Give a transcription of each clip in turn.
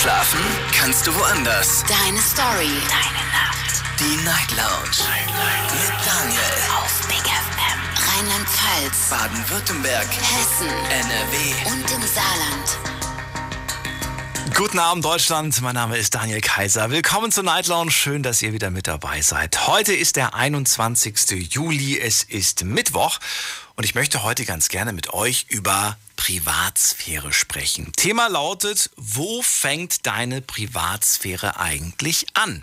Schlafen kannst du woanders. Deine Story. Deine Nacht. Die Night Lounge. Night, Night. Mit Daniel. Auf Big FM. Rheinland-Pfalz. Baden-Württemberg. Hessen. NRW. Und im Saarland. Guten Abend Deutschland, mein Name ist Daniel Kaiser. Willkommen zur Night Lounge, schön, dass ihr wieder mit dabei seid. Heute ist der 21. Juli, es ist Mittwoch und ich möchte heute ganz gerne mit euch über Privatsphäre sprechen. Thema lautet, wo fängt deine Privatsphäre eigentlich an?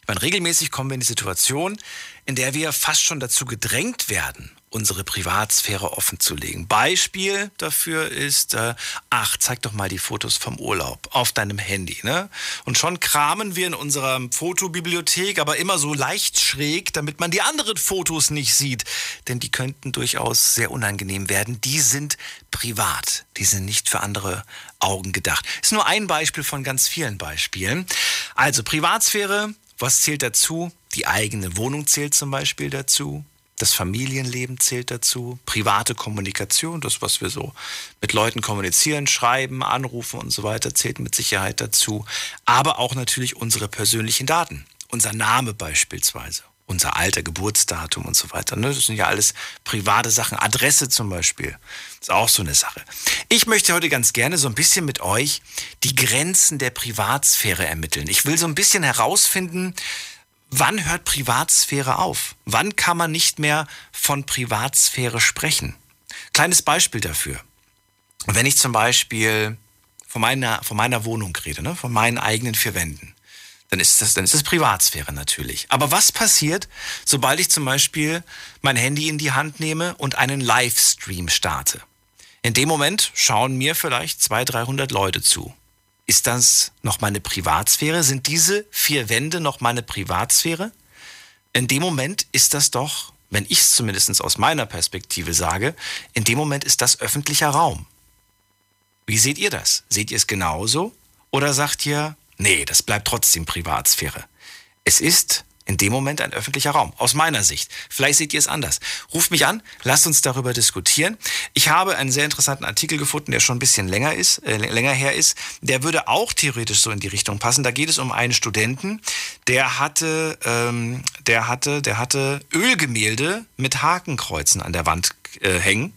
Ich meine, regelmäßig kommen wir in die Situation, in der wir fast schon dazu gedrängt werden, unsere Privatsphäre offenzulegen. Beispiel dafür ist, äh, ach, zeig doch mal die Fotos vom Urlaub auf deinem Handy. Ne? Und schon kramen wir in unserer Fotobibliothek, aber immer so leicht schräg, damit man die anderen Fotos nicht sieht. Denn die könnten durchaus sehr unangenehm werden. Die sind privat. Die sind nicht für andere Augen gedacht. Ist nur ein Beispiel von ganz vielen Beispielen. Also Privatsphäre, was zählt dazu? Die eigene Wohnung zählt zum Beispiel dazu. Das Familienleben zählt dazu, private Kommunikation, das, was wir so mit Leuten kommunizieren, schreiben, anrufen und so weiter, zählt mit Sicherheit dazu. Aber auch natürlich unsere persönlichen Daten, unser Name beispielsweise, unser Alter, Geburtsdatum und so weiter. Ne? Das sind ja alles private Sachen. Adresse zum Beispiel, ist auch so eine Sache. Ich möchte heute ganz gerne so ein bisschen mit euch die Grenzen der Privatsphäre ermitteln. Ich will so ein bisschen herausfinden, Wann hört Privatsphäre auf? Wann kann man nicht mehr von Privatsphäre sprechen? Kleines Beispiel dafür. Wenn ich zum Beispiel von meiner, von meiner Wohnung rede, ne, von meinen eigenen vier Wänden, dann ist das, dann ist das Privatsphäre natürlich. Aber was passiert, sobald ich zum Beispiel mein Handy in die Hand nehme und einen Livestream starte? In dem Moment schauen mir vielleicht 200, 300 Leute zu. Ist das noch meine Privatsphäre? Sind diese vier Wände noch meine Privatsphäre? In dem Moment ist das doch, wenn ich es zumindest aus meiner Perspektive sage, in dem Moment ist das öffentlicher Raum. Wie seht ihr das? Seht ihr es genauso? Oder sagt ihr, nee, das bleibt trotzdem Privatsphäre? Es ist in dem Moment ein öffentlicher Raum. Aus meiner Sicht. Vielleicht seht ihr es anders. Ruft mich an, lasst uns darüber diskutieren. Ich habe einen sehr interessanten Artikel gefunden, der schon ein bisschen länger ist, äh, länger her ist. Der würde auch theoretisch so in die Richtung passen. Da geht es um einen Studenten, der hatte, ähm, der hatte, der hatte Ölgemälde mit Hakenkreuzen an der Wand äh, hängen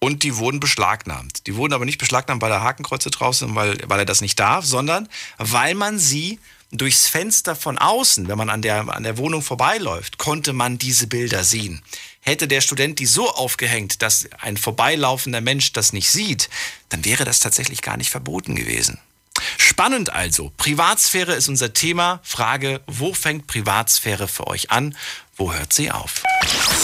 und die wurden beschlagnahmt. Die wurden aber nicht beschlagnahmt, weil da Hakenkreuze drauf sind, weil, weil er das nicht darf, sondern weil man sie durchs Fenster von außen, wenn man an der, an der Wohnung vorbeiläuft, konnte man diese Bilder sehen. Hätte der Student die so aufgehängt, dass ein vorbeilaufender Mensch das nicht sieht, dann wäre das tatsächlich gar nicht verboten gewesen. Spannend also. Privatsphäre ist unser Thema. Frage, wo fängt Privatsphäre für euch an? Wo hört sie auf?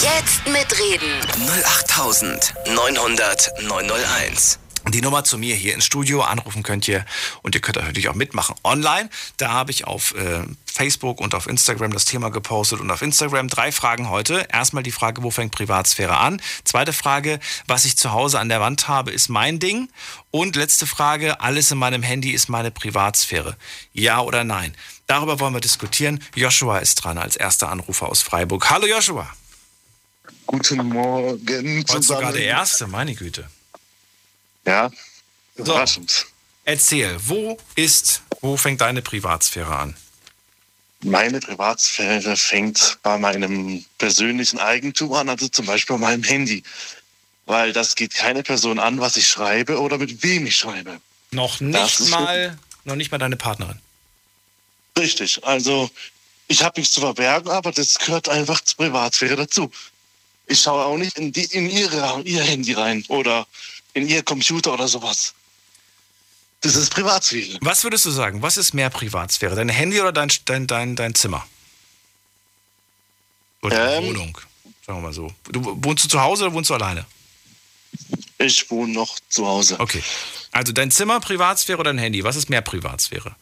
Jetzt mitreden. 08900 901 die Nummer zu mir hier ins Studio anrufen könnt ihr und ihr könnt natürlich auch mitmachen online. Da habe ich auf äh, Facebook und auf Instagram das Thema gepostet und auf Instagram drei Fragen heute. Erstmal die Frage, wo fängt Privatsphäre an? Zweite Frage, was ich zu Hause an der Wand habe, ist mein Ding. Und letzte Frage, alles in meinem Handy ist meine Privatsphäre. Ja oder nein? Darüber wollen wir diskutieren. Joshua ist dran als erster Anrufer aus Freiburg. Hallo Joshua. Guten Morgen. Heute sogar der Erste, meine Güte. Ja, überraschend. So, erzähl, wo ist, wo fängt deine Privatsphäre an? Meine Privatsphäre fängt bei meinem persönlichen Eigentum an, also zum Beispiel bei meinem Handy. Weil das geht keine Person an, was ich schreibe oder mit wem ich schreibe. Noch nicht mal, noch nicht mal deine Partnerin. Richtig, also ich habe nichts zu verbergen, aber das gehört einfach zur Privatsphäre dazu. Ich schaue auch nicht in, die, in ihre, ihr Handy rein oder in ihr Computer oder sowas. Das ist Privatsphäre. Was würdest du sagen? Was ist mehr Privatsphäre? Dein Handy oder dein, dein, dein, dein Zimmer? Oder ähm, Wohnung? Sagen wir mal so. Du, wohnst du zu Hause oder wohnst du alleine? Ich wohne noch zu Hause. Okay. Also dein Zimmer, Privatsphäre oder dein Handy? Was ist mehr Privatsphäre?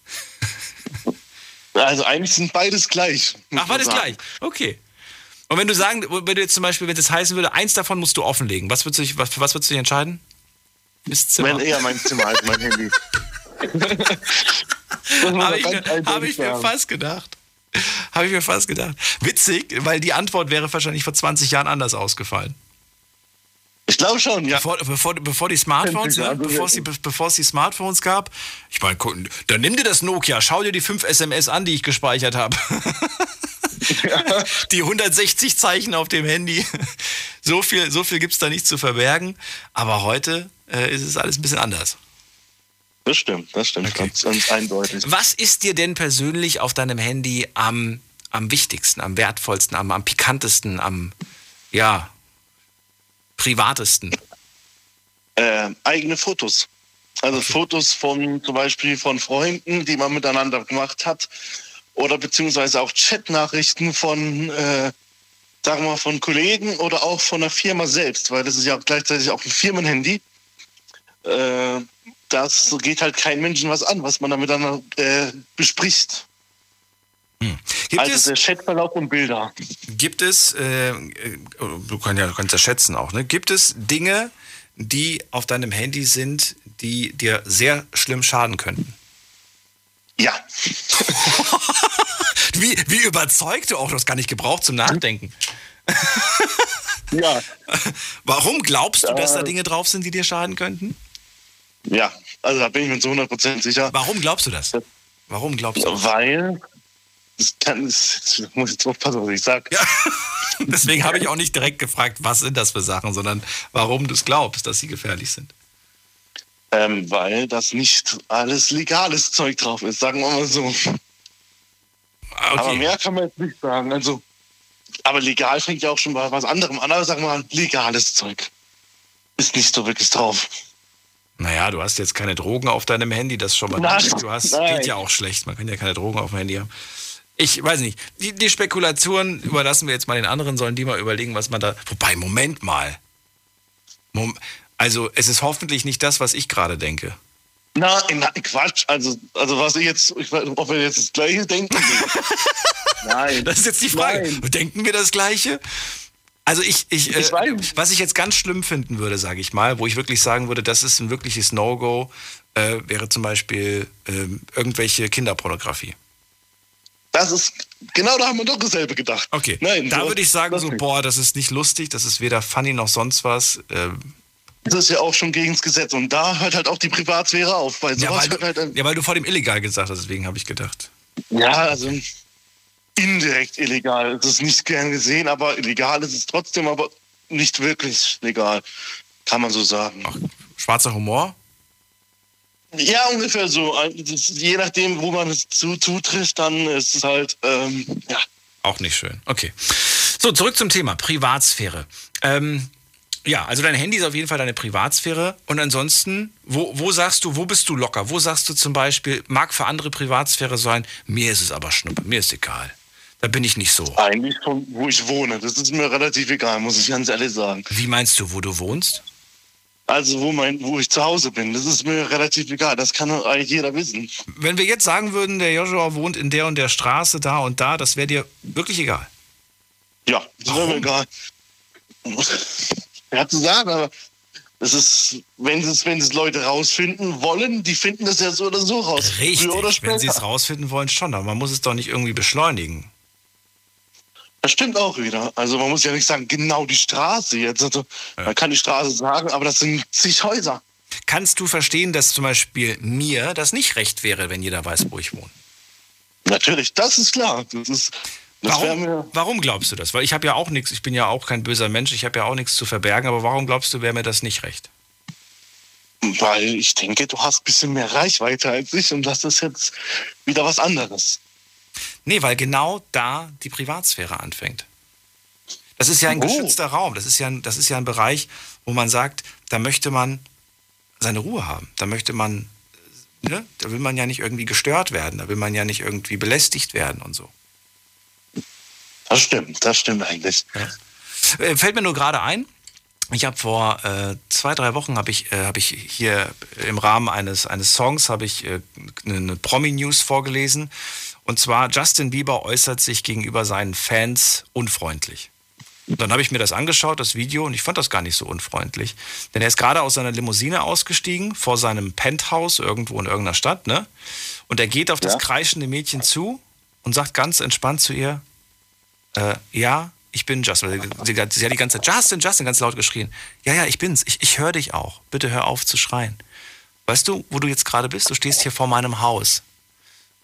Also eigentlich sind beides gleich. Ach, beides gleich. Okay. Und wenn du sagen, wenn du jetzt zum Beispiel, wenn das heißen würde, eins davon musst du offenlegen, was würdest du was, was würdest du dich entscheiden? Ist Zimmer. Mein, eher mein Zimmer als mein Handy. Habe ich, hab ich mir fast gedacht. Habe ich mir fast gedacht. Witzig, weil die Antwort wäre wahrscheinlich vor 20 Jahren anders ausgefallen. Ich glaube schon, ja. Bevor, bevor, bevor die Smartphones, Ja, ne? bevor, es die, bevor es die Smartphones gab. Ich meine, dann nimm dir das Nokia, schau dir die 5 SMS an, die ich gespeichert habe. Die 160 Zeichen auf dem Handy. So viel, so viel gibt es da nicht zu verbergen. Aber heute äh, ist es alles ein bisschen anders. Das stimmt, das stimmt. Okay. Ganz, ganz eindeutig. Was ist dir denn persönlich auf deinem Handy am, am wichtigsten, am wertvollsten, am, am pikantesten, am, ja, privatesten? Äh, eigene Fotos. Also Fotos von zum Beispiel von Freunden, die man miteinander gemacht hat. Oder beziehungsweise auch Chatnachrichten von, äh, sagen wir mal, von Kollegen oder auch von der Firma selbst, weil das ist ja auch gleichzeitig auch ein Firmenhandy. Äh, das geht halt kein Menschen was an, was man da miteinander äh, bespricht. Gibt also es, der Chatverlauf und Bilder. gibt es äh, äh, du kannst ja, du kannst ja schätzen auch, ne? Gibt es Dinge, die auf deinem Handy sind, die dir sehr schlimm schaden könnten? Ja, Wie, wie überzeugt du auch, du hast gar nicht gebraucht zum Nachdenken. ja, Warum glaubst du, dass da Äh. Dinge drauf sind, die dir schaden könnten? Ja. Also da bin ich mir zu 100% sicher. Warum glaubst du das? Warum glaubst du? Weil, das kann, das, ich muss jetzt aufpassen, was ich sage. Ja. Deswegen habe ich auch nicht direkt gefragt, was sind das für Sachen, sondern warum du es glaubst, dass sie gefährlich sind. Ähm, weil das nicht alles legales Zeug drauf ist, sagen wir mal so. Ah, Aber Okay. mehr kann man jetzt nicht sagen. Also, aber legal fängt ja auch schon bei was anderem an. Aber sagen wir mal, legales Zeug ist nicht so wirklich drauf. Naja, du hast jetzt keine Drogen auf deinem Handy, das schon mal. Nein, du hast, nein. geht ja auch schlecht. Man kann ja keine Drogen auf dem Handy haben. Ich weiß nicht. Die, die Spekulationen überlassen wir jetzt mal den anderen, sollen die mal überlegen, was man da. Wobei, Moment mal. Mom also, es ist hoffentlich nicht das, was ich gerade denke. Na, na, Quatsch. Also, also was ich jetzt, ich weiß ob wir jetzt das Gleiche denken. Nein. Das ist jetzt die Frage. Nein. Denken wir das Gleiche? Also ich, ich, Ich äh, was ich jetzt ganz schlimm finden würde, sage ich mal, wo ich wirklich sagen würde, das ist ein wirkliches No-Go, äh, wäre zum Beispiel ähm, irgendwelche Kinderpornografie. Das ist, genau da haben wir doch dasselbe gedacht. Okay, Nein, da so- würde ich sagen, so, boah, das ist nicht lustig, das ist weder funny noch sonst was. Ähm, Das ist ja auch schon gegen das Gesetz. Und da hört halt auch die Privatsphäre auf. Weil ja, weil halt ja, weil du vor dem illegal gesagt hast, deswegen habe ich gedacht. ja, also indirekt illegal. Es ist nicht gern gesehen, aber illegal ist es trotzdem, aber nicht wirklich legal. Kann man so sagen. Ach, schwarzer Humor? Ja, ungefähr so. Je nachdem, wo man es zu, zutrifft, dann ist es halt, ähm, ja. Auch nicht schön. Okay. So, zurück zum Thema Privatsphäre. Ähm, ja, also dein Handy ist auf jeden Fall deine Privatsphäre. Und ansonsten, wo, wo sagst du, wo bist du locker? Wo sagst du zum Beispiel, mag für andere Privatsphäre sein, mir ist es aber Schnuppe, mir ist egal. Da bin ich nicht so. Eigentlich von wo ich wohne. Das ist mir relativ egal, muss ich ganz ehrlich sagen. Wie meinst du, wo du wohnst? Also wo, mein, wo ich zu Hause bin, das ist mir relativ egal. Das kann eigentlich jeder wissen. Wenn wir jetzt sagen würden, der Joshua wohnt in der und der Straße, da und da, das wäre dir wirklich egal. Ja, das wäre mir egal. Ja, zu sagen, aber das ist, wenn es, wenn es Leute rausfinden wollen, die finden das ja so oder so raus. Richtig, oder wenn sie es rausfinden wollen, schon. Aber man muss es doch nicht irgendwie beschleunigen. Das stimmt auch wieder. Also man muss ja nicht sagen, genau die Straße jetzt. Also, Man kann die Straße sagen, aber das sind zig Häuser. Kannst du verstehen, dass zum Beispiel mir das nicht recht wäre, wenn jeder weiß, wo ich wohne? Natürlich, das ist klar. Das ist, das Warum, warum glaubst du das? Weil ich habe ja auch nichts, ich bin ja auch kein böser Mensch, ich habe ja auch nichts zu verbergen, aber warum glaubst du, wäre mir das nicht recht? weil ich denke, du hast ein bisschen mehr Reichweite als ich und das ist jetzt wieder was anderes. Nee, weil genau da die Privatsphäre anfängt. Das ist ja ein Oh. geschützter Raum, das ist ja ein, das ist ja ein Bereich, wo man sagt, da möchte man seine Ruhe haben. Da möchte man, ne, da will man ja nicht irgendwie gestört werden, da will man ja nicht irgendwie belästigt werden und so. Das stimmt, das stimmt eigentlich. Äh, Fällt mir nur gerade ein. Ich habe vor äh, zwei, drei Wochen habe ich, äh, hab ich hier im Rahmen eines, eines Songs habe ich äh, eine Promi-News vorgelesen. Und zwar Justin Bieber äußert sich gegenüber seinen Fans unfreundlich. Und dann habe ich mir das angeschaut, das Video, und ich fand das gar nicht so unfreundlich. Denn er ist gerade aus seiner Limousine ausgestiegen, vor seinem Penthouse irgendwo in irgendeiner Stadt, ne? Und er geht auf das Ja. kreischende Mädchen zu und sagt ganz entspannt zu ihr, äh, ja, ich bin Justin. Sie, sie hat die ganze Zeit, Justin, Justin, ganz laut geschrien. Ja, ja, ich bin's. Ich, ich höre dich auch. Bitte hör auf zu schreien. Weißt du, wo du jetzt gerade bist? Du stehst hier vor meinem Haus.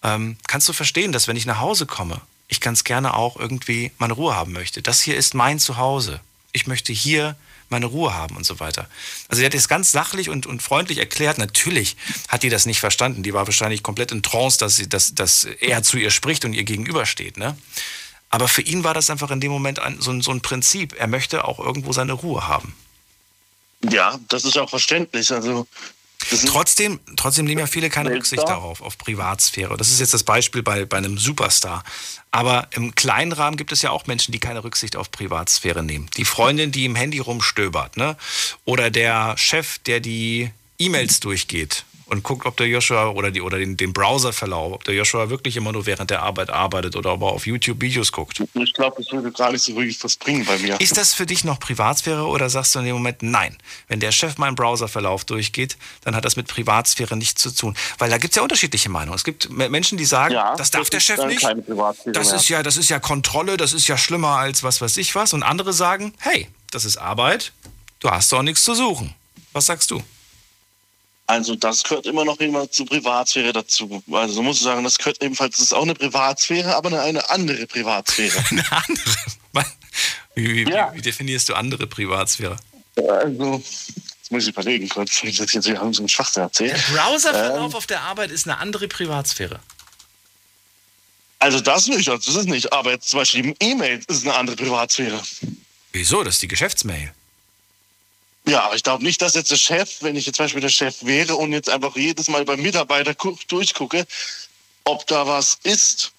Ähm, kannst du verstehen, dass wenn ich nach Hause komme, ich ganz gerne auch irgendwie meine Ruhe haben möchte? Das hier ist mein Zuhause. Ich möchte hier meine Ruhe haben und so weiter. Also sie hat es ganz sachlich und, und freundlich erklärt. Natürlich hat die das nicht verstanden. Die war wahrscheinlich komplett in Trance, dass, sie, dass, dass er zu ihr spricht und ihr gegenübersteht. Ne? Aber für ihn war das einfach in dem Moment ein, so, so ein Prinzip. Er möchte auch irgendwo seine Ruhe haben. Ja, das ist auch verständlich. Also Trotzdem, trotzdem nehmen ja viele keine Rücksicht darauf, auf Privatsphäre. Das ist jetzt das Beispiel bei, bei einem Superstar. Aber im kleinen Rahmen gibt es ja auch Menschen, die keine Rücksicht auf Privatsphäre nehmen. Die Freundin, die im Handy rumstöbert, ne? Oder der Chef, der die E-Mails durchgeht und guckt, ob der Joshua oder, die, oder den, den Browserverlauf, ob der Joshua wirklich immer nur während der Arbeit arbeitet oder ob er auf YouTube Videos guckt. Ich glaube, das würde gar nicht so wirklich was bringen bei mir. Ist das für dich noch Privatsphäre oder sagst du in dem Moment, nein, wenn der Chef meinen Browserverlauf durchgeht, dann hat das mit Privatsphäre nichts zu tun? Weil da gibt es ja unterschiedliche Meinungen. Es gibt Menschen, die sagen, ja, das darf das der Chef nicht. Das ist, ja, das ist ja Kontrolle, das ist ja schlimmer als was weiß ich was. Und andere sagen, hey, das ist Arbeit, du hast doch nichts zu suchen. Was sagst du? Also das gehört immer noch immer zur Privatsphäre dazu. Also so muss ich sagen, das gehört ebenfalls, das ist auch eine Privatsphäre, aber eine, eine andere Privatsphäre. eine andere? Wie, wie, ja. wie, definierst du andere Privatsphäre? Also, jetzt muss ich überlegen kurz, ich das jetzt so einen Schwachsinn erzähle. Der Browserverlauf ähm, auf der Arbeit ist eine andere Privatsphäre. Also das nicht, das ist nicht. Aber jetzt zum Beispiel E-Mail ist eine andere Privatsphäre. Wieso? Das ist die Geschäftsmail. Ja, aber ich glaube nicht, dass jetzt der Chef, wenn ich jetzt zum Beispiel der Chef wäre und jetzt einfach jedes Mal beim Mitarbeiter durchgucke, ob da was ist,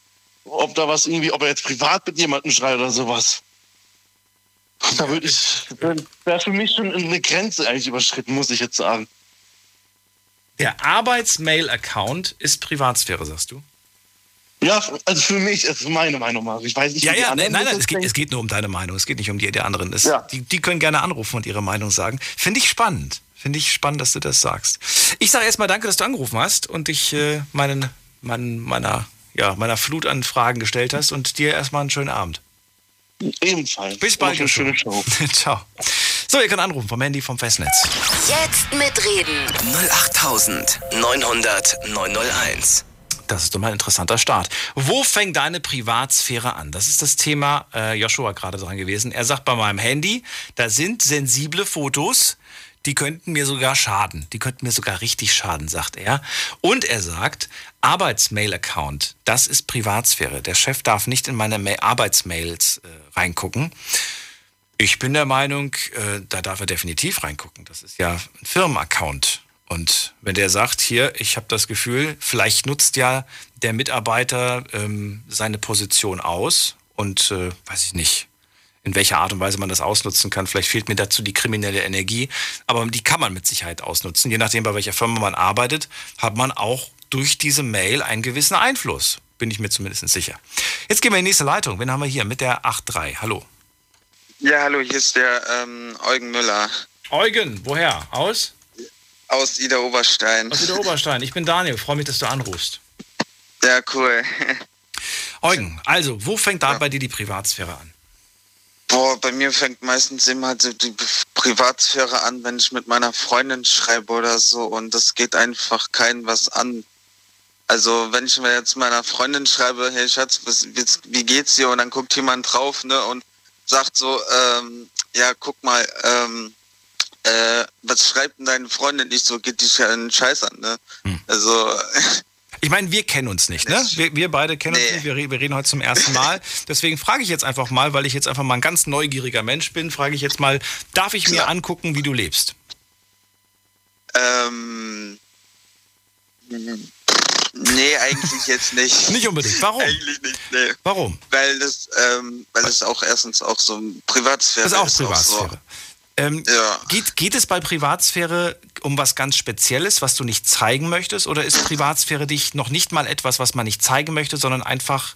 ob da was irgendwie, ob er jetzt privat mit jemandem schreibt oder sowas. Da würde ich, wäre für mich schon eine Grenze eigentlich überschritten, muss ich jetzt sagen. Der Arbeitsmail-Account ist Privatsphäre, sagst du? Ja, also für mich ist meine Meinung mal. Ich weiß nicht, ja, ja, nein, nein, nein es, geht, es geht nur um deine Meinung. Es geht nicht um die der anderen. Es, ja. die, die können gerne anrufen und ihre Meinung sagen. Finde ich spannend. Finde ich spannend, dass du das sagst. Ich sage erstmal danke, dass du angerufen hast und dich äh, meinen, meinen, meiner, ja, meiner Flut an Fragen gestellt hast und dir erstmal einen schönen Abend. Ebenfalls. Bis bald. Eine schöne Show. Ciao. So, ihr könnt anrufen vom Handy vom Festnetz. Jetzt mitreden. 08900 901. Das ist doch mal ein interessanter Start. Wo fängt deine Privatsphäre an? Das ist das Thema äh, Joshua gerade dran gewesen. Er sagt bei meinem Handy, da sind sensible Fotos, die könnten mir sogar schaden. Die könnten mir sogar richtig schaden, sagt er. Und er sagt, Arbeitsmail-Account, das ist Privatsphäre. Der Chef darf nicht in meine Arbeitsmails äh, reingucken. Ich bin der Meinung, äh, da darf er definitiv reingucken. Das ist ja ein Firmenaccount. Und wenn der sagt, hier, ich habe das Gefühl, vielleicht nutzt ja der Mitarbeiter ähm, seine Position aus und äh, weiß ich nicht, in welcher Art und Weise man das ausnutzen kann. Vielleicht fehlt mir dazu die kriminelle Energie, aber die kann man mit Sicherheit ausnutzen. Je nachdem, bei welcher Firma man arbeitet, hat man auch durch diese Mail einen gewissen Einfluss. Bin ich mir zumindest sicher. Jetzt gehen wir in die nächste Leitung. Wen haben wir hier mit der 8.3? Hallo. Ja, hallo, hier ist der ähm, Eugen Müller. Eugen, woher? Aus? Aus Ida Oberstein. Aus Ida Oberstein. Ich bin Daniel. Freue mich, dass du anrufst. Ja, cool. Eugen, also, wo fängt da ja. bei dir die Privatsphäre an? Boah, bei mir fängt meistens immer so die Privatsphäre an, wenn ich mit meiner Freundin schreibe oder so und das geht einfach keinem was an. Also wenn ich mir jetzt meiner Freundin schreibe, hey Schatz, was, wie geht's dir? Und dann guckt jemand drauf, ne, und sagt so, ähm, ja, guck mal, ähm, äh, was schreibt denn deine Freundin nicht so, geht dich ja einen Scheiß an, ne? Hm. Also. Ich meine, wir kennen uns nicht, ne? Wir, wir beide kennen nee. uns nicht, wir, wir, reden heute zum ersten Mal. Deswegen frage ich jetzt einfach mal, weil ich jetzt einfach mal ein ganz neugieriger Mensch bin, frage ich jetzt mal, darf ich mir angucken, wie du lebst? Ähm. Nee, eigentlich jetzt nicht. nicht unbedingt. Warum? Eigentlich nicht, nee. Warum? Weil das, ähm, weil es auch erstens auch so Privatsphäre ist. Das ist auch Privatsphäre. Auch so. Ähm, ja. geht, geht es bei Privatsphäre um was ganz Spezielles, was du nicht zeigen möchtest? Oder ist Privatsphäre dich noch nicht mal etwas, was man nicht zeigen möchte, sondern einfach.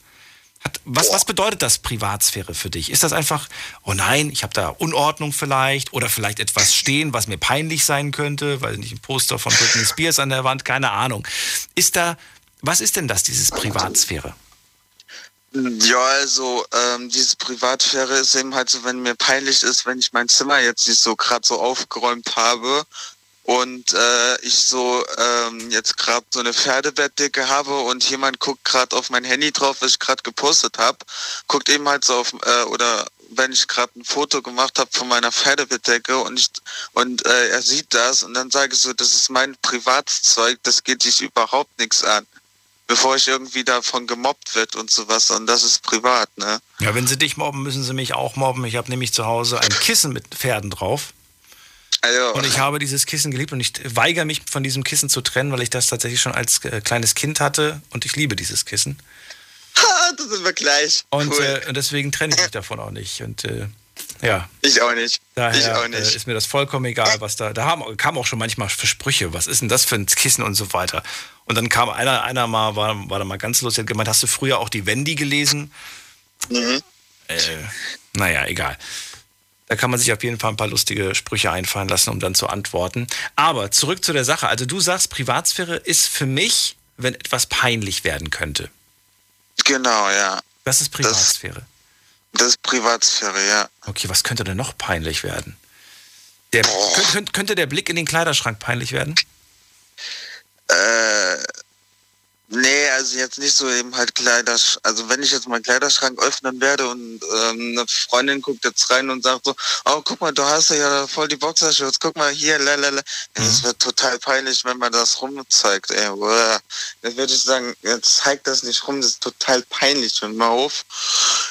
Hat, was, was bedeutet das Privatsphäre für dich? Ist das einfach, oh nein, ich habe da Unordnung vielleicht oder vielleicht etwas stehen, was mir peinlich sein könnte, weil nicht ein Poster von Britney Spears an der Wand, keine Ahnung. Ist da, was ist denn das, dieses Privatsphäre? Ja, also ähm, diese Privatsphäre ist eben halt so, wenn mir peinlich ist, wenn ich mein Zimmer jetzt nicht so gerade so aufgeräumt habe und äh, ich so ähm, jetzt gerade so eine Pferdebettdecke habe und jemand guckt gerade auf mein Handy drauf, was ich gerade gepostet habe, guckt eben halt so auf äh, oder wenn ich gerade ein Foto gemacht habe von meiner Pferdebettdecke und ich und äh, er sieht das und dann sage ich so, das ist mein Privatszeug, das geht dich überhaupt nichts an. Bevor ich irgendwie davon gemobbt wird und sowas und das ist privat, ne? Ja, wenn sie dich mobben, müssen sie mich auch mobben. Ich habe nämlich zu Hause ein Kissen mit Pferden drauf. Also, Und ich habe dieses Kissen geliebt und ich weigere mich von diesem Kissen zu trennen, weil ich das tatsächlich schon als äh, kleines Kind hatte und ich liebe dieses Kissen. das sind wir gleich. Und, cool. äh, deswegen trenne ich mich davon auch nicht. Und äh, ja, ich auch nicht. ich daher auch äh, nicht. ist mir das vollkommen egal, was da. Da haben, kamen auch schon manchmal für Sprüche, was ist denn das für ein Kissen und so weiter. Und dann kam einer, einer mal, war, war da mal ganz lustig, hat gemeint, hast du früher auch die Wendy gelesen? Mhm. Äh, naja, egal. Da kann man sich auf jeden Fall ein paar lustige Sprüche einfallen lassen, um dann zu antworten. Aber zurück zu der Sache. Also du sagst, Privatsphäre ist für mich, wenn etwas peinlich werden könnte. Genau, ja. Das ist Privatsphäre. Das ist Privatsphäre, ja. Okay, was könnte denn noch peinlich werden? Der, könnte, könnte, der Blick in den Kleiderschrank peinlich werden? Äh, nee, also jetzt nicht so eben halt Kleiderschrank. Also wenn ich jetzt meinen Kleiderschrank öffnen werde und ähm, eine Freundin guckt jetzt rein und sagt so, oh guck mal, du hast ja voll die Boxershorts, guck mal hier, lalala. Ja, Das wird total peinlich, wenn man das rumzeigt, ey. Dann würde ich sagen, jetzt zeig das nicht rum, das ist total peinlich. Hör mal auf.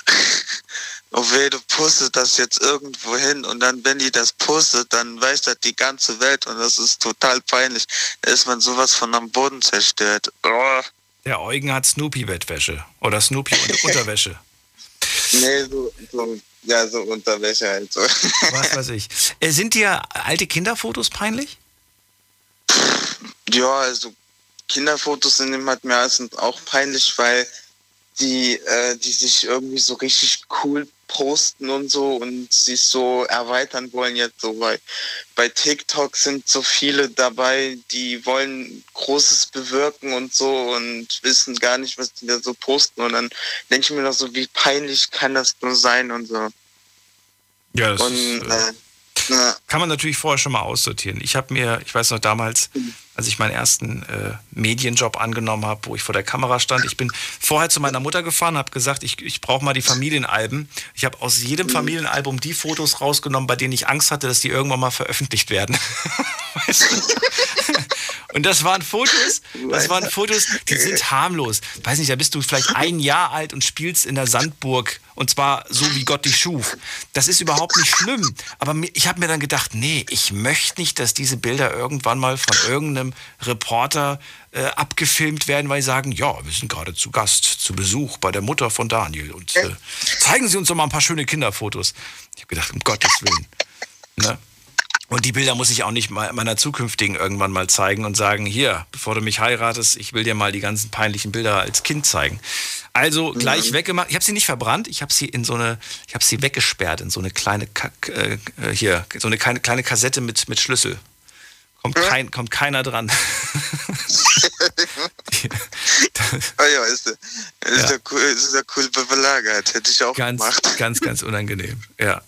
Oh weh, du postest das jetzt irgendwo hin und dann, wenn die das postet, dann weiß das die ganze Welt und das ist total peinlich. Da ist man sowas von am Boden zerstört. Oh, Der Eugen hat Snoopy-Bettwäsche oder Snoopy-Unterwäsche. nee, so, so, ja, so Unterwäsche halt so. Was weiß ich. Äh, sind dir alte Kinderfotos peinlich? Ja, also Kinderfotos sind ihm halt meistens auch peinlich, weil die, äh, die sich irgendwie so richtig cool posten und so und sich so erweitern wollen jetzt so bei, bei TikTok sind so viele dabei, die wollen Großes bewirken und so und wissen gar nicht, was die da so posten und dann denke ich mir noch so, wie peinlich kann das nur sein und so. Ja, das Und ist, äh, äh, kann man natürlich vorher schon mal aussortieren. Ich habe mir, ich weiß noch damals, als ich meinen ersten äh, Medienjob angenommen habe, wo ich vor der Kamera stand, ich bin vorher zu meiner Mutter gefahren, habe gesagt, ich, ich brauche mal die Familienalben. Ich habe aus jedem Familienalbum die Fotos rausgenommen, bei denen ich Angst hatte, dass die irgendwann mal veröffentlicht werden. weißt du? Und das waren Fotos, das waren Fotos, die sind harmlos. Weiß nicht, da bist du vielleicht ein Jahr alt und spielst in der Sandburg und zwar so wie Gott dich schuf. Das ist überhaupt nicht schlimm. Aber ich habe mir dann gedacht, nee, ich möchte nicht, dass diese Bilder irgendwann mal von irgendeinem Reporter äh, abgefilmt werden, weil sie sagen, ja, wir sind gerade zu Gast, zu Besuch bei der Mutter von Daniel und äh, zeigen Sie uns doch mal ein paar schöne Kinderfotos. Ich habe gedacht, um Gottes Willen. Ne? Und die Bilder muss ich auch nicht meiner zukünftigen irgendwann mal zeigen und sagen, hier, bevor du mich heiratest, ich will dir mal die ganzen peinlichen Bilder als Kind zeigen. Also gleich weggemacht. Ich habe sie nicht verbrannt, ich habe sie in so eine, ich habe sie weggesperrt in so eine kleine äh, äh, hier, so eine kleine, kleine Kassette mit mit Schlüssel. Kommt, kein, kommt keiner dran. oh ja, ist, der- ist, Ja. der cool, ist der cool belagert. Hätte ich auch ganz, gemacht. ganz, ganz unangenehm. Ja.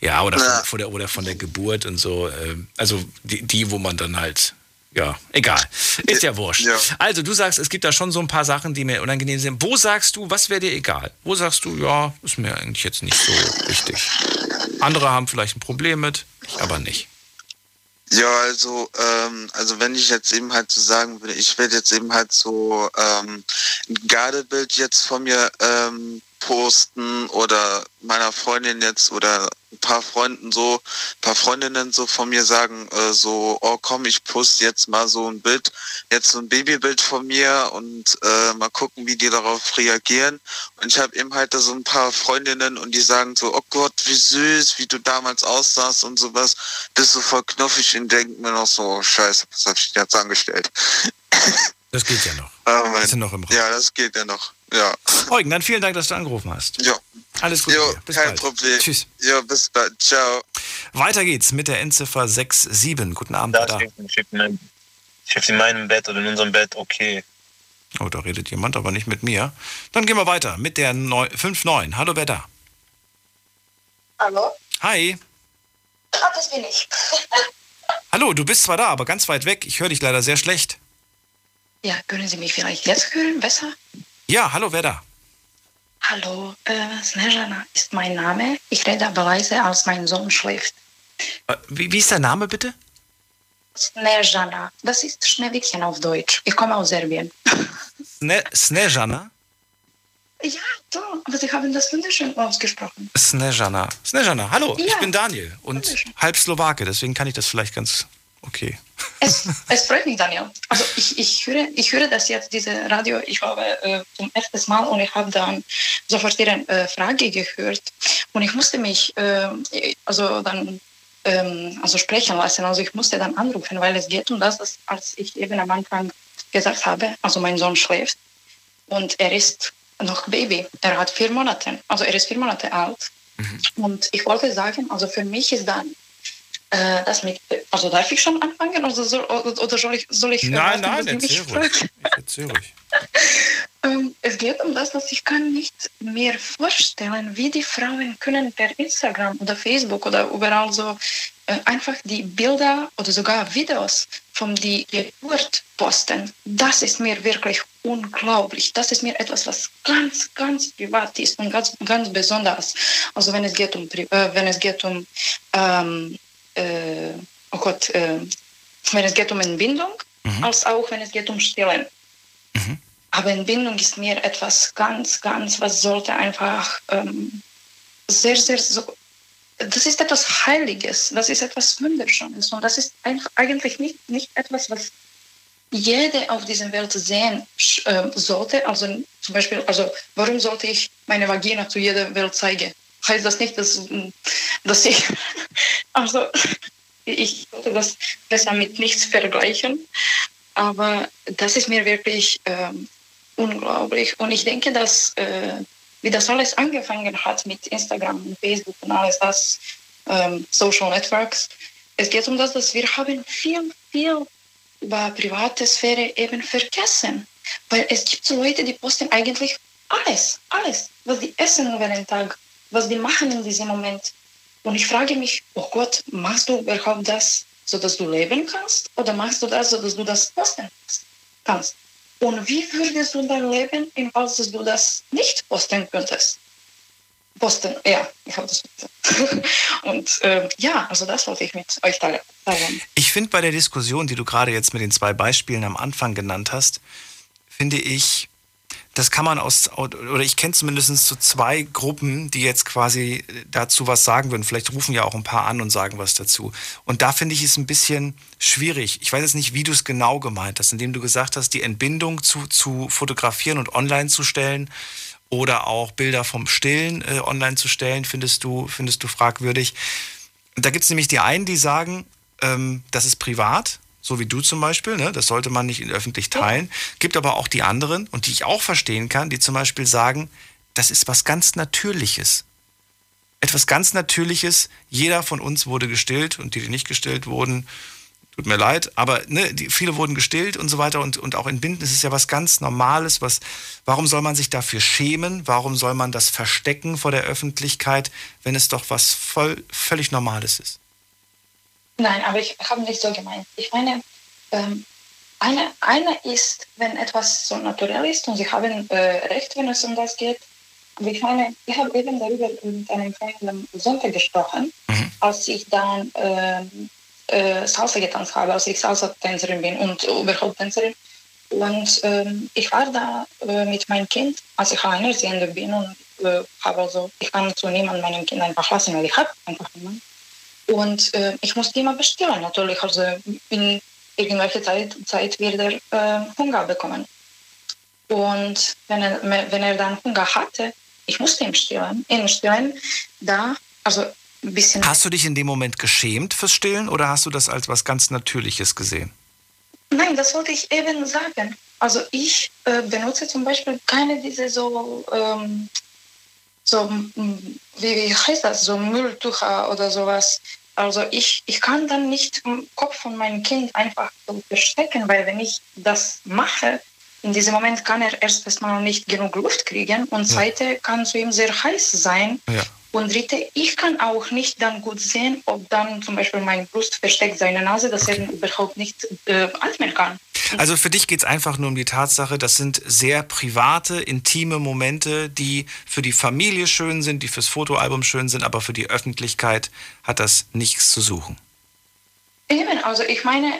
Ja, oder, Ja. Von, von der, oder von der Geburt und so. ähm, Also die, die, wo man dann halt. Ja, egal. Ist ja wurscht. Ja. Also, du sagst, es gibt da schon so ein paar Sachen, die mir unangenehm sind. Wo sagst du, was wäre dir egal? Wo sagst du, ja, ist mir eigentlich jetzt nicht so wichtig? Andere haben vielleicht ein Problem mit, ich aber nicht. Ja, also, ähm, also wenn ich jetzt eben halt so sagen würde, ich werde jetzt eben halt so ähm, ein Gardebild jetzt von mir ähm, posten oder meiner Freundin jetzt oder ein paar Freunden so, ein paar Freundinnen so von mir sagen, äh, so, oh komm, ich poste jetzt mal so ein Bild, jetzt so ein Babybild von mir und äh, mal gucken, wie die darauf reagieren. Und ich habe eben halt da so ein paar Freundinnen und die sagen so, oh Gott, wie süß, wie du damals aussahst und sowas, bist so voll knuffig und denken mir noch so, oh, scheiße, was hab ich jetzt angestellt? Das geht ja noch. Aber mein, Ist ja noch im Raum. ja, das geht ja noch. Ja. Eugen, dann vielen Dank, dass du angerufen hast. Jo, Alles Gute. jo. Bis kein bald. Problem. Tschüss. Jo, bis bald. Ciao. Weiter geht's mit der Endziffer 67. Guten Abend, Da da. schläft in meinem Bett oder in unserem Bett, okay. Oh, da redet jemand, aber nicht mit mir. Dann gehen wir weiter mit der 5-9. Hallo, wer da? Hallo? Hi. Ah, das bin ich. Hallo, du bist zwar da, aber ganz weit weg. Ich höre dich leider sehr schlecht. Ja, können Sie mich vielleicht jetzt hören? Besser? Ja, hallo, wer da? Hallo, äh, Snezhana ist mein Name. Ich rede aber leise, als mein Sohn schläft. Äh, wie, wie ist dein Name bitte? Snezhana. Das ist Schneewittchen auf Deutsch. Ich komme aus Serbien. Sne Snezhana? Ja, doch, aber Sie haben das wunderschön ausgesprochen. Snezhana. Snezhana, hallo, Ja. ich bin Daniel und halb Slowake, deswegen kann ich das vielleicht ganz okay. Es, es freut mich, Daniel. Also ich, ich, höre, ich höre das jetzt, diese Radio, ich habe äh, zum ersten Mal und ich habe dann sofort Ihre äh, Frage gehört und ich musste mich äh, also dann ähm, also sprechen lassen. Also ich musste dann anrufen, weil es geht um das, dass, als ich eben am Anfang gesagt habe, also mein Sohn schläft und er ist noch Baby. Er hat vier Monate, also er ist vier Monate alt. Und ich wollte sagen, also für mich ist dann äh, das mit, also darf ich schon anfangen oder soll, oder soll ich, soll ich Nein, warten, nein, Sie erzähl ruhig. Ich erzähl ruhig. Ähm, es geht um das, dass ich kann nicht mir vorstellen, wie die Frauen können per Instagram oder Facebook oder überall so äh, einfach die Bilder oder sogar Videos von die Geburt posten. Das ist mir wirklich unglaublich. Das ist mir etwas, was ganz, ganz privat ist und ganz, ganz besonders. Also wenn es geht um, äh, wenn es geht um, ähm, äh, oh Gott, äh, wenn es geht um Entbindung, als auch wenn es geht um Stillen. Aber Entbindung ist mir etwas ganz, ganz, was sollte einfach ähm, sehr, sehr so. Das ist etwas Heiliges, das ist etwas Wunderschönes und das ist einfach eigentlich nicht, nicht etwas, was jede auf dieser Welt sehen äh, sollte. Also zum Beispiel, also warum sollte ich meine Vagina zu jeder Welt zeigen? Heißt das nicht, dass, dass ich, also ich sollte das besser mit nichts vergleichen. Aber das ist mir wirklich ähm, unglaublich. Und ich denke, dass, äh, wie das alles angefangen hat mit Instagram und Facebook und alles das, ähm, Social Networks, es geht um das, dass wir haben viel, viel über private Sphäre eben vergessen. Weil es gibt so Leute, die posten eigentlich alles, alles, was die essen über den Tag, was die machen in diesem Moment. Und ich frage mich, oh Gott, machst du überhaupt das, so dass du leben kannst? Oder machst du das, so dass du das posten kannst? Und wie würdest du dann leben, im Fall, dass du das nicht posten könntest? Posten, ja, ich habe das. Und äh, ja, also das wollte ich mit euch teilen. Ich finde bei der Diskussion, die du gerade jetzt mit den zwei Beispielen am Anfang genannt hast, finde ich, das kann man aus, oder ich kenne zumindest so zwei Gruppen, die jetzt quasi dazu was sagen würden. Vielleicht rufen ja auch ein paar an und sagen was dazu. Und da finde ich es ein bisschen schwierig. Ich weiß jetzt nicht, wie du es genau gemeint hast, indem du gesagt hast, die Entbindung zu, zu fotografieren und online zu stellen oder auch Bilder vom Stillen äh, online zu stellen, findest du, findest du fragwürdig. Da gibt es nämlich die einen, die sagen, ähm, das ist privat, so wie du zum Beispiel, ne? das sollte man nicht öffentlich teilen. Gibt aber auch die anderen, und die ich auch verstehen kann, die zum Beispiel sagen, das ist was ganz Natürliches. Etwas ganz Natürliches. Jeder von uns wurde gestillt und die, die nicht gestillt wurden, tut mir leid, aber ne, die, viele wurden gestillt und so weiter und, und auch entbinden. Es ist ja was ganz Normales. Was, warum soll man sich dafür schämen? Warum soll man das verstecken vor der Öffentlichkeit, wenn es doch was voll, völlig Normales ist? Nein, aber ich habe nicht so gemeint. Ich meine, ähm, eine, eine ist, wenn etwas so naturell ist und Sie haben äh, recht, wenn es um das geht. Aber ich meine, ich habe eben darüber mit einem Freund am Sonntag gesprochen, Mhm. als ich dann ähm, äh, Salsa getanzt habe, als ich Salsa-Tänzerin bin und überhaupt Tänzerin. Und ähm, ich war da äh, mit meinem Kind, als ich alleinerziehende bin und äh, habe also, ich kann zu niemandem meinem Kind einfach lassen, weil ich habe einfach niemanden. Und äh, ich musste immer bestellen, natürlich. Also in irgendwelcher Zeit, Zeit wird er äh, Hunger bekommen. Und wenn er, wenn er dann Hunger hatte, ich musste ihm stillen, ihn stillen, da, also ein bisschen. Hast du dich in dem Moment geschämt fürs Stillen oder hast du das als was ganz Natürliches gesehen? Nein, das wollte ich eben sagen. Also ich äh, benutze zum Beispiel keine diese so, ähm, so wie, wie heißt das, so Mülltücher oder sowas. Also ich, ich kann dann nicht im Kopf von meinem Kind einfach so verstecken, weil wenn ich das mache, in diesem Moment kann er erst mal nicht genug Luft kriegen und zweite kann zu ihm sehr heiß sein. Ja. Und dritte, ich kann auch nicht dann gut sehen, ob dann zum Beispiel mein Brust versteckt seine Nase, dass er überhaupt nicht äh, atmen kann. Also für dich geht es einfach nur um die Tatsache, das sind sehr private, intime Momente, die für die Familie schön sind, die fürs Fotoalbum schön sind, aber für die Öffentlichkeit hat das nichts zu suchen. Eben, also ich meine,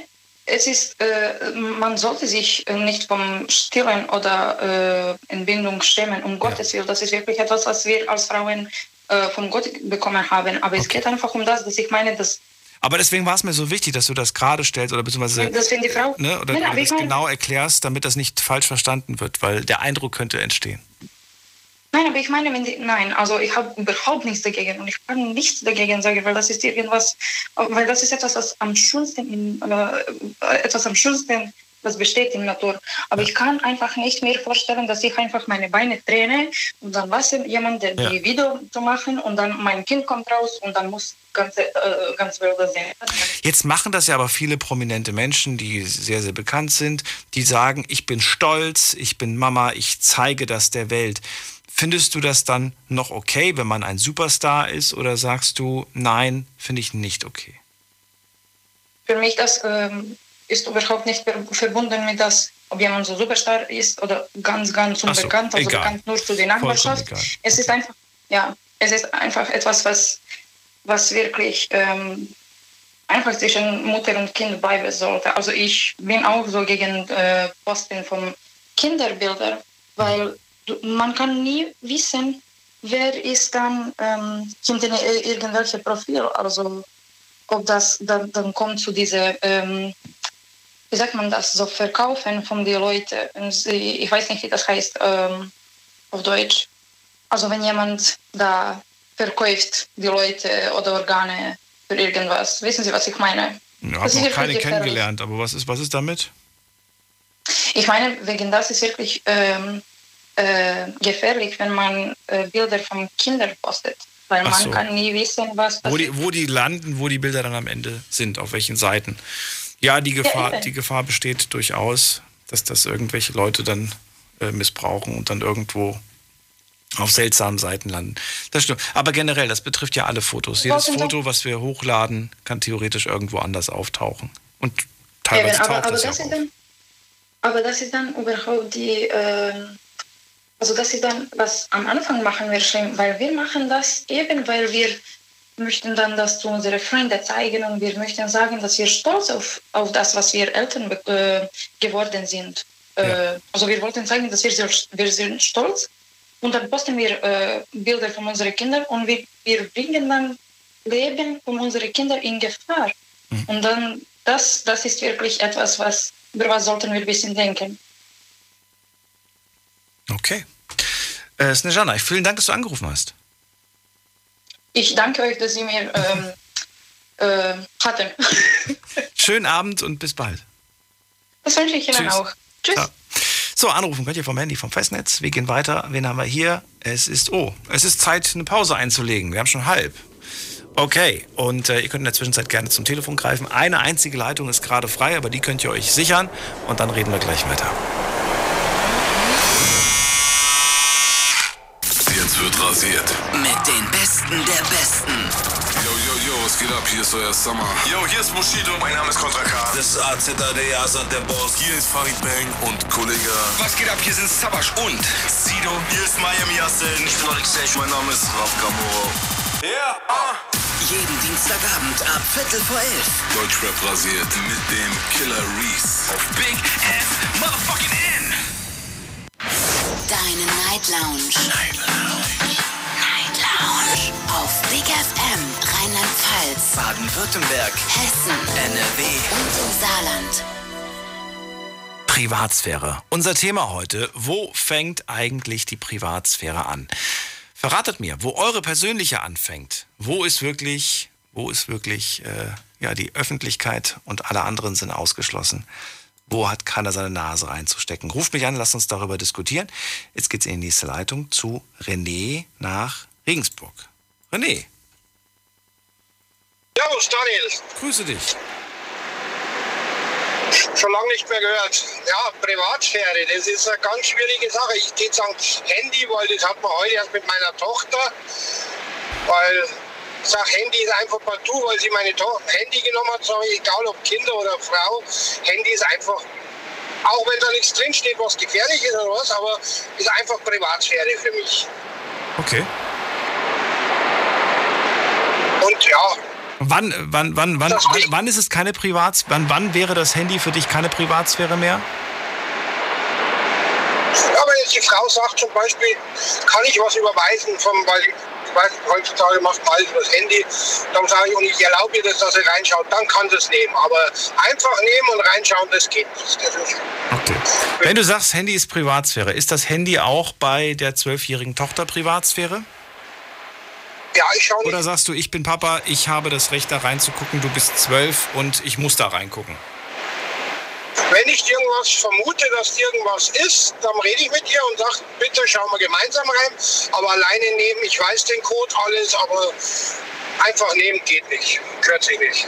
es ist, äh, man sollte sich äh, nicht vom Stillen oder äh, Entbindung schämen, um Gottes Willen. Das ist wirklich etwas, was wir als Frauen äh, von Gott bekommen haben. Aber es geht einfach um das, dass ich meine, dass Aber deswegen war es mir so wichtig, dass du das gerade stellst oder beziehungsweise Frau ne, oder, Nein, oder das meine- genau erklärst, damit das nicht falsch verstanden wird, weil der Eindruck könnte entstehen. Nein, aber ich meine, wenn die, nein, also ich habe überhaupt nichts dagegen und ich kann nichts dagegen sagen, weil das ist irgendwas, weil das ist etwas, was am schönsten, in, äh, etwas am schönsten, was besteht in Natur. Aber ich kann einfach nicht mehr vorstellen, dass ich einfach meine Beine träne und dann lasse jemand der Ja. die Video zu machen und dann mein Kind kommt raus und dann muss ganze äh, ganz das sehen. Jetzt machen das ja aber viele prominente Menschen, die sehr, sehr bekannt sind, die sagen, ich bin stolz, ich bin Mama, ich zeige das der Welt. Findest du das dann noch okay, wenn man ein Superstar ist, oder sagst du, nein, finde ich nicht okay? Für mich das ähm, ist überhaupt nicht ver verbunden mit das, ob jemand so Superstar ist oder ganz, ganz Ach so, unbekannt, also egal. bekannt nur zu der Nachbarschaft. Es ist einfach, ja, es ist einfach etwas, was, was wirklich ähm, einfach zwischen Mutter und Kind bleiben sollte. Also ich bin auch so gegen äh, Posten von Kinderbildern, weil man kann nie wissen, wer ist dann ähm, hinter ir- irgendwelche Profil. Also ob das dann, dann kommt zu dieser, ähm, wie sagt man das, so Verkaufen von den Leuten. Ich weiß nicht, wie das heißt ähm, auf Deutsch. Also wenn jemand da verkauft die Leute oder Organe für irgendwas. Wissen Sie, was ich meine? Ich habe noch keine kennengelernt, aber was ist, was ist damit? Ich meine, wegen das ist wirklich ähm, äh, gefährlich, wenn man äh, Bilder von Kindern postet. Weil Ach man so. kann nie wissen, was Wo die, wo die landen, wo die Bilder dann am Ende sind, auf welchen Seiten. Ja, die Gefahr, die Gefahr besteht durchaus, dass das irgendwelche Leute dann äh, missbrauchen und dann irgendwo auf seltsamen Seiten landen. Das stimmt. Aber generell, das betrifft ja alle Fotos. Jedes Wollten Foto, was wir hochladen, kann theoretisch irgendwo anders auftauchen. Und teilweise Eben, aber, taucht aber, das, das ja ist dann, aber das ist dann überhaupt die, ähm, also das ist dann, was am Anfang machen wir schlimm, weil wir machen das eben, weil wir möchten dann das zu unseren Freunden zeigen und wir möchten sagen, dass wir stolz auf, auf das, was wir Eltern äh, geworden sind. Äh, also wir wollten zeigen, dass wir, wir sind stolz und dann posten wir äh, Bilder von unseren Kindern und wir, wir bringen dann Leben von unseren Kindern in Gefahr. Und dann, das, das ist wirklich etwas, was, über was sollten wir ein bisschen denken. Okay. Äh, Snejana, vielen Dank, dass du angerufen hast. Ich danke euch, dass Sie mir ähm, äh, hatten. Schönen Abend und bis bald. Das wünsche ich Ihnen Tschüss. auch. Tschüss. Ja. So, anrufen könnt ihr vom Handy, vom Festnetz. Wir gehen weiter. Wen haben wir hier? Es ist, oh, es ist Zeit, eine Pause einzulegen. Wir haben schon halb. Okay, und äh, ihr könnt in der Zwischenzeit gerne zum Telefon greifen. Eine einzige Leitung ist gerade frei, aber die könnt ihr euch sichern und dann reden wir gleich weiter. Geht ab? Hier ist euer Summer. Yo, hier ist Bushido. Mein Name ist Kontra K. Das ist AZAD, Asad, der Boss. Hier ist Farid Bang und Kollege. Was geht ab? Hier sind Sabash und Sido. Hier ist Miami Yassin. Ich bin Alex Sech. Mein Name ist Raf Kamoro. Ja, ah. Jeden Dienstagabend ab Viertel vor elf. Deutschrap rasiert mit dem Killer Reese. Auf Big F Motherfucking N. Deine Night Lounge. Night Lounge. Lounge. Auf Big FM Rheinland-Pfalz, Baden-Württemberg, Hessen NRW. und im Saarland. Privatsphäre. Unser Thema heute, wo fängt eigentlich die Privatsphäre an? Verratet mir, wo eure persönliche anfängt. Wo ist wirklich, wo ist wirklich äh, ja, die Öffentlichkeit und alle anderen sind ausgeschlossen? Wo hat keiner seine Nase reinzustecken? Ruft mich an, lasst uns darüber diskutieren. Jetzt geht's in die nächste Leitung zu René nach Regensburg. René, Servus, Daniel. grüße dich. Schon lange nicht mehr gehört. Ja, Privatsphäre, das ist eine ganz schwierige Sache. Ich gehe sagen Handy, weil das hat man heute erst mit meiner Tochter. Weil ich sage, Handy ist einfach partout, weil sie meine Tochter Handy genommen hat, sage ich, egal ob Kinder oder Frau, Handy ist einfach, auch wenn da nichts drinsteht, was gefährlich ist oder was, aber ist einfach Privatsphäre für mich. Okay. Und ja, Wann, wann, wann, wann, wann, wann ist es keine Privats... Wann, wann wäre das Handy für dich keine Privatsphäre mehr? Ja, wenn jetzt die Frau sagt zum Beispiel, kann ich was überweisen, vom, weil ich weiß, heutzutage macht man alles über das Handy, dann sage ich, und ich erlaube ihr das, dass sie reinschaut, dann kann sie es nehmen. Aber einfach nehmen und reinschauen, das geht nicht. Das Okay. Wenn du sagst, Handy ist Privatsphäre, ist das Handy auch bei der zwölfjährigen Tochter Privatsphäre? Ja, ich schaue. Oder sagst du, ich bin Papa, ich habe das Recht da reinzugucken, du bist zwölf und ich muss da reingucken? Wenn ich irgendwas vermute, dass irgendwas ist, dann rede ich mit ihr und sage, bitte schauen wir gemeinsam rein. Aber alleine nehmen, ich weiß den Code, alles, aber einfach nehmen geht nicht. Gehört sich nicht.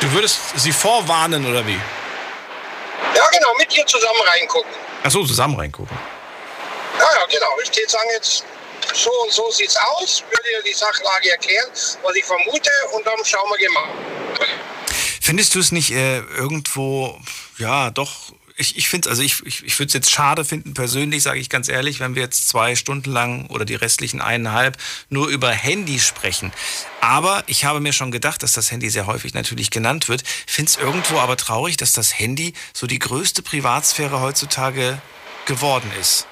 Du würdest sie vorwarnen oder wie? Ja, genau, mit ihr zusammen reingucken. Achso, zusammen reingucken. Ja, ja, genau. Ich würde sagen, jetzt so und so sieht's aus, würde ihr die Sachlage erklären, was ich vermute, und dann schauen wir gemeinsam. Findest du es nicht äh, irgendwo, ja, doch, ich, ich finde es, also ich, ich, ich würde es jetzt schade finden, persönlich, sage ich ganz ehrlich, wenn wir jetzt zwei Stunden lang oder die restlichen eineinhalb nur über Handy sprechen. Aber ich habe mir schon gedacht, dass das Handy sehr häufig natürlich genannt wird. Finde es irgendwo aber traurig, dass das Handy so die größte Privatsphäre heutzutage geworden ist.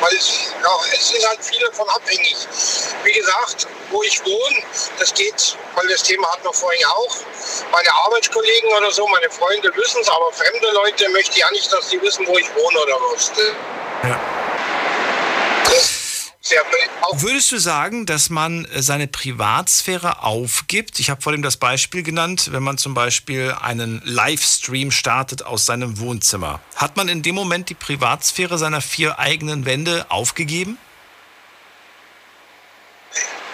Weil es, ja, es sind halt viele davon abhängig. Wie gesagt, wo ich wohne, das geht, weil das Thema hatten wir vorhin auch. Meine Arbeitskollegen oder so, meine Freunde wissen es, aber fremde Leute möchte ich ja nicht, dass die wissen, wo ich wohne oder was. Ja. Auch Würdest du sagen, dass man äh, seine Privatsphäre aufgibt? Ich habe vorhin das Beispiel genannt, wenn man zum Beispiel einen Livestream startet aus seinem Wohnzimmer. Hat man in dem Moment die Privatsphäre seiner vier eigenen Wände aufgegeben?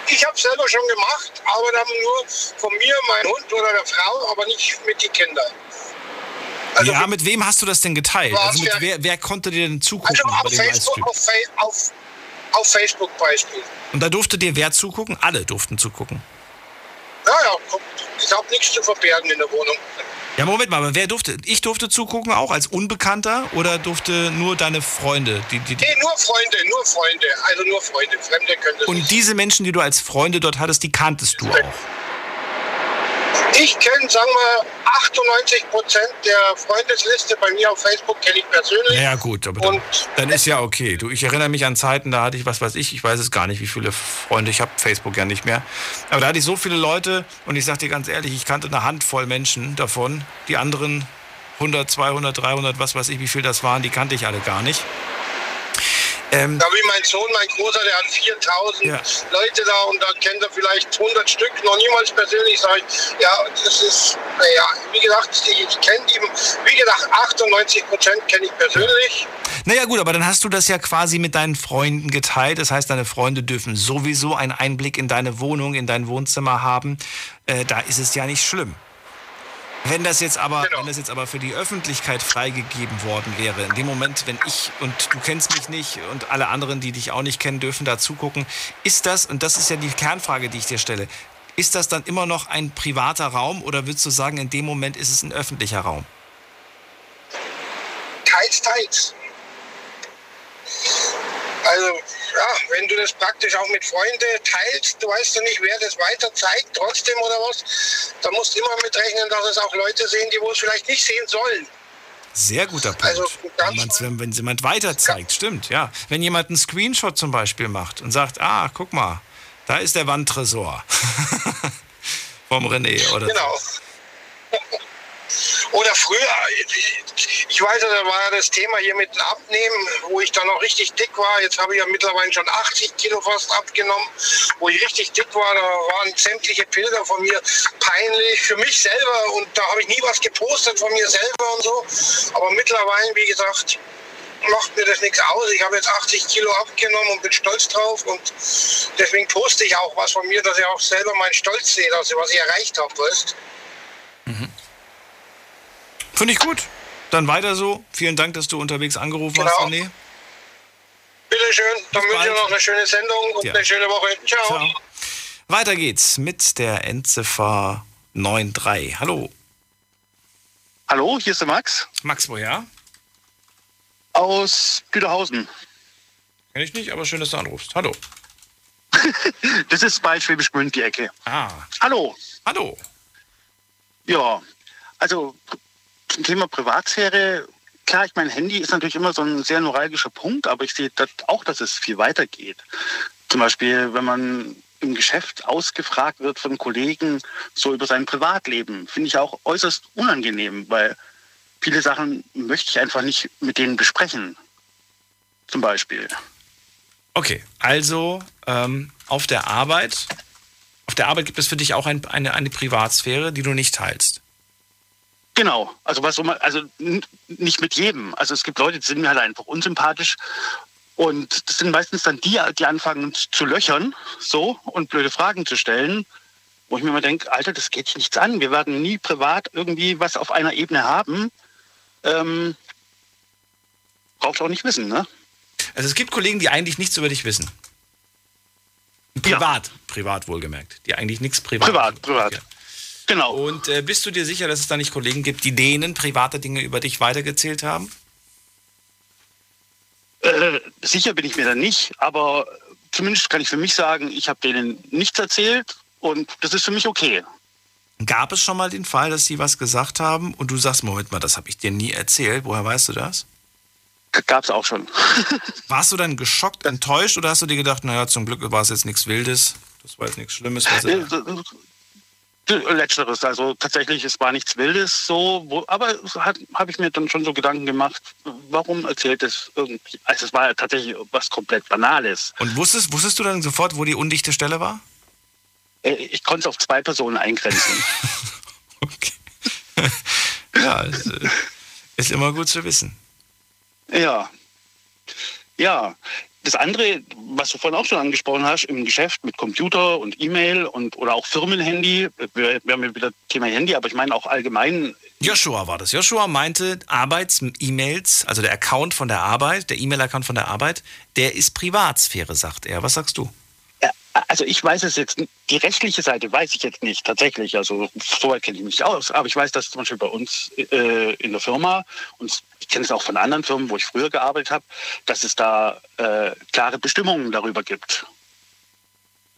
Ich habe selber schon gemacht, aber dann nur von mir, mein Hund oder der Frau, aber nicht mit den Kindern. Also, ja, mit wem hast du das denn geteilt? Also mit wer, wer konnte dir denn zugucken also bei auf dem Facebook, auf, auf, auf Facebook Beispiel. Und da durfte dir wer zugucken? Alle durften zugucken. Ja, ja, guck, ich habe nichts zu verbergen in der Wohnung. Ja, Moment mal, aber wer durfte? Ich durfte zugucken auch als Unbekannter oder durfte nur deine Freunde? Die, die, die Nee, nur Freunde, nur Freunde. Also nur Freunde. Fremde können das und nicht. diese Menschen, die du als Freunde dort hattest, die kanntest du auch. Ich kenne, sagen wir, 98 Prozent der Freundesliste bei mir auf Facebook kenne ich persönlich. Ja, gut, aber dann, dann ist ja okay. Du, ich erinnere mich an Zeiten, da hatte ich, was weiß ich, ich weiß es gar nicht, wie viele Freunde, ich habe Facebook ja nicht mehr. Aber da hatte ich so viele Leute und ich sag dir ganz ehrlich, ich kannte eine Handvoll Menschen davon. Die anderen 100, 200, 300, was weiß ich, wie viel das waren, die kannte ich alle gar nicht. Ähm, Da wie mein Sohn, mein Großer, der hat 4000 Ja. Leute da und da kennt er vielleicht 100 Stück, noch niemals persönlich. Sag ich, ja, das ist, naja, wie gesagt, ich kenne ihn, wie gesagt, 98 Prozent kenne ich persönlich. Naja gut, aber dann hast du das ja quasi mit deinen Freunden geteilt. Das heißt, deine Freunde dürfen sowieso einen Einblick in deine Wohnung, in dein Wohnzimmer haben. Äh, da ist es ja nicht schlimm. Wenn das, jetzt aber, Genau. wenn das jetzt aber für die Öffentlichkeit freigegeben worden wäre, in dem Moment, wenn ich und du kennst mich nicht und alle anderen, die dich auch nicht kennen, dürfen da zugucken, ist das, und das ist ja die Kernfrage, die ich dir stelle, ist das dann immer noch ein privater Raum oder würdest du sagen, in dem Moment ist es ein öffentlicher Raum? Teils, teils. Also, ja, wenn du das praktisch auch mit Freunden teilst, du weißt ja nicht, wer das weiter zeigt, trotzdem oder was, da musst du immer mitrechnen, dass es auch Leute sehen, die es vielleicht nicht sehen sollen. Sehr guter Punkt. Also, wenn, wenn, jemand weiter zeigt, stimmt, ja. Wenn jemand einen Screenshot zum Beispiel macht und sagt, ah, guck mal, da ist der Wandtresor vom René oder Genau. Oder früher, ich weiß da war ja das Thema hier mit dem Abnehmen, wo ich dann noch richtig dick war. Jetzt habe ich ja mittlerweile schon 80 Kilo fast abgenommen, wo ich richtig dick war. Da waren sämtliche Bilder von mir peinlich für mich selber und da habe ich nie was gepostet von mir selber und so. Aber mittlerweile, wie gesagt, macht mir das nichts aus. Ich habe jetzt 80 Kilo abgenommen und bin stolz drauf. Und deswegen poste ich auch was von mir, dass ich auch selber meinen Stolz sehe, dass ich was ich erreicht habe, weißt Finde ich gut. Dann weiter so. Vielen Dank, dass du unterwegs angerufen Genau. hast, René. Bitteschön, dann Bis wünsche ich bald. noch eine schöne Sendung und Ja. eine schöne Woche. Ciao. Ciao. Weiter geht's mit der Endziffer 93. Hallo. Hallo, hier ist der Max Max, woher? aus Güterhausen. Kenn ich nicht, aber schön, dass du anrufst. Hallo. Das ist bei Schwäbisch Gmünd die Ecke. Ah. Hallo. Hallo. Ja, also zum Thema Privatsphäre, klar, ich mein Handy ist natürlich immer so ein sehr neuralgischer Punkt, aber ich sehe das auch, dass es viel weiter geht. Zum Beispiel, wenn man im Geschäft ausgefragt wird von Kollegen so über sein Privatleben, finde ich auch äußerst unangenehm, weil viele Sachen möchte ich einfach nicht mit denen besprechen. Zum Beispiel. Okay, also ähm, auf der Arbeit, auf der Arbeit gibt es für dich auch ein, eine, eine Privatsphäre, die du nicht teilst. Genau, also was also nicht mit jedem. Also es gibt Leute, die sind mir halt einfach unsympathisch und das sind meistens dann die, die anfangen zu löchern, so und blöde Fragen zu stellen, wo ich mir immer denke, Alter, das geht dich nichts an. Wir werden nie privat irgendwie was auf einer Ebene haben. Ähm, braucht auch nicht wissen, ne? Also es gibt Kollegen, die eigentlich nichts über dich wissen. Privat, privat wohlgemerkt. Die eigentlich nichts privat. Privat, privat. Ja. Genau. Und äh, bist du dir sicher, dass es da nicht Kollegen gibt, die denen private Dinge über dich weitergezählt haben? Äh, sicher bin ich mir da nicht, aber zumindest kann ich für mich sagen, ich habe denen nichts erzählt und das ist für mich okay. Gab es schon mal den Fall, dass die was gesagt haben und du sagst, Moment mal, das habe ich dir nie erzählt. Woher weißt du das? Gab es auch schon. Warst du dann geschockt, enttäuscht oder hast du dir gedacht, naja, zum Glück war es jetzt nichts Wildes, das war jetzt nichts Schlimmes? Was Letzteres, also tatsächlich, es war nichts Wildes so, wo, aber habe ich mir dann schon so Gedanken gemacht, warum erzählt es irgendwie, also es war ja tatsächlich was komplett Banales. Und wusstest, wusstest du dann sofort, wo die undichte Stelle war? Äh, Ich konnte es auf zwei Personen eingrenzen. Ja, ist, äh, ist immer gut zu wissen. ja. Ja. Das andere, was du vorhin auch schon angesprochen hast, im Geschäft mit Computer und E-Mail und oder auch Firmenhandy, wir, wir haben ja wieder Thema Handy, aber ich meine auch allgemein Joshua war das. Joshua meinte, Arbeits-E-Mails, also der Account von der Arbeit, der E-Mail-Account von der Arbeit, der ist Privatsphäre, sagt er. Was sagst du? Also ich weiß es jetzt, die rechtliche Seite weiß ich jetzt nicht tatsächlich. Also soweit kenne ich mich aus. Aber ich weiß, dass zum Beispiel bei uns äh, in der Firma, und ich kenne es auch von anderen Firmen, wo ich früher gearbeitet habe, dass es da äh, klare Bestimmungen darüber gibt.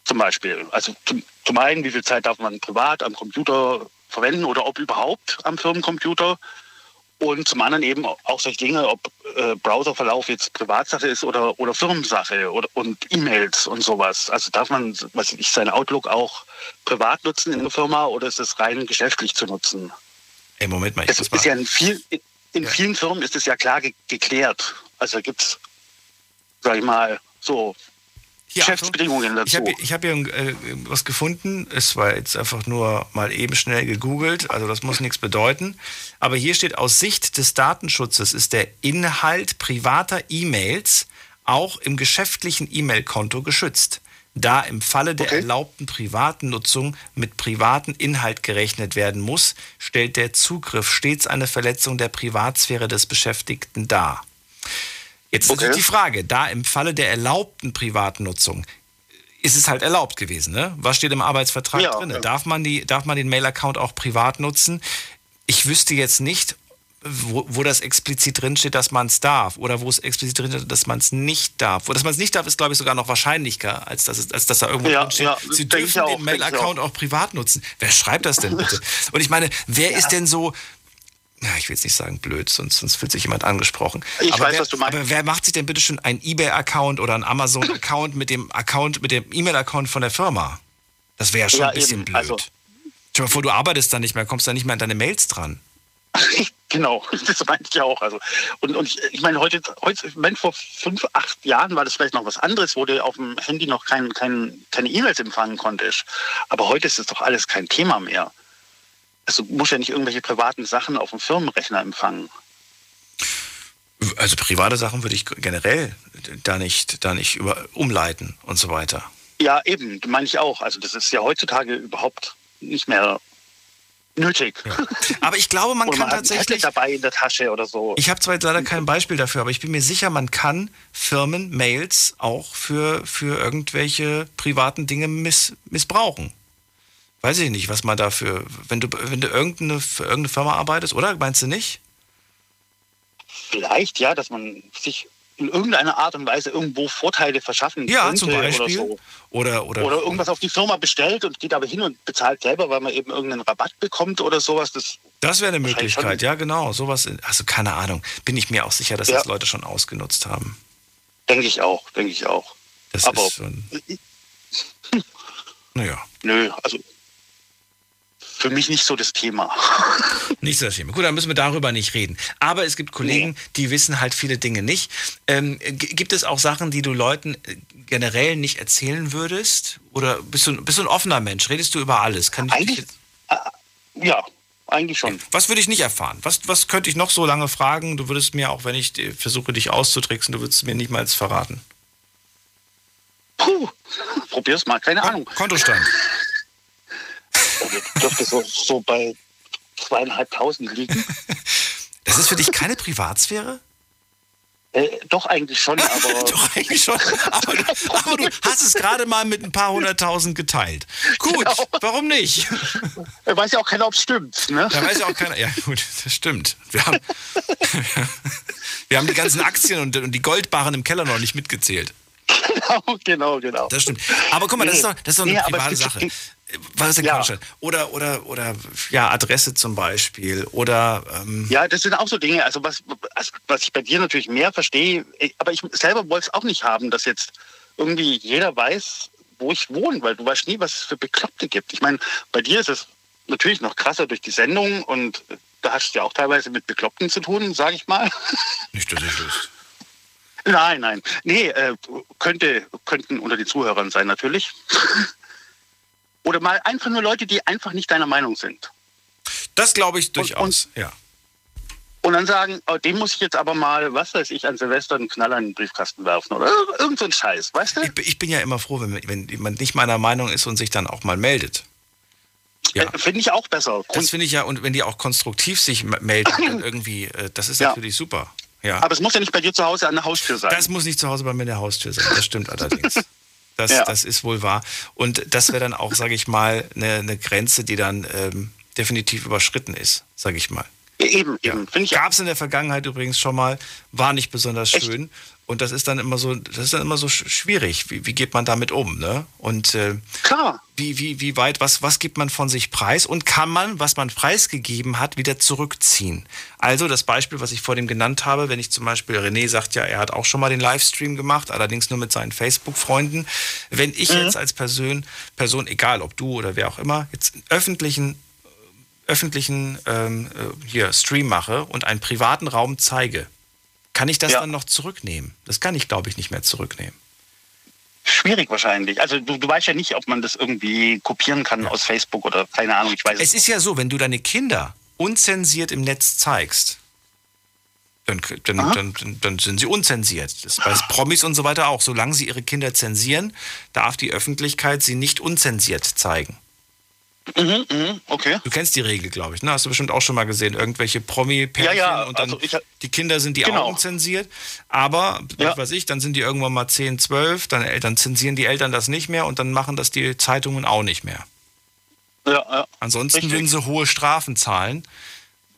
Zum Beispiel. Also zum, zum einen, wie viel Zeit darf man privat am Computer verwenden oder ob überhaupt am Firmencomputer. Und zum anderen eben auch solche Dinge, ob äh, Browserverlauf jetzt Privatsache ist oder, oder Firmensache oder, und E-Mails und sowas. Also darf man, was weiß ich, sein Outlook auch privat nutzen in der Firma oder ist es rein geschäftlich zu nutzen? Ey, Moment mal. Ich Das ist mal ja in, viel, in vielen Firmen ist es ja klar ge geklärt. Also gibt es, sag ich mal, so Geschäftsbedingungen dazu. Ich habe ich hab hier äh, was gefunden. Es war jetzt einfach nur mal eben schnell gegoogelt. Also das muss nichts bedeuten. Aber hier steht, aus Sicht des Datenschutzes ist der Inhalt privater E-Mails auch im geschäftlichen E-Mail-Konto geschützt. Da im Falle der erlaubten privaten Nutzung mit privaten Inhalt gerechnet werden muss, stellt der Zugriff stets eine Verletzung der Privatsphäre des Beschäftigten dar. Jetzt ist natürlich die Frage, da im Falle der erlaubten privaten Nutzung ist es halt erlaubt gewesen, ne? Was steht im Arbeitsvertrag Ja, drin? ja. Darf man die, darf man den Mail-Account auch privat nutzen? Ich wüsste jetzt nicht, wo, wo das explizit drin steht, dass man es darf oder wo es explizit drin steht, dass man es nicht darf. Wo dass man es nicht darf, ist glaube ich sogar noch wahrscheinlicher, als dass, es, als dass da irgendwo Ja, drin steht. ja, Sie dürfen auch, den Mail-Account auch. privat nutzen. Wer schreibt das denn bitte? Und ich meine, wer ist denn so, ja, ich will jetzt nicht sagen blöd, sonst, sonst fühlt sich jemand angesprochen. Ich aber weiß, wer, was du meinst. Aber wer macht sich denn bitte schon einen eBay-Account oder einen Amazon-Account mit dem Account, mit dem E-Mail-Account von der Firma? Das wäre ja schon Ja, ein bisschen eben. blöd. Also- Stell dir mal vor, du arbeitest dann nicht mehr, kommst dann nicht mehr an deine Mails dran. Genau, das meinte ich auch. Also, und, und ich, ich meine, heute, heute, ich meine, vor fünf, acht Jahren war das vielleicht noch was anderes, wo du auf dem Handy noch kein, kein, keine E-Mails empfangen konntest. Aber heute ist das doch alles kein Thema mehr. Also du musst ja nicht irgendwelche privaten Sachen auf dem Firmenrechner empfangen. Also private Sachen würde ich generell da nicht, da nicht über, umleiten und so weiter. Ja, eben, meine ich auch. Also das ist ja heutzutage überhaupt nicht mehr nötig. Ja. Aber ich glaube, man kann man ein tatsächlich. Dabei in der Tasche oder so. Ich habe zwar jetzt leider kein Beispiel dafür, aber ich bin mir sicher, man kann Firmen Mails auch für, für irgendwelche privaten Dinge miss, missbrauchen. Weiß ich nicht, was man dafür, wenn du, wenn du irgendeine, für irgendeine Firma arbeitest, oder? Meinst du nicht? Vielleicht, ja, dass man sich in irgendeiner Art und Weise irgendwo Vorteile verschaffen Ja, zum Beispiel. oder so. Oder, oder, Oder irgendwas auf die Firma bestellt und geht aber hin und bezahlt selber, weil man eben irgendeinen Rabatt bekommt oder sowas. Das Das wäre eine Möglichkeit, ja, genau. Sowas, also keine Ahnung. Bin ich mir auch sicher, dass Ja. das Leute schon ausgenutzt haben. denke ich auch, denke ich auch. Das Aber- ist schon. Naja, Nö, also für mich nicht so das Thema. nicht so das Thema. Gut, dann müssen wir darüber nicht reden. Aber es gibt Kollegen, die wissen halt viele Dinge nicht. Ähm, gibt es auch Sachen, die du Leuten äh, generell nicht erzählen würdest? Oder bist du, bist du ein offener Mensch? Redest du über alles? Kann Eigentlich, jetzt, ja, eigentlich schon. was würde ich nicht erfahren? Was, was könnte ich noch so lange fragen? Du würdest mir, auch wenn ich äh, versuche, dich auszutricksen, du würdest mir nicht mal verraten. Puh, probier's mal, keine Ahnung. Kontostand. Dürfte so, so bei zweieinhalbtausend liegen. Das ist für dich keine Privatsphäre? Äh, doch eigentlich schon, aber Doch, eigentlich schon. Aber du, aber du hast es gerade mal mit ein paar hunderttausend geteilt. Gut, Genau. warum nicht? er weiß ja auch keiner, ob es stimmt. Ne? Da weiß ja auch keiner. Ja, gut, das stimmt. Wir haben, wir haben die ganzen Aktien und, und die Goldbarren im Keller noch nicht mitgezählt. Genau, genau, genau. Das stimmt. Aber guck mal, das ist doch, das ist doch eine Nee, private Sache. gibt- Was ist denn Ja. Oder, oder, oder, ja, Adresse zum Beispiel. Oder, ähm, Ja, das sind auch so Dinge, also was, was ich bei dir natürlich mehr verstehe, aber ich selber wollte es auch nicht haben, dass jetzt irgendwie jeder weiß, wo ich wohne, weil du weißt nie, was es für Bekloppte gibt. Ich meine, bei dir ist es natürlich noch krasser durch die Sendung und da hast du ja auch teilweise mit Bekloppten zu tun, sage ich mal. nicht, dass ich wüsste. Nein, nein. Nee, äh, könnte, könnten unter den Zuhörern sein, natürlich. Oder mal einfach nur Leute, die einfach nicht deiner Meinung sind. Das glaube ich durchaus, ja. Und dann sagen, oh, dem muss ich jetzt aber mal, was weiß ich, an Silvester einen Knaller in den Briefkasten werfen oder ir- irgend so ein Scheiß, weißt du? Ich, bin- ich bin ja immer froh, wenn, wenn jemand nicht meiner Meinung ist und sich dann auch mal meldet. Ja. Äh, Finde ich auch besser. Das finde ich ja, und wenn die auch konstruktiv sich melden, dann irgendwie, äh, das ist Ja. natürlich super. Ja. Aber es muss ja nicht bei dir zu Hause an der Haustür sein. Das muss nicht zu Hause bei mir in der Haustür sein. Das stimmt allerdings. Das, Ja. das ist wohl wahr. Und das wäre dann auch, sage ich mal, eine, eine Grenze, die dann ähm, definitiv überschritten ist, sage ich mal. Eben, eben. Finde ich Gab es in der Vergangenheit übrigens schon mal, war nicht besonders Echt? schön. Und das ist dann immer so, das ist dann immer so sch- schwierig. Wie, wie geht man damit um? Ne? Und äh, klar. wie, wie, wie weit, was, was gibt man von sich preis und kann man, was man preisgegeben hat, wieder zurückziehen? Also das Beispiel, was ich vor dem genannt habe, wenn ich zum Beispiel, René sagt ja, er hat auch schon mal den Livestream gemacht, allerdings nur mit seinen Facebook-Freunden. Wenn ich jetzt als Person, Person, egal ob du oder wer auch immer, jetzt einen öffentlichen, öffentlichen ähm, äh, hier Stream mache und einen privaten Raum zeige, kann ich das Ja. dann noch zurücknehmen? Das kann ich, glaube ich, nicht mehr zurücknehmen. Schwierig wahrscheinlich. Also du, du weißt ja nicht, ob man das irgendwie kopieren kann aus Facebook oder keine Ahnung, ich weiß Es ist ja so, wenn du deine Kinder unzensiert im Netz zeigst, dann, dann, dann, dann, dann sind sie unzensiert. Das weiß Promis und so weiter auch. Solange sie ihre Kinder zensieren, darf die Öffentlichkeit sie nicht unzensiert zeigen. Mhm, mhm, okay. Du kennst die Regel, glaube ich. Ne? Hast du bestimmt auch schon mal gesehen. Irgendwelche Promi-Pärchen Ja, ja, und dann also ich die Kinder sind die Genau. Augen zensiert. Aber, Ja. was weiß ich, dann sind die irgendwann mal 10, 12, dann, dann zensieren die Eltern das nicht mehr und dann machen das die Zeitungen auch nicht mehr. Ja, ja. Ansonsten Richtig. würden sie hohe Strafen zahlen,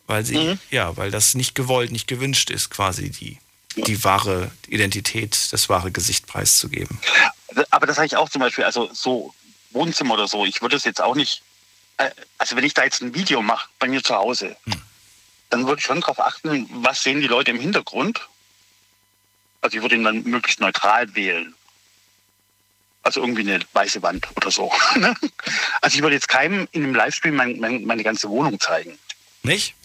weil sie, Mhm. ja, weil das nicht gewollt, nicht gewünscht ist, quasi die, die wahre Identität, das wahre Gesicht preiszugeben. Aber das sage ich auch zum Beispiel, also so Wohnzimmer oder so, ich würde es jetzt auch nicht, also wenn ich da jetzt ein Video mache bei mir zu Hause, dann würde ich schon darauf achten, was sehen die Leute im Hintergrund. Also ich würde ihn dann möglichst neutral wählen. Also irgendwie eine weiße Wand oder so. ne? also ich würde jetzt keinem in dem Livestream mein, mein, meine ganze Wohnung zeigen. Nicht?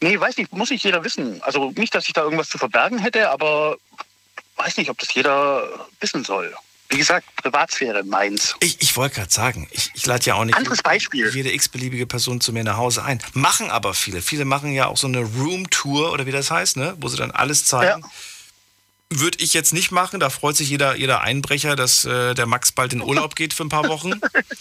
Nee, weiß nicht, muss nicht jeder wissen. Also nicht, dass ich da irgendwas zu verbergen hätte, aber weiß nicht, ob das jeder wissen soll. Wie gesagt, Privatsphäre meins. Ich, ich wollte gerade sagen, ich, ich lade ja auch nicht Anderes Beispiel. jede x-beliebige Person zu mir nach Hause ein. Machen aber viele. Viele machen ja auch so eine Room-Tour oder wie das heißt, ne? wo sie dann alles zeigen. Würde ich jetzt nicht machen. Da freut sich jeder, jeder Einbrecher, dass äh, der Max bald in Urlaub geht für ein paar Wochen.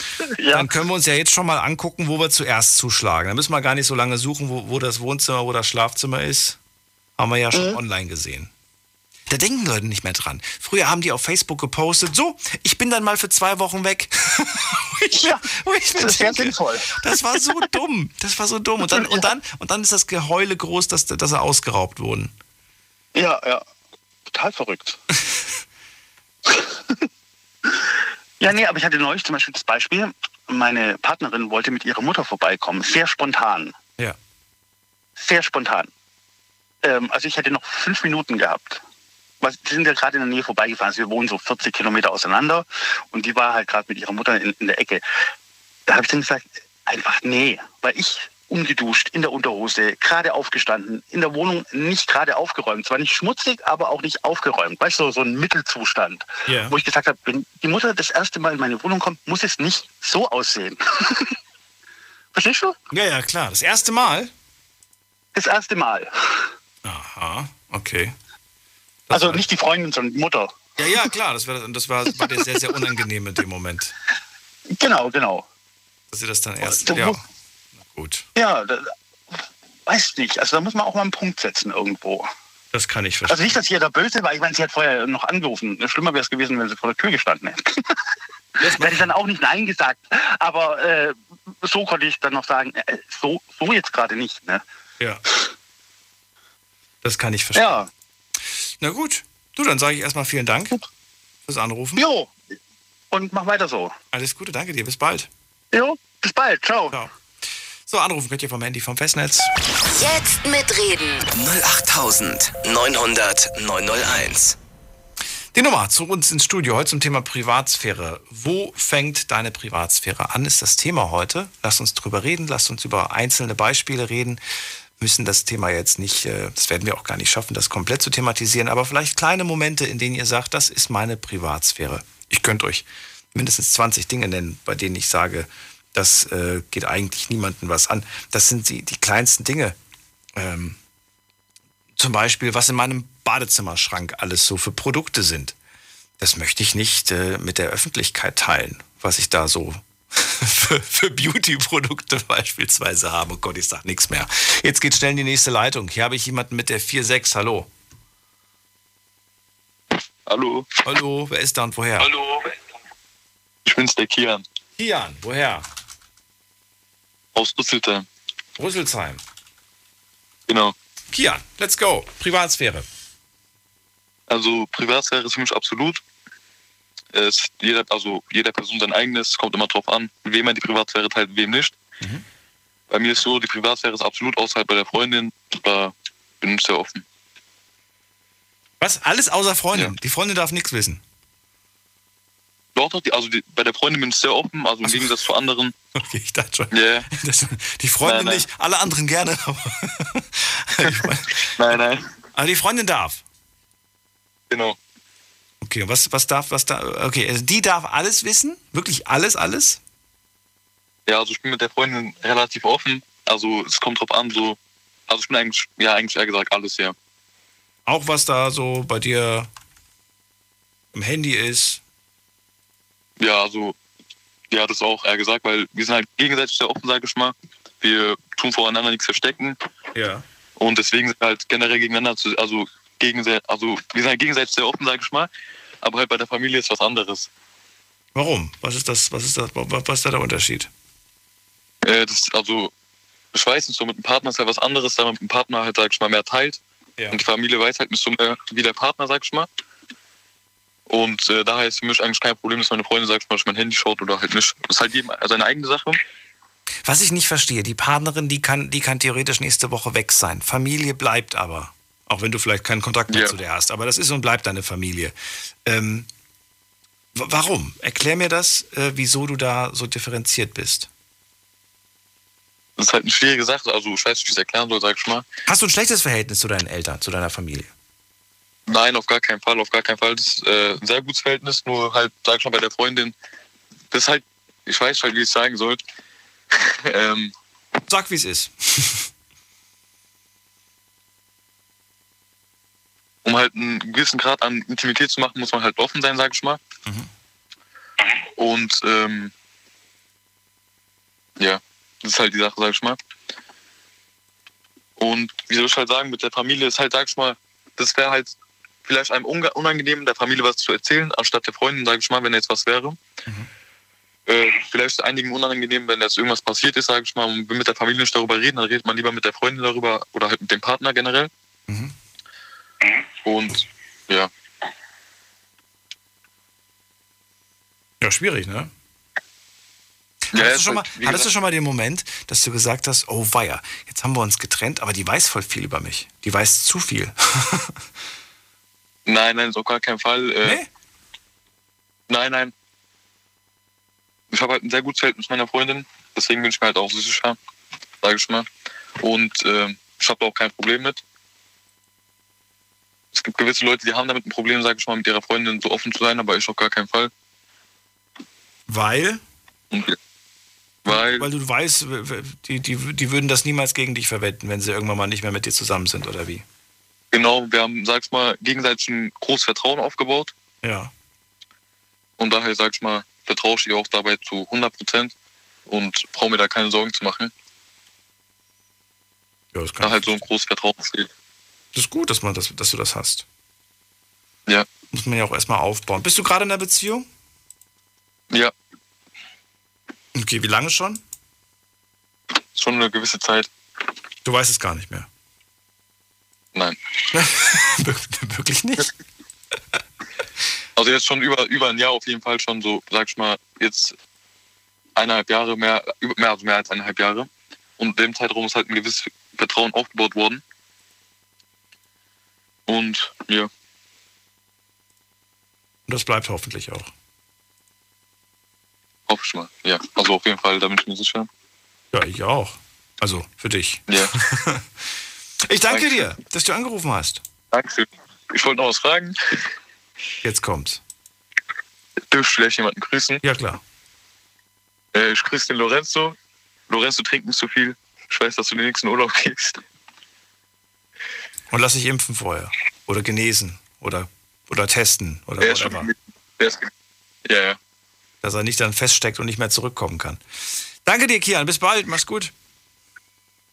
Dann können wir uns ja jetzt schon mal angucken, wo wir zuerst zuschlagen. Da müssen wir gar nicht so lange suchen, wo, wo das Wohnzimmer, wo das Schlafzimmer ist. Haben wir ja schon online gesehen. Da denken Leute nicht mehr dran. Früher haben die auf Facebook gepostet, so, ich bin dann mal für zwei Wochen weg. Ich wo ich das wäre sinnvoll. Das war so dumm. Das war so dumm. Und dann, und dann, und dann ist das Geheule groß, dass, dass sie ausgeraubt wurden. Ja, ja. Total verrückt. ja, nee, aber ich hatte neulich zum Beispiel das Beispiel, meine Partnerin wollte mit ihrer Mutter vorbeikommen. Sehr spontan. Ja. Sehr spontan. Ähm, also ich hätte noch fünf Minuten gehabt. Was, die sind ja gerade in der Nähe vorbeigefahren. Also wir wohnen so 40 Kilometer auseinander und die war halt gerade mit ihrer Mutter in, in der Ecke. Da habe ich dann gesagt, einfach nee, weil ich ungeduscht, in der Unterhose, gerade aufgestanden, in der Wohnung nicht gerade aufgeräumt. Zwar nicht schmutzig, aber auch nicht aufgeräumt. Weißt du, so, ein Mittelzustand. Ja. Wo ich gesagt habe, wenn die Mutter das erste Mal in meine Wohnung kommt, muss es nicht so aussehen. Verstehst du? Ja, ja, klar. Das erste Mal? Das erste Mal. Aha, okay. Also nicht die Freundin, sondern die Mutter. Ja, ja, klar. Das, war, das war, war dir sehr, sehr unangenehm in dem Moment. Genau, genau. Dass sie das dann erst. Ja, gut. Ja, da, weiß nicht. Also da muss man auch mal einen Punkt setzen irgendwo. Das kann ich verstehen. Also nicht, dass jeder böse war. Ich meine, sie hat vorher noch angerufen. Schlimmer wäre es gewesen, wenn sie vor der Tür gestanden hätte. Da hätte ich dann auch nicht Nein gesagt. Aber äh, so konnte ich dann noch sagen, äh, so, so jetzt gerade nicht. Ne? Ja. Das kann ich verstehen. Ja. Na gut. Du, dann sage ich erstmal vielen Dank fürs Anrufen. Jo. Und mach weiter so. Alles Gute, danke dir. Bis bald. Jo, bis bald. Ciao. Ciao. So, anrufen könnt ihr vom Handy vom Festnetz. Jetzt mitreden. 08900 901. Die Nummer zu uns ins Studio heute zum Thema Privatsphäre. Wo fängt deine Privatsphäre an, ist das Thema heute. Lass uns drüber reden, lass uns über einzelne Beispiele reden. Müssen das Thema jetzt nicht, äh, das werden wir auch gar nicht schaffen, das komplett zu thematisieren, aber vielleicht kleine Momente, in denen ihr sagt, das ist meine Privatsphäre. Ich könnte euch mindestens 20 Dinge nennen, bei denen ich sage, das äh, geht eigentlich niemandem was an. Das sind die, die kleinsten Dinge. Ähm, zum Beispiel, was in meinem Badezimmerschrank alles so für Produkte sind. Das möchte ich nicht äh, mit der Öffentlichkeit teilen, was ich da so für, für Beauty-Produkte beispielsweise habe. Oh Gott, ich sag nichts mehr. Jetzt geht schnell in die nächste Leitung. Hier habe ich jemanden mit der 46. Hallo. Hallo. Hallo, wer ist da und woher? Hallo. Ich bin's, der Kian. Kian, woher? Aus Rüsselheim. Rüsselsheim. Genau. Kian, let's go. Privatsphäre. Also Privatsphäre ist für mich absolut. Es ist jeder, also jeder Person sein eigenes, kommt immer drauf an, wem man die Privatsphäre teilt, wem nicht. Bei mir ist so, die Privatsphäre ist absolut außerhalb bei der Freundin. Da bin ich sehr offen. Was? Alles außer Freundin? Die Freundin darf nichts wissen. Doch, doch, die, also die, bei der Freundin bin ich sehr offen, also im Gegensatz zu anderen. Okay, ich dachte schon. Ja. Das, die Freundin Nein, nein. nicht, alle anderen gerne. aber- Nein, nein. Aber die Freundin darf. Genau. Okay, was, was darf, was da, okay, also die darf alles wissen? Wirklich alles, alles? Ja, also ich bin mit der Freundin relativ offen. Also es kommt drauf an, so. Also ich bin eigentlich, ja, eigentlich eher gesagt alles, ja. Auch was da so bei dir im Handy ist? Ja, also, ja, das auch eher gesagt, weil wir sind halt gegenseitig sehr offen, sage ich mal. Wir tun voreinander nichts verstecken. Ja. Und deswegen sind wir halt generell gegeneinander, zu, also, gegenseitig, also wir sind halt gegenseitig sehr offen, sage ich mal. Aber halt bei der Familie ist was anderes. Warum? Was ist das, was ist das, was ist da der Unterschied? Äh, das, also, ich weiß nicht, so mit dem Partner ist ja was anderes, da man mit dem Partner halt, sag ich mal, mehr teilt. Ja. Und die Familie weiß halt nicht so mehr wie der Partner, sag ich mal. Und äh, daher ist für mich eigentlich kein Problem, dass meine Freundin, sag ich mal, dass mein Handy schaut oder halt nicht. Das ist halt jedem seine eigene Sache. Was ich nicht verstehe, die Partnerin, die kann, die kann theoretisch nächste Woche weg sein. Familie bleibt aber. Auch wenn du vielleicht keinen Kontakt mehr Ja. zu der hast. Aber das ist und bleibt deine Familie. Ähm, warum? Erklär mir das, äh, wieso du da so differenziert bist. Das ist halt eine schwierige Sache. Also ich weiß nicht, wie ich es erklären soll, sag ich mal. Hast du ein schlechtes Verhältnis zu deinen Eltern, zu deiner Familie? Nein, auf gar keinen Fall, auf gar keinen Fall. Das ist äh, ein sehr gutes Verhältnis, nur halt, sag ich mal, bei der Freundin, das ist halt, ich weiß halt, wie ich es sagen soll. ähm, Sag, wie es ist. um halt einen gewissen Grad an Intimität zu machen, muss man halt offen sein, sag ich mal. Und ähm, ja, das ist halt die Sache, sag ich mal. Und wie soll ich halt sagen, mit der Familie ist halt, sag ich mal, das wäre halt vielleicht einem unangenehm, der Familie was zu erzählen, anstatt der Freundin, sag ich mal, wenn jetzt was wäre. Äh, vielleicht ist einigen unangenehm, wenn jetzt irgendwas passiert ist, sag ich mal, und will mit der Familie nicht darüber reden, dann redet man lieber mit der Freundin darüber oder halt mit dem Partner generell. Und ja, Ja, schwierig, ne? Ja, hattest du, schon mal, hattest du schon mal den Moment, dass du gesagt hast, oh weia, jetzt haben wir uns getrennt, aber die weiß voll viel über mich. Die weiß zu viel. Nein, nein, so gar kein Fall. Äh, Nee? Nein, nein. Ich habe halt ein sehr gutes Verhältnis mit meiner Freundin, deswegen bin ich mir halt auch so sicher, sage ich mal. Und äh, ich habe da auch kein Problem mit. Es gibt gewisse Leute, die haben damit ein Problem, sage ich mal, mit ihrer Freundin so offen zu sein, aber ich auf gar keinen Fall. Weil? Weil, Weil du weißt, die, die, die würden das niemals gegen dich verwenden, wenn sie irgendwann mal nicht mehr mit dir zusammen sind, oder wie? genau, wir haben, sag ich mal, gegenseitig ein großes Vertrauen aufgebaut. Ja. Und daher, sag ich mal, vertraue ich ihr auch dabei zu 100 Prozent und brauche mir da keine Sorgen zu machen. Ja, das Da halt so ein großes Vertrauen besteht. Das ist gut, dass, man das, dass du das hast. Ja. Muss man ja auch erstmal aufbauen. Bist du gerade in einer Beziehung? Ja, Okay, wie lange schon? schon eine gewisse Zeit. Du weißt es gar nicht mehr. Nein. Wirklich nicht? Also jetzt schon über, über ein Jahr auf jeden Fall schon so, sag ich mal, jetzt eineinhalb Jahre mehr, mehr, also mehr als eineinhalb Jahre. Und in dem Zeitraum ist halt ein gewisses Vertrauen aufgebaut worden. Und ja, Und das bleibt hoffentlich auch. hoffe ich mal. Ja, also auf jeden Fall, da bin ich mir sicher. Ja, ich auch. Also für dich. Ja. Ich danke dir, dass du angerufen hast. Danke. Ich wollte noch was fragen. Jetzt kommt's. Ich vielleicht jemanden grüßen? Ja, klar. Äh, ich grüße den Lorenzo. Lorenzo, trink nicht so viel. Ich weiß, dass du den nächsten Urlaub gehst. Und lass dich impfen vorher. Oder genesen. Oder, oder testen. Oder Der ist schon, der ist, ja, ja. Dass er nicht dann feststeckt und nicht mehr zurückkommen kann. Danke dir, Kian. Bis bald. Mach's gut.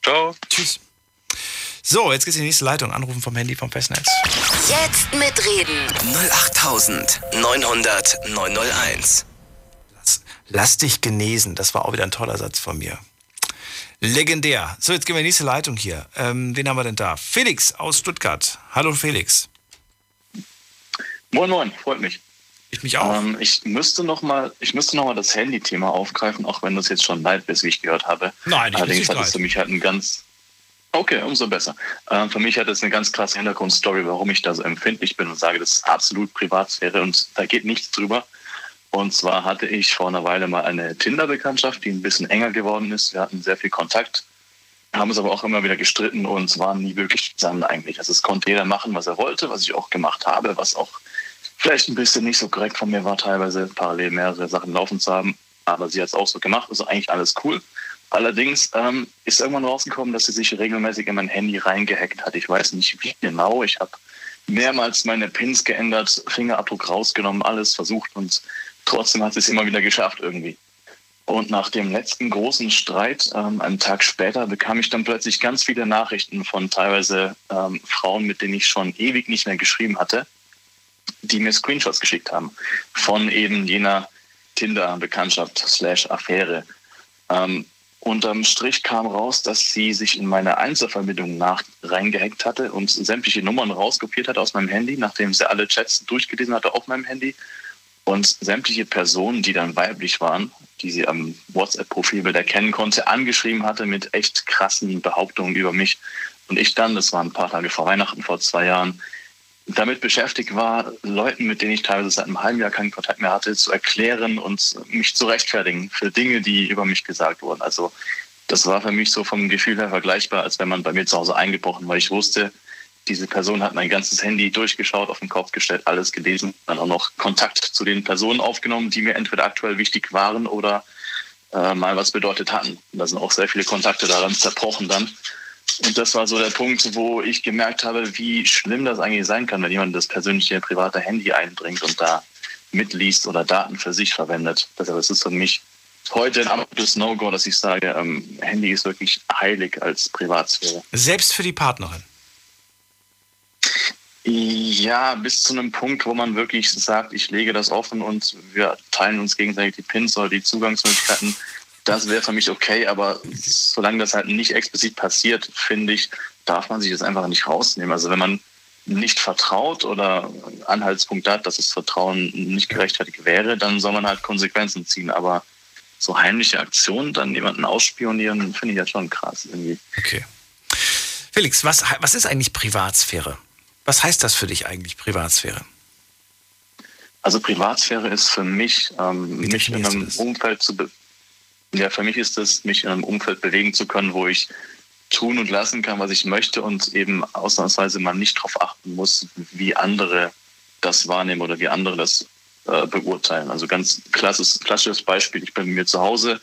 Ciao. Tschüss. So, jetzt geht's in die nächste Leitung. Anrufen vom Handy vom Festnetz. Jetzt mitreden. 08900 901. Lass dich genesen. Das war auch wieder ein toller Satz von mir. Legendär. So, jetzt gehen wir in die nächste Leitung hier. Ähm, wen haben wir denn da? Felix aus Stuttgart. Hallo Felix. Moin, moin, freut mich. Ich mich auch. Ähm, ich müsste noch mal, ich müsste noch mal das Handy-Thema aufgreifen, auch wenn du es jetzt schon leid bist, wie ich gehört habe. Nein, ich Allerdings hat es für mich halt ein ganz, okay, umso besser. Ähm, für mich hat es eine ganz krasse Hintergrundstory, warum ich da so empfindlich bin und sage, das ist absolut Privatsphäre und da geht nichts drüber. Und zwar hatte ich vor einer Weile mal eine Tinder-Bekanntschaft, die ein bisschen enger geworden ist. Wir hatten sehr viel Kontakt, haben uns aber auch immer wieder gestritten und waren nie wirklich zusammen eigentlich. Also es konnte jeder machen, was er wollte, was ich auch gemacht habe, was auch vielleicht ein bisschen nicht so korrekt von mir war, teilweise parallel mehrere Sachen laufen zu haben. Aber sie hat es auch so gemacht, also eigentlich alles cool. Allerdings ähm, ist irgendwann rausgekommen, dass sie sich regelmäßig in mein Handy reingehackt hat. Ich weiß nicht wie genau. Ich habe mehrmals meine Pins geändert, Fingerabdruck rausgenommen, alles versucht und trotzdem hat sie es immer wieder geschafft irgendwie. Und nach dem letzten großen Streit, ähm, einen Tag später, bekam ich dann plötzlich ganz viele Nachrichten von teilweise ähm, Frauen, mit denen ich schon ewig nicht mehr geschrieben hatte, die mir Screenshots geschickt haben von eben jener Tinder-Bekanntschaft slash Affäre. Ähm, unterm Strich kam raus, dass sie sich in meine Einzelvermittlung nach reingehackt hatte und sämtliche Nummern rauskopiert hat aus meinem Handy, nachdem sie alle Chats durchgelesen hatte auf meinem Handy. Und sämtliche Personen, die dann weiblich waren, die sie am WhatsApp-Profilbild erkennen konnte, angeschrieben hatte mit echt krassen Behauptungen über mich. Und ich dann, das war ein paar Tage vor Weihnachten vor zwei Jahren, damit beschäftigt war, Leuten, mit denen ich teilweise seit einem halben Jahr keinen Kontakt mehr hatte, zu erklären und mich zu rechtfertigen für Dinge, die über mich gesagt wurden. Also das war für mich so vom Gefühl her vergleichbar, als wenn man bei mir zu Hause eingebrochen, weil ich wusste, diese Person hat mein ganzes Handy durchgeschaut, auf den Kopf gestellt, alles gelesen, dann auch noch Kontakt zu den Personen aufgenommen, die mir entweder aktuell wichtig waren oder äh, mal was bedeutet hatten. Da sind auch sehr viele Kontakte daran zerbrochen dann. Und das war so der Punkt, wo ich gemerkt habe, wie schlimm das eigentlich sein kann, wenn jemand das persönliche private Handy einbringt und da mitliest oder Daten für sich verwendet. Deshalb ist es für mich heute ein absolutes No-Go, dass ich sage, ähm, Handy ist wirklich heilig als Privatsphäre. Selbst für die Partnerin? Ja, bis zu einem Punkt, wo man wirklich sagt, ich lege das offen und wir teilen uns gegenseitig die Pins oder die Zugangsmöglichkeiten. Das wäre für mich okay, aber solange das halt nicht explizit passiert, finde ich, darf man sich das einfach nicht rausnehmen. Also wenn man nicht vertraut oder Anhaltspunkt hat, dass das Vertrauen nicht gerechtfertigt wäre, dann soll man halt Konsequenzen ziehen. Aber so heimliche Aktionen, dann jemanden ausspionieren, finde ich ja schon krass irgendwie. Okay. Felix, was, was ist eigentlich Privatsphäre? Was heißt das für dich eigentlich, Privatsphäre? Also Privatsphäre ist für mich, ähm, mich in einem Umfeld zu ja, für mich ist es, mich in einem Umfeld bewegen zu können, wo ich tun und lassen kann, was ich möchte und eben ausnahmsweise mal nicht darauf achten muss, wie andere das wahrnehmen oder wie andere das äh, beurteilen. Also ganz klassisches, klassisches Beispiel, ich bin bei mir zu Hause,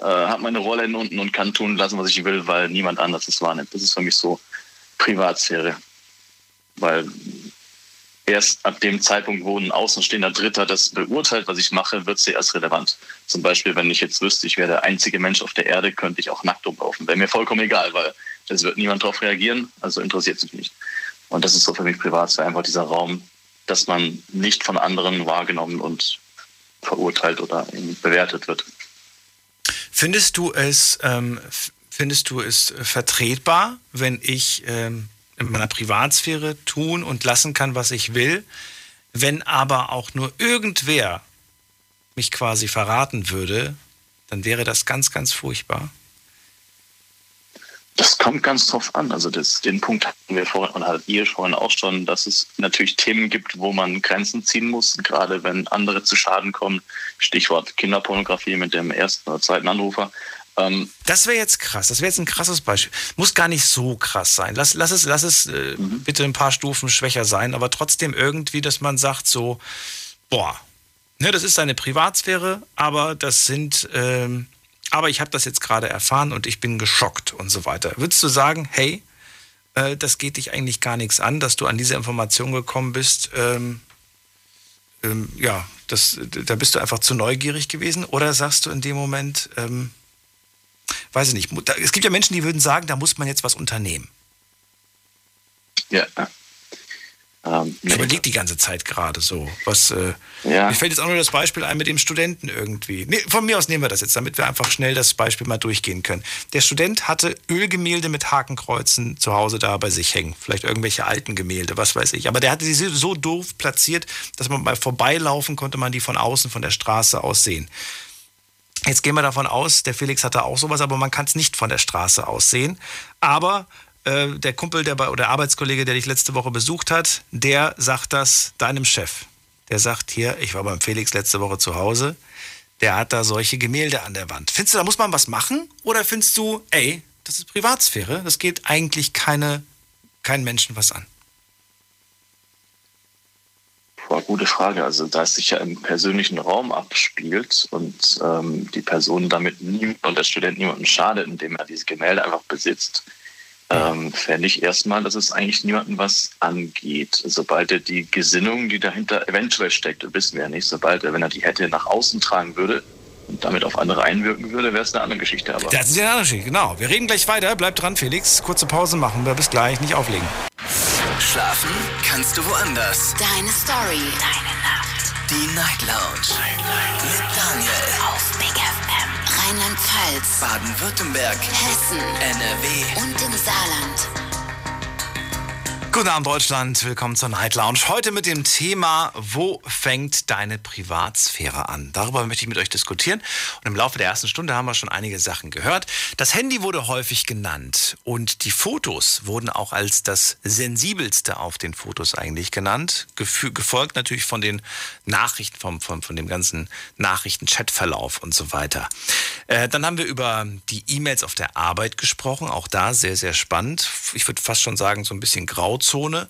äh, habe meine Rolle in unten und kann tun lassen, was ich will, weil niemand anders es wahrnimmt. Das ist für mich so Privatsphäre. Weil erst ab dem Zeitpunkt, wo ein außenstehender Dritter das beurteilt, was ich mache, wird sie erst relevant. Zum Beispiel, wenn ich jetzt wüsste, ich wäre der einzige Mensch auf der Erde, könnte ich auch nackt umlaufen. Wäre mir vollkommen egal, weil es wird niemand darauf reagieren, also interessiert es mich nicht. Und das ist so für mich privat, so einfach dieser Raum, dass man nicht von anderen wahrgenommen und verurteilt oder bewertet wird. Findest du es, ähm, findest du es vertretbar, wenn ich ähm, in meiner Privatsphäre tun und lassen kann, was ich will, wenn aber auch nur irgendwer mich quasi verraten würde, dann wäre das ganz, ganz furchtbar. Das kommt ganz drauf an. Also das, den Punkt hatten wir vorhin und hattet ihr vorhin auch schon, dass es natürlich Themen gibt, wo man Grenzen ziehen muss, gerade wenn andere zu Schaden kommen. Stichwort Kinderpornografie mit dem ersten oder zweiten Anrufer. Ähm, das wäre jetzt krass. Das wäre jetzt ein krasses Beispiel. Muss gar nicht so krass sein. Lass, lass es, lass es äh, mhm. bitte ein paar Stufen schwächer sein, aber trotzdem irgendwie, dass man sagt so, boah, ne, das ist seine Privatsphäre, aber das sind, ähm, aber ich habe das jetzt gerade erfahren und ich bin geschockt und so weiter. Würdest du sagen, hey, äh, das geht dich eigentlich gar nichts an, dass du an diese Information gekommen bist? Ähm, ähm ja, das, da bist du einfach zu neugierig gewesen? Oder sagst du in dem Moment, ähm, weiß ich nicht, es gibt ja Menschen, die würden sagen, da muss man jetzt was unternehmen. Ja. Ähm, ich überlege die ganze Zeit gerade so. Was, äh, ja. Mir fällt jetzt auch nur das Beispiel ein mit dem Studenten irgendwie. Nee, von mir aus nehmen wir das jetzt, damit wir einfach schnell das Beispiel mal durchgehen können. Der Student hatte Ölgemälde mit Hakenkreuzen zu Hause da bei sich hängen. Vielleicht irgendwelche alten Gemälde, was weiß ich. Aber der hatte sie so doof platziert, dass man bei Vorbeilaufen konnte man die von außen, von der Straße aus sehen. Jetzt gehen wir davon aus, der Felix hatte auch sowas, aber man kann es nicht von der Straße aus sehen. Aber äh, der Kumpel der, oder der Arbeitskollege, der dich letzte Woche besucht hat, der sagt das deinem Chef. Der sagt hier, ich war beim Felix letzte Woche zu Hause, der hat da solche Gemälde an der Wand. Findest du, da muss man was machen? Oder findest du, ey, das ist Privatsphäre, das geht eigentlich keine, keinen Menschen was an? Boah, gute Frage. Also da es sich ja im persönlichen Raum abspielt und ähm, die Person damit niemand und der Student niemandem schadet, indem er diese Gemälde einfach besitzt, ähm, fände ich erstmal, dass es eigentlich niemandem was angeht. Sobald er die Gesinnung, die dahinter eventuell steckt, wissen wir ja nicht, sobald er, wenn er die hätte, nach außen tragen würde und damit auf andere einwirken würde, wäre es eine andere Geschichte. Aber das ist ja eine andere Geschichte, genau. Wir reden gleich weiter. Bleib dran, Felix. Kurze Pause machen wir. Bis gleich. Nicht auflegen. Schlafen kannst du woanders. Deine Story. Deine Nacht. Die Night Lounge. Night, Night. Mit Daniel. Auf Big FM. Rheinland-Pfalz. Baden-Württemberg. Hessen. NRW. Und im Saarland. Guten Abend Deutschland, willkommen zur Night Lounge. Heute mit dem Thema, wo fängt deine Privatsphäre an? Darüber möchte ich mit euch diskutieren. Und im Laufe der ersten Stunde haben wir schon einige Sachen gehört. Das Handy wurde häufig genannt und die Fotos wurden auch als das sensibelste auf den Fotos eigentlich genannt. Gefolgt natürlich von den Nachrichten, vom, von, von dem ganzen Nachrichten-Chatverlauf und so weiter. Äh, dann haben wir über die E-Mails auf der Arbeit gesprochen. Auch da sehr, sehr spannend. Ich würde fast schon sagen, so ein bisschen grau Grauzone.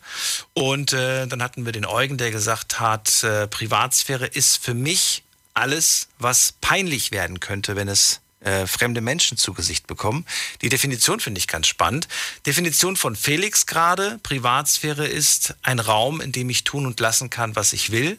Und äh, dann hatten wir den Eugen, der gesagt hat, äh, Privatsphäre ist für mich alles, was peinlich werden könnte, wenn es äh, fremde Menschen zu Gesicht bekommen. Die Definition finde ich ganz spannend. Definition von Felix gerade, Privatsphäre ist ein Raum, in dem ich tun und lassen kann, was ich will,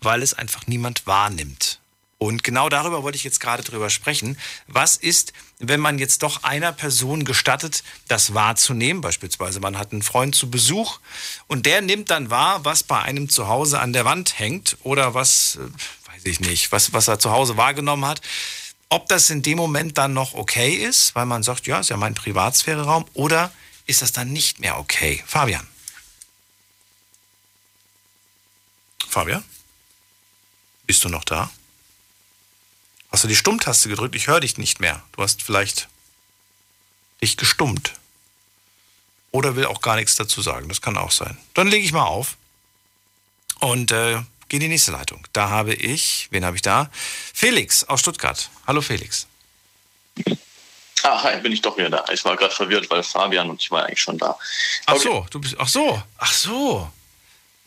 weil es einfach niemand wahrnimmt. Und genau darüber wollte ich jetzt gerade drüber sprechen. Was ist, wenn man jetzt doch einer Person gestattet, das wahrzunehmen? Beispielsweise man hat einen Freund zu Besuch und der nimmt dann wahr, was bei einem zu Hause an der Wand hängt oder was, äh, weiß ich nicht, was, was er zu Hause wahrgenommen hat. Ob das in dem Moment dann noch okay ist, weil man sagt, ja, ist ja mein Privatsphäreraum, oder ist das dann nicht mehr okay? Fabian. Fabian? Bist du noch da? Hast du die Stummtaste gedrückt? Ich höre dich nicht mehr. Du hast vielleicht dich gestummt. Oder will auch gar nichts dazu sagen. Das kann auch sein. Dann lege ich mal auf und äh, gehe in die nächste Leitung. Da habe ich, wen habe ich da? Felix aus Stuttgart. Hallo Felix. Ah, hi, bin ich doch wieder da. Ich war gerade verwirrt, weil Fabian und ich war eigentlich schon da. Ach so, du bist, ach so, ach so.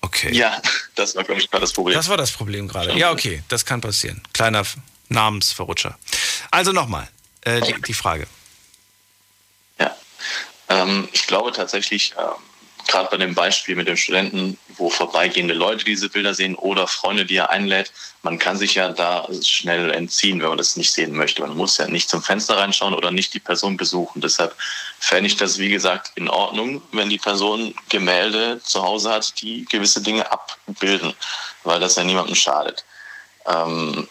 Okay. Ja, das war, glaube ich, gerade das Problem. Das war das Problem gerade. Ja, okay, das kann passieren. Kleiner Namensverrutscher. Also nochmal, äh, die, die, Frage. Ja, ähm, ich glaube tatsächlich, ähm, gerade bei dem Beispiel mit dem Studenten, wo vorbeigehende Leute diese Bilder sehen oder Freunde, die er einlädt, man kann sich ja da schnell entziehen, wenn man das nicht sehen möchte. Man muss ja nicht zum Fenster reinschauen oder nicht die Person besuchen. Deshalb fände ich das, wie gesagt, in Ordnung, wenn die Person Gemälde zu Hause hat, die gewisse Dinge abbilden, weil das ja niemandem schadet. Ähm,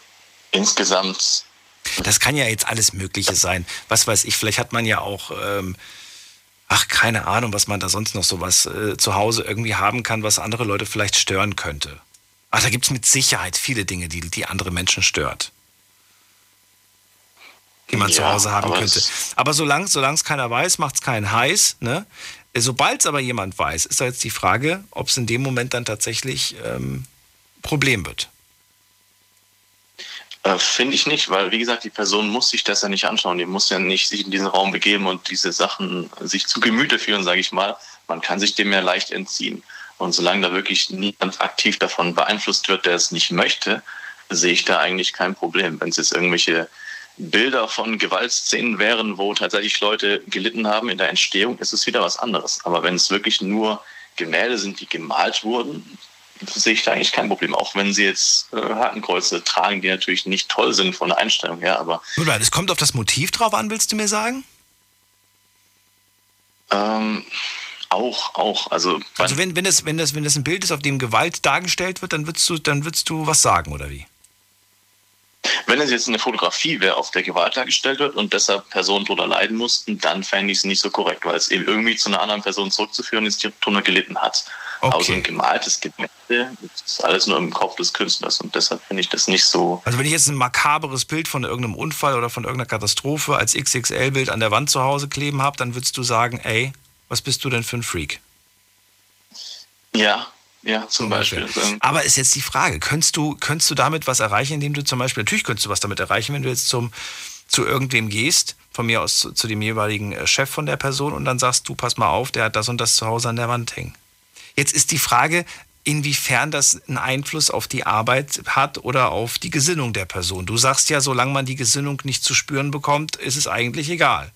insgesamt. Das kann ja jetzt alles Mögliche sein. Was weiß ich, vielleicht hat man ja auch, ähm, ach, keine Ahnung, was man da sonst noch so was äh, zu Hause irgendwie haben kann, was andere Leute vielleicht stören könnte. Ach, da gibt es mit Sicherheit viele Dinge, die, die andere Menschen stört. Die man ja, zu Hause haben aber könnte. Aber solange es keiner weiß, macht es keinen heiß. Ne? Sobald es aber jemand weiß, ist da jetzt die Frage, ob es in dem Moment dann tatsächlich ähm, Problem wird. Äh, Finde ich nicht, weil wie gesagt, die Person muss sich das ja nicht anschauen. Die muss ja nicht sich in diesen Raum begeben und diese Sachen sich zu Gemüte führen, sage ich mal. Man kann sich dem ja leicht entziehen. Und solange da wirklich niemand aktiv davon beeinflusst wird, der es nicht möchte, sehe ich da eigentlich kein Problem. Wenn es jetzt irgendwelche Bilder von Gewaltszenen wären, wo tatsächlich Leute gelitten haben in der Entstehung, ist es wieder was anderes. Aber wenn es wirklich nur Gemälde sind, die gemalt wurden, sehe ich da eigentlich kein Problem. Auch wenn sie jetzt äh, Hakenkreuze tragen, die natürlich nicht toll sind von der Einstellung her, aber. Es kommt auf das Motiv drauf an, willst du mir sagen? Ähm, auch, auch. Also, also wenn, wenn, das, wenn, das, wenn das ein Bild ist, auf dem Gewalt dargestellt wird, dann würdest du, dann würdest du was sagen, oder wie? Wenn es jetzt eine Fotografie wäre, auf der Gewalt dargestellt wird und deshalb Personen drunter leiden mussten, dann fände ich es nicht so korrekt, weil es eben irgendwie zu einer anderen Person zurückzuführen ist, die drunter gelitten hat. Okay. Aber so ein gemaltes Gemälde ist alles nur im Kopf des Künstlers und deshalb finde ich das nicht so. Also wenn ich jetzt ein makaberes Bild von irgendeinem Unfall oder von irgendeiner Katastrophe als XXL-Bild an der Wand zu Hause kleben habe, dann würdest du sagen, ey, was bist du denn für ein Freak? Ja, ja, zum. Beispiel. Aber ist jetzt die Frage, könntest du, könntest du damit was erreichen, indem du zum Beispiel, natürlich könntest du was damit erreichen, wenn du jetzt zum, zu irgendwem gehst, von mir aus zu, zu dem jeweiligen äh, Chef von der Person und dann sagst du, pass mal auf, der hat das und das zu Hause an der Wand hängen. Jetzt ist die Frage, inwiefern das einen Einfluss auf die Arbeit hat oder auf die Gesinnung der Person. Du sagst ja, solange man die Gesinnung nicht zu spüren bekommt, ist es eigentlich egal.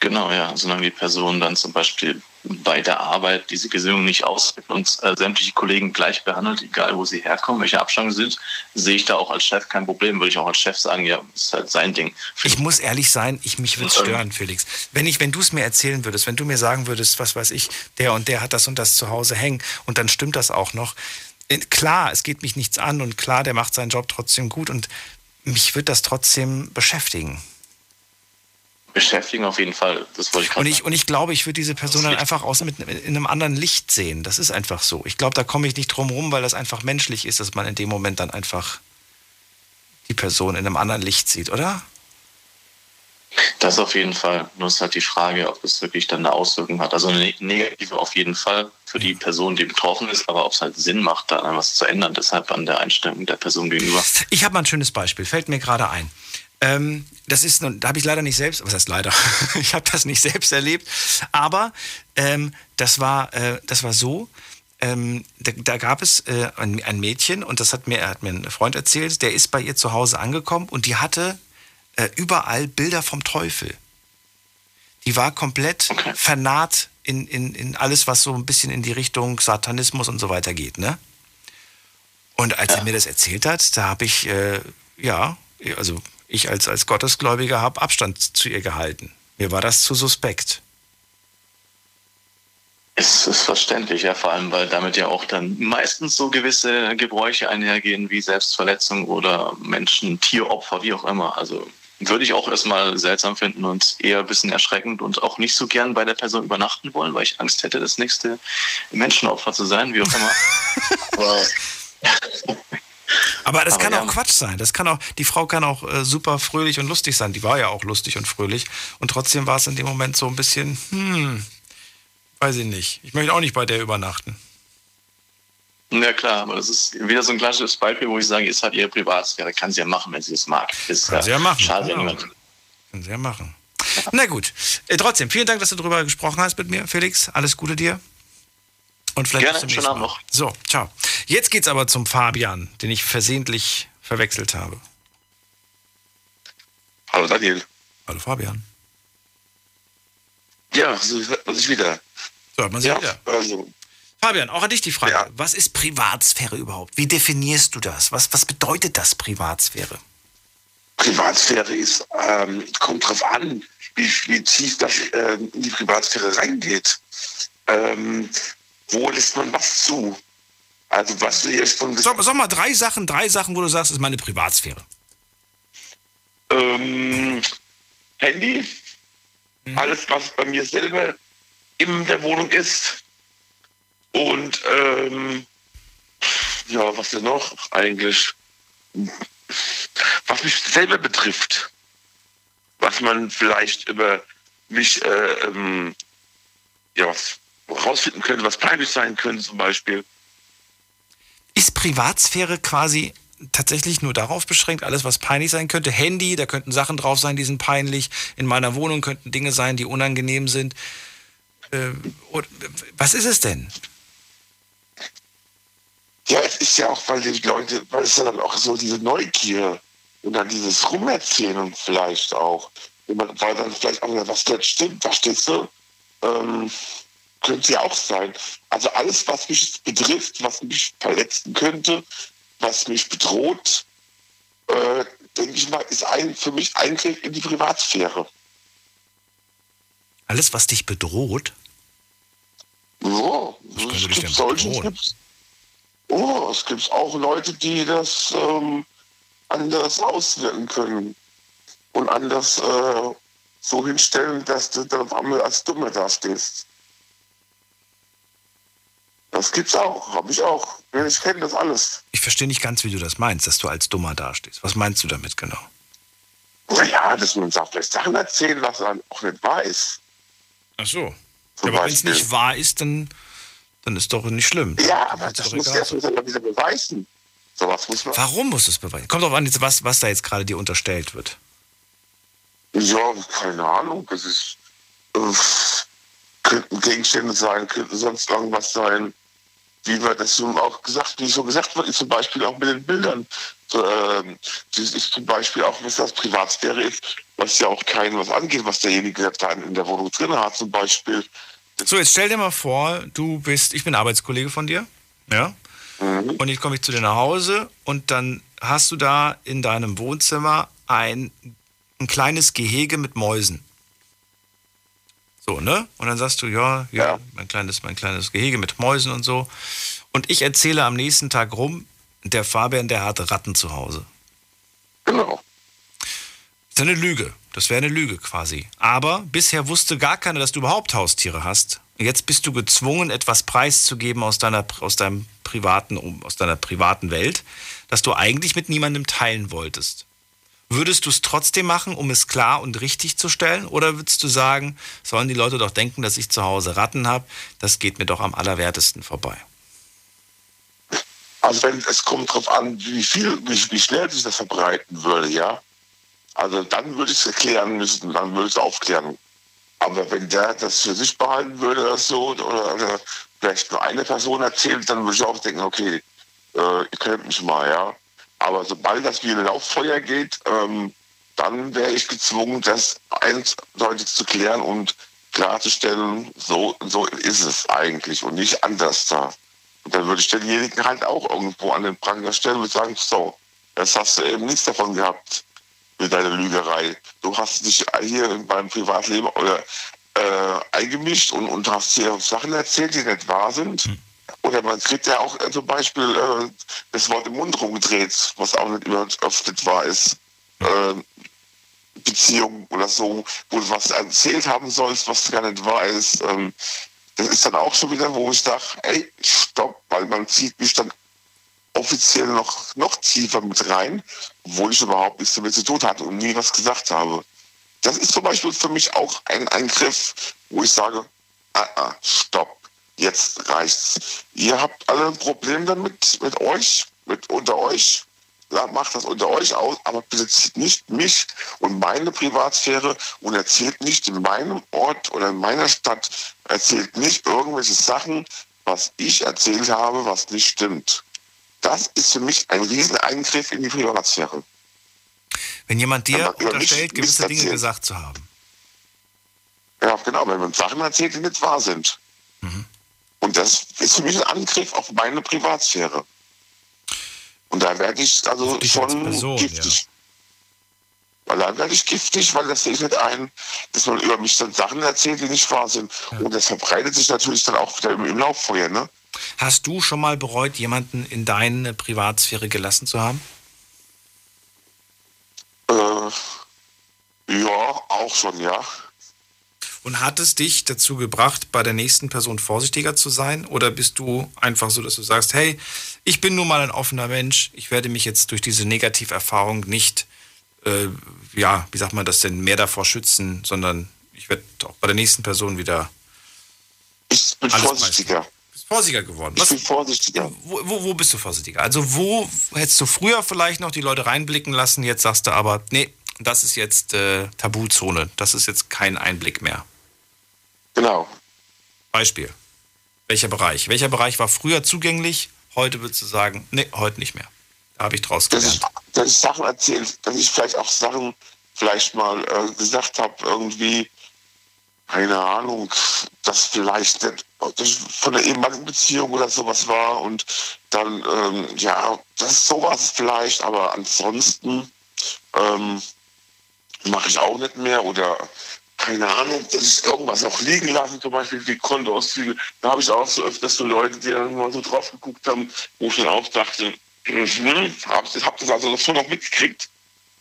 Genau, ja. Solange die Person dann zum Beispiel bei der Arbeit diese Gesinnung nicht ausübt und äh, sämtliche Kollegen gleich behandelt, egal wo sie herkommen, welche Abstammung sind, sehe ich da auch als Chef kein Problem. Würde ich auch als Chef sagen, ja, ist halt sein Ding. Ich muss ehrlich sein, ich mich würde es stören, Felix. Wenn ich, wenn du es mir erzählen würdest, wenn du mir sagen würdest, was weiß ich, der und der hat das und das zu Hause hängen und dann stimmt das auch noch. Klar, es geht mich nichts an und klar, der macht seinen Job trotzdem gut und mich wird das trotzdem beschäftigen beschäftigen auf jeden Fall. Das wollte ich und ich, und ich glaube, ich würde diese Person dann einfach aus mit, in einem anderen Licht sehen. Das ist einfach so. Ich glaube, da komme ich nicht drum rum, weil das einfach menschlich ist, dass man in dem Moment dann einfach die Person in einem anderen Licht sieht, oder? Das auf jeden Fall. Nur ist halt die Frage, ob es wirklich dann eine Auswirkung hat. Also eine negative auf jeden Fall für die Person, die betroffen ist, aber ob es halt Sinn macht, da was zu ändern, deshalb an der Einstellung der Person gegenüber. Ich habe mal ein schönes Beispiel, fällt mir gerade ein. Ähm, das ist, da habe ich leider nicht selbst, was heißt leider, ich habe das nicht selbst erlebt, aber Ähm, das, war, äh, das war so, ähm, da, da, gab es äh, ein, ein, Mädchen und das hat mir, hat mir ein Freund erzählt, der ist bei ihr zu Hause angekommen und die hatte äh, überall Bilder vom Teufel. Die war komplett okay. vernarrt in, in, in alles, was so ein bisschen in die Richtung Satanismus und so weiter geht, ne? Und als ja. er mir das erzählt hat, da habe ich, äh, ja, also ich als, als Gottesgläubiger habe Abstand zu ihr gehalten. Mir war das zu suspekt. Es ist verständlich, ja, vor allem, weil damit ja auch dann meistens so gewisse Gebräuche einhergehen, wie Selbstverletzung oder Menschen, Tieropfer, wie auch immer. Also würde ich auch erstmal seltsam finden und eher ein bisschen erschreckend und auch nicht so gern bei der Person übernachten wollen, weil ich Angst hätte, das nächste Menschenopfer zu sein, wie auch immer. Aber aber das Aber kann ja. auch Quatsch sein. Das kann auch, die Frau kann auch äh, super fröhlich und lustig sein. Die war ja auch lustig und fröhlich. Und trotzdem war es in dem Moment so ein bisschen, hm, weiß ich nicht. Ich möchte auch nicht bei der übernachten. Ja klar, aber das ist wieder so ein klassisches Beispiel, wo ich sage, ist halt ihre Privatsphäre. Kann sie ja machen, wenn sie es mag. Ist, kann sie ja machen. Schade, genau. Kann sie ja machen. Na gut. Äh, trotzdem, vielen Dank, dass du darüber gesprochen hast mit mir, Felix. Alles Gute dir. Und vielleicht Gerne, bis zum noch. So, ciao. Jetzt geht's aber zum Fabian, den ich versehentlich verwechselt habe. Hallo Daniel. Hallo Fabian. Ja, so hört man sich wieder. So hört man sich ja, wieder. Also. Fabian, auch an dich die Frage. Ja. Was ist Privatsphäre überhaupt? Wie definierst du das? Was, was bedeutet das Privatsphäre? Privatsphäre ist, ähm, kommt drauf an, wie, wie tief das äh, in die Privatsphäre reingeht. Ähm, wo lässt man was zu? Also was du jetzt von... Sag, sag, mal drei Sachen, drei Sachen, wo du sagst, ist meine Privatsphäre. Ähm, Handy, mhm. alles was bei mir selber in der Wohnung ist. Und ähm, ja, was denn noch eigentlich? Was mich selber betrifft, was man vielleicht über mich äh, ähm, ja, was rausfinden könnte, was peinlich sein könnte zum Beispiel. Ist Privatsphäre quasi tatsächlich nur darauf beschränkt, alles was peinlich sein könnte? Handy, da könnten Sachen drauf sein, die sind peinlich. In meiner Wohnung könnten Dinge sein, die unangenehm sind. Äh, was ist es denn? Ja, es ist ja auch, weil die Leute, weil es dann auch so diese Neugier und dann dieses Rumerzählen vielleicht auch. Weil dann vielleicht auch, was das stimmt, verstehst du? Ähm, könnte ja auch sein. Also alles, was mich betrifft, was mich verletzen könnte, was mich bedroht, äh, denke ich mal, ist ein, für mich Eingriff in die Privatsphäre. Alles, was dich bedroht? Ja, es gibt solche, es gibt, oh, es gibt auch Leute, die das ähm, anders auswirken können und anders äh, so hinstellen, dass du dann auf einmal als Dumme dastehst. Das gibt's auch, habe ich auch. Ich kenne das alles. Ich verstehe nicht ganz, wie du das meinst, dass du als Dummer dastehst. Was meinst du damit genau? Naja, dass man sagt, vielleicht Sachen erzählen, was man auch nicht weiß. Ach so. Ja, aber wenn es nicht wahr ist, dann, dann ist doch nicht schlimm. Ja, aber das, das muss erst wieder beweisen. So was muss man. Warum muss es beweisen? Kommt doch an, was, was da jetzt gerade dir unterstellt wird. Ja, keine Ahnung. Es ist. Äh, könnten Gegenstände sein, könnten sonst irgendwas sein. Wie wir das so auch gesagt, wie so gesagt wird, ist zum Beispiel auch mit den Bildern. So, äh, das ist zum Beispiel auch, was das Privatsphäre ist, was ja auch keinen was angeht, was derjenige da in der Wohnung drin hat, zum Beispiel. So, jetzt stell dir mal vor, du bist, ich bin Arbeitskollege von dir, ja? Mhm. Und jetzt komme ich zu dir nach Hause und dann hast du da in deinem Wohnzimmer ein, ein kleines Gehege mit Mäusen. So, ne? Und dann sagst du, ja, ja, ja, mein kleines, mein kleines Gehege mit Mäusen und so. Und ich erzähle am nächsten Tag rum, der Fabian, der hatte Ratten zu Hause. Genau. Das ist eine Lüge. Das wäre eine Lüge quasi. Aber bisher wusste gar keiner, dass du überhaupt Haustiere hast. Jetzt bist du gezwungen, etwas preiszugeben aus deiner, aus deinem privaten, aus deiner privaten Welt, das du eigentlich mit niemandem teilen wolltest. Würdest du es trotzdem machen, um es klar und richtig zu stellen? Oder würdest du sagen, sollen die Leute doch denken, dass ich zu Hause Ratten habe? Das geht mir doch am allerwertesten vorbei. Also wenn es kommt darauf an, wie viel, wie, wie schnell sich das verbreiten würde, ja. Also dann würde ich es erklären müssen, dann würde ich es aufklären. Aber wenn der das für sich behalten würde oder so, oder, oder vielleicht nur eine Person erzählt, dann würde ich auch denken, okay, äh, ihr könnt mich mal, ja. Aber sobald das wie ein Lauffeuer geht, ähm, dann wäre ich gezwungen, das eindeutig zu klären und klarzustellen, so, so ist es eigentlich und nicht anders da. Und dann würde ich denjenigen halt auch irgendwo an den Pranger stellen und sagen, so, das hast du eben nichts davon gehabt mit deiner Lügerei. Du hast dich hier in meinem Privatleben oder, äh, eingemischt und, und hast hier Sachen erzählt, die nicht wahr sind. Hm. Oder man kriegt ja auch äh, zum Beispiel äh, das Wort im Mund rumgedreht, was auch nicht immer oft nicht wahr ist. Äh, Beziehung oder so, wo du was erzählt haben sollst, was gar nicht wahr ist. Ähm, das ist dann auch schon wieder, wo ich sage, ey, stopp, weil man zieht mich dann offiziell noch, noch tiefer mit rein, obwohl ich überhaupt nichts damit zu tun hatte und nie was gesagt habe. Das ist zum Beispiel für mich auch ein Eingriff, wo ich sage, ah, ah, stopp, jetzt reicht's. Ihr habt alle ein Problem damit, mit euch, mit unter euch, macht das unter euch aus, aber bitte nicht mich und meine Privatsphäre und erzählt nicht in meinem Ort oder in meiner Stadt, erzählt nicht irgendwelche Sachen, was ich erzählt habe, was nicht stimmt. Das ist für mich ein Rieseneingriff in die Privatsphäre. Wenn jemand dir unterstellt, gewisse Dinge gesagt zu haben. Ja, genau, wenn man Sachen erzählt, die nicht wahr sind. Mhm. Und das ist für mich ein Angriff auf meine Privatsphäre. Und da werde ich also schon Person, giftig. Ja. Weil dann werde ich giftig, weil das sehe ich nicht ein, dass man über mich dann Sachen erzählt, die nicht wahr sind. Ja. Und das verbreitet sich natürlich dann auch wieder im, im Lauffeuer. Ne? Hast du schon mal bereut, jemanden in deine Privatsphäre gelassen zu haben? Äh, ja, auch schon, ja. Und hat es dich dazu gebracht, bei der nächsten Person vorsichtiger zu sein? Oder bist du einfach so, dass du sagst, hey, ich bin nun mal ein offener Mensch, ich werde mich jetzt durch diese Negativerfahrung nicht, äh, ja, wie sagt man das denn, mehr davor schützen, sondern ich werde auch bei der nächsten Person wieder. Ich bin vorsichtiger. Bist vorsichtiger geworden. Was, ich bin vorsichtiger. Wo, wo, wo bist du vorsichtiger? Also, wo hättest du früher vielleicht noch die Leute reinblicken lassen, jetzt sagst du aber, nee, das ist jetzt äh, Tabuzone. Das ist jetzt kein Einblick mehr. Genau. Beispiel. Welcher Bereich? Welcher Bereich war früher zugänglich? Heute würdest du sagen, nee, heute nicht mehr. Da habe ich draus gelernt. Dass ich, dass ich Sachen erzählt, dass ich vielleicht auch Sachen vielleicht mal äh, gesagt habe, irgendwie, keine Ahnung, dass vielleicht von der ehemaligen Beziehung oder sowas war und dann, ähm, ja, das ist sowas vielleicht, aber ansonsten ähm, mache ich auch nicht mehr oder keine Ahnung, dass ich irgendwas auch liegen lassen, zum Beispiel die Kontoauszüge. Da habe ich auch so öfters so Leute, die dann mal so drauf geguckt haben, wo ich dann auch dachte, hm, hab, hab das also schon noch mitgekriegt.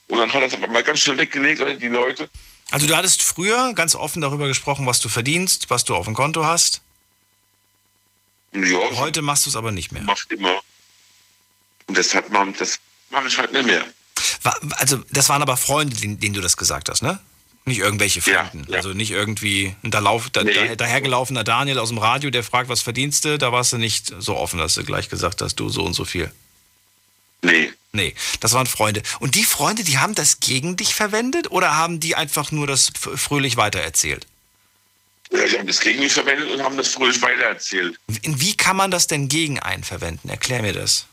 Und dann hat es aber mal ganz schnell weggelegt, die Leute. Also du hattest früher ganz offen darüber gesprochen, was du verdienst, was du auf dem Konto hast. Ja. Heute machst du es aber nicht mehr. Macht immer. Und das hat man, das mache ich halt nicht mehr. Also, das waren aber Freunde, denen, denen, du das gesagt hast, ne? Nicht irgendwelche Fremden. Ja, ja. Also nicht irgendwie ein da nee. dahergelaufener Daniel aus dem Radio, der fragt, was verdienst du? Da warst du nicht so offen, dass du gleich gesagt hast, du so und so viel. Nee. Nee, das waren Freunde. Und die Freunde, die haben das gegen dich verwendet oder haben die einfach nur das fröhlich weitererzählt? Ja, die haben das gegen mich verwendet und haben das fröhlich weitererzählt. Wie kann man das denn gegen einen verwenden? Erklär mir das.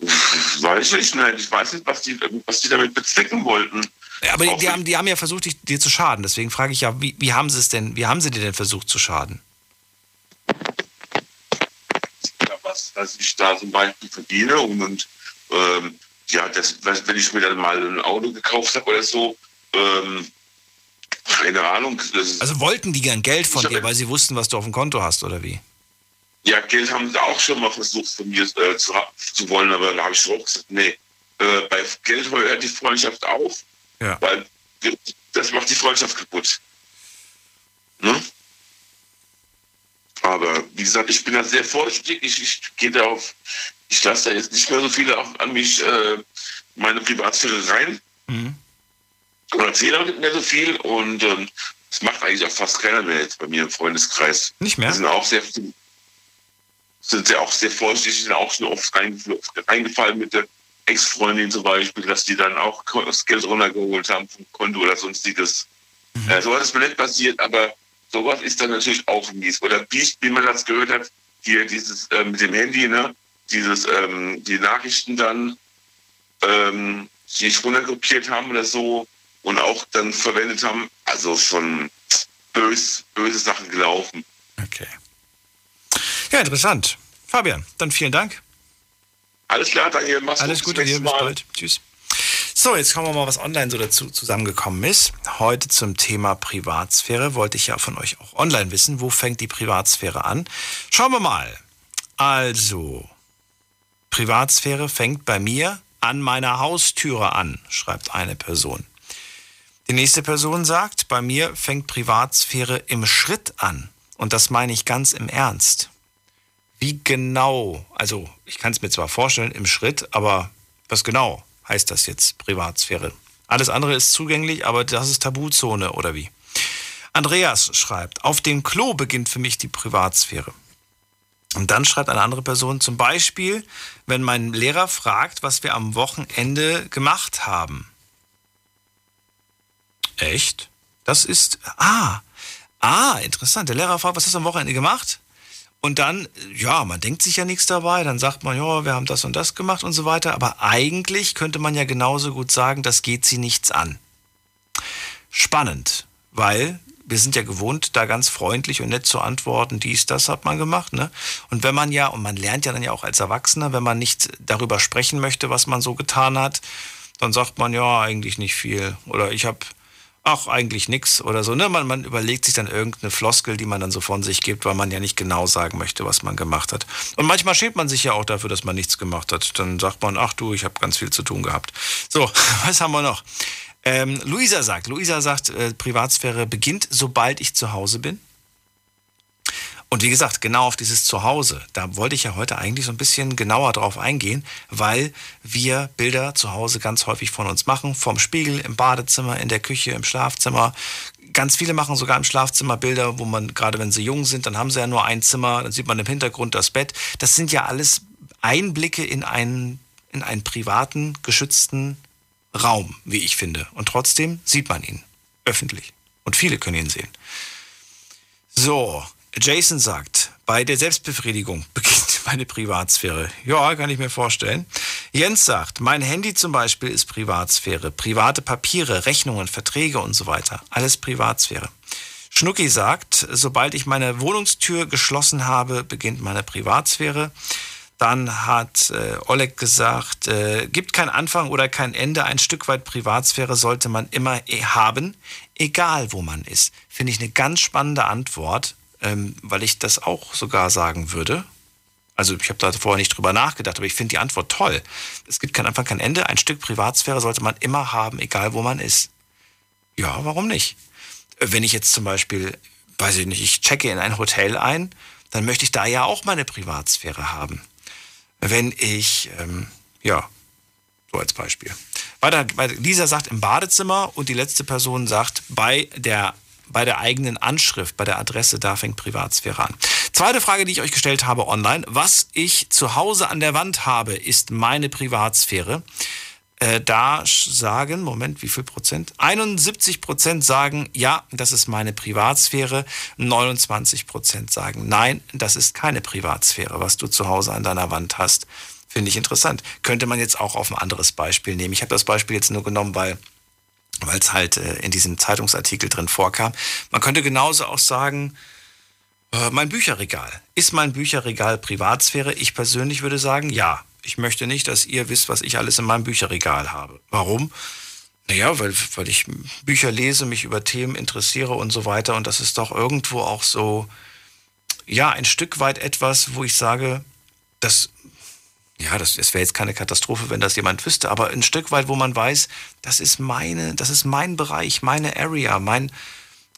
Weiß ich nicht. Ich weiß nicht, was die, was die damit bezwecken wollten. Aber die, die, haben, die haben ja versucht, dich, dir zu schaden. Deswegen frage ich ja, wie, wie haben sie es denn, wie haben sie dir denn versucht zu schaden? Ja, was, was ich da zum Beispiel verdiene und, und ähm, ja, das, wenn ich mir dann mal ein Auto gekauft habe oder so, ähm, keine Ahnung. also wollten die gern Geld von dir, weil sie wussten, was du auf dem Konto hast, oder wie? Ja, Geld haben sie auch schon mal versucht von mir äh, zu, zu wollen, aber da habe ich auch gesagt, nee. Äh, bei Geld hört die Freundschaft auf. Ja. Weil das macht die Freundschaft kaputt. Ne? Aber wie gesagt, ich bin da sehr vorsichtig. Ich, ich gehe da auf, ich lasse da jetzt nicht mehr so viele an mich, äh, meine Privatsphäre rein. Mhm. Und erzähle nicht mehr so viel. Und ähm, das macht eigentlich auch fast keiner mehr jetzt bei mir im Freundeskreis. Nicht mehr? Die sind auch sehr, sind ja auch sehr vorsichtig, sind auch schon oft reingefallen mit der Ex-Freundin zum Beispiel, dass die dann auch das Geld runtergeholt haben vom Konto oder sonstiges. Mhm. Äh, sowas ist mir nicht passiert, aber sowas ist dann natürlich auch mies. Oder wie, wie man das gehört hat, hier dieses äh, mit dem Handy, ne? Dieses, ähm, die Nachrichten dann, ähm, die sich runtergruppiert haben oder so und auch dann verwendet haben. Also schon bös, böse Sachen gelaufen. Okay. Ja, interessant. Fabian, dann vielen Dank. Alles klar, Daniel, mach's Alles Gute dir, bis bald. Tschüss. So, jetzt schauen wir mal, was online so dazu zusammengekommen ist. Heute zum Thema Privatsphäre wollte ich ja von euch auch online wissen. Wo fängt die Privatsphäre an? Schauen wir mal. Also, Privatsphäre fängt bei mir an meiner Haustüre an, schreibt eine Person. Die nächste Person sagt, bei mir fängt Privatsphäre im Schritt an. Und das meine ich ganz im Ernst. Wie genau, also ich kann es mir zwar vorstellen im Schritt, aber was genau heißt das jetzt Privatsphäre? Alles andere ist zugänglich, aber das ist Tabuzone oder wie? Andreas schreibt, auf dem Klo beginnt für mich die Privatsphäre. Und dann schreibt eine andere Person zum Beispiel, wenn mein Lehrer fragt, was wir am Wochenende gemacht haben. Echt? Das ist, ah, ah, interessant. Der Lehrer fragt, was hast du am Wochenende gemacht? Und dann, ja, man denkt sich ja nichts dabei, dann sagt man, ja, wir haben das und das gemacht und so weiter. Aber eigentlich könnte man ja genauso gut sagen, das geht sie nichts an. Spannend, weil wir sind ja gewohnt, da ganz freundlich und nett zu antworten, dies, das hat man gemacht. Ne? Und wenn man ja, und man lernt ja dann ja auch als Erwachsener, wenn man nicht darüber sprechen möchte, was man so getan hat, dann sagt man ja eigentlich nicht viel. Oder ich habe ach, eigentlich nix oder so. Ne? Man, man überlegt sich dann irgendeine Floskel, die man dann so von sich gibt, weil man ja nicht genau sagen möchte, was man gemacht hat. Und manchmal schämt man sich ja auch dafür, dass man nichts gemacht hat. Dann sagt man, ach du, ich habe ganz viel zu tun gehabt. So, was haben wir noch? Ähm, Luisa sagt, Luisa sagt, äh, Privatsphäre beginnt, sobald ich zu Hause bin. Und wie gesagt, genau auf dieses Zuhause, da wollte ich ja heute eigentlich so ein bisschen genauer drauf eingehen, weil wir Bilder zu Hause ganz häufig von uns machen, vom Spiegel, im Badezimmer, in der Küche, im Schlafzimmer. Ganz viele machen sogar im Schlafzimmer Bilder, wo man, gerade wenn sie jung sind, dann haben sie ja nur ein Zimmer, dann sieht man im Hintergrund das Bett. Das sind ja alles Einblicke in einen, in einen privaten, geschützten Raum, wie ich finde. Und trotzdem sieht man ihn öffentlich. Und viele können ihn sehen. So, Jason sagt, bei der Selbstbefriedigung beginnt meine Privatsphäre. Ja, kann ich mir vorstellen. Jens sagt, mein Handy zum Beispiel ist Privatsphäre. Private Papiere, Rechnungen, Verträge und so weiter. Alles Privatsphäre. Schnucki sagt, sobald ich meine Wohnungstür geschlossen habe, beginnt meine Privatsphäre. Dann hat äh, Oleg gesagt, äh, gibt kein Anfang oder kein Ende. Ein Stück weit Privatsphäre sollte man immer eh haben, egal wo man ist. Finde ich eine ganz spannende Antwort ähm, weil ich das auch sogar sagen würde. Also ich habe da vorher nicht drüber nachgedacht, aber ich finde die Antwort toll. Es gibt kein Anfang, kein Ende. Ein Stück Privatsphäre sollte man immer haben, egal wo man ist. Ja, warum nicht? Wenn ich jetzt zum Beispiel, weiß ich nicht, ich checke in ein Hotel ein, dann möchte ich da ja auch meine Privatsphäre haben. Wenn ich, ähm, ja, so als Beispiel. Weiter, Lisa sagt im Badezimmer und die letzte Person sagt bei der bei der eigenen Anschrift, bei der Adresse, da fängt Privatsphäre an. Zweite Frage, die ich euch gestellt habe online. Was ich zu Hause an der Wand habe, ist meine Privatsphäre. Äh, da sagen, Moment, wie viel Prozent? 71 Prozent sagen, ja, das ist meine Privatsphäre. 29 Prozent sagen, nein, das ist keine Privatsphäre, was du zu Hause an deiner Wand hast. Finde ich interessant. Könnte man jetzt auch auf ein anderes Beispiel nehmen. Ich habe das Beispiel jetzt nur genommen, weil weil es halt äh, in diesem Zeitungsartikel drin vorkam. Man könnte genauso auch sagen, äh, mein Bücherregal. Ist mein Bücherregal Privatsphäre? Ich persönlich würde sagen, ja. Ich möchte nicht, dass ihr wisst, was ich alles in meinem Bücherregal habe. Warum? Naja, weil, weil ich Bücher lese, mich über Themen interessiere und so weiter. Und das ist doch irgendwo auch so, ja, ein Stück weit etwas, wo ich sage, das ja, das, das wäre jetzt keine Katastrophe, wenn das jemand wüsste, aber ein Stück weit, wo man weiß, das ist meine, das ist mein Bereich, meine Area, mein,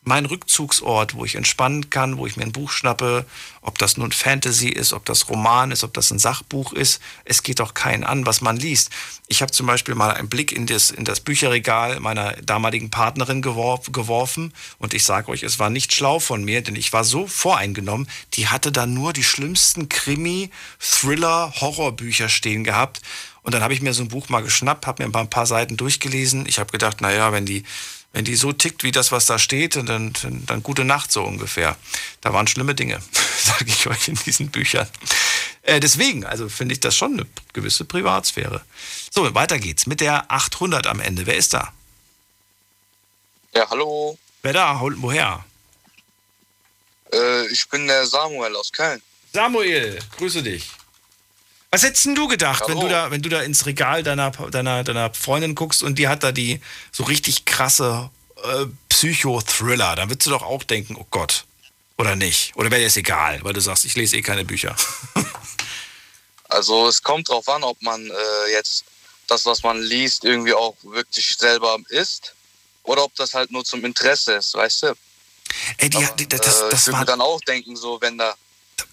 mein Rückzugsort, wo ich entspannen kann, wo ich mir ein Buch schnappe, ob das nun Fantasy ist, ob das Roman ist, ob das ein Sachbuch ist. Es geht doch keinen an, was man liest. Ich habe zum Beispiel mal einen Blick in das, in das Bücherregal meiner damaligen Partnerin geworf, geworfen und ich sage euch, es war nicht schlau von mir, denn ich war so voreingenommen, die hatte da nur die schlimmsten Krimi, Thriller, Horrorbücher stehen gehabt. Und dann habe ich mir so ein Buch mal geschnappt, habe mir ein paar, ein paar Seiten durchgelesen. Ich habe gedacht, naja, wenn die Wenn die so tickt wie das, was da steht, dann, dann, dann gute Nacht so ungefähr. Da waren schlimme Dinge, sage ich euch in diesen Büchern. Äh, deswegen, also finde ich das schon eine gewisse Privatsphäre. So, weiter geht's mit der 800 am Ende. Wer ist da? Ja, hallo. Wer da? Woher? Äh, ich bin der Samuel aus Köln. Samuel, grüße dich. Was hättest denn du gedacht, wenn du da, wenn du da ins Regal deiner, deiner, deiner Freundin guckst und die hat da die so richtig krasse äh, Psychothriller? Dann würdest du doch auch denken, oh Gott. Oder nicht? Oder wäre dir es egal, weil du sagst, ich lese eh keine Bücher. also es kommt drauf an, ob man äh, jetzt das, was man liest, irgendwie auch wirklich selber ist oder ob das halt nur zum Interesse ist, weißt du? Ey, die, Aber, die, das, das, äh, das ich würde war dann auch denken, so wenn da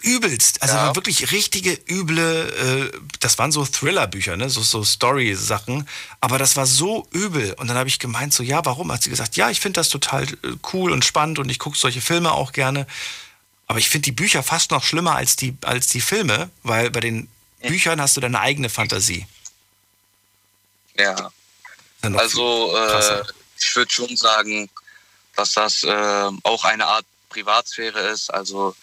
übelst. Also Ja. wirklich richtige üble, äh, das waren so Thriller-Bücher, ne? so, so Story-Sachen. Aber das war so übel. Und dann habe ich gemeint, so, ja, warum? Hat sie gesagt, ja, ich finde das total äh, cool und spannend und ich gucke solche Filme auch gerne. Aber ich finde die Bücher fast noch schlimmer als die, als die Filme, weil bei den Büchern hast du deine eigene Fantasie. Ja. Also äh, ich würde schon sagen, dass das äh, auch eine Art Privatsphäre ist. Also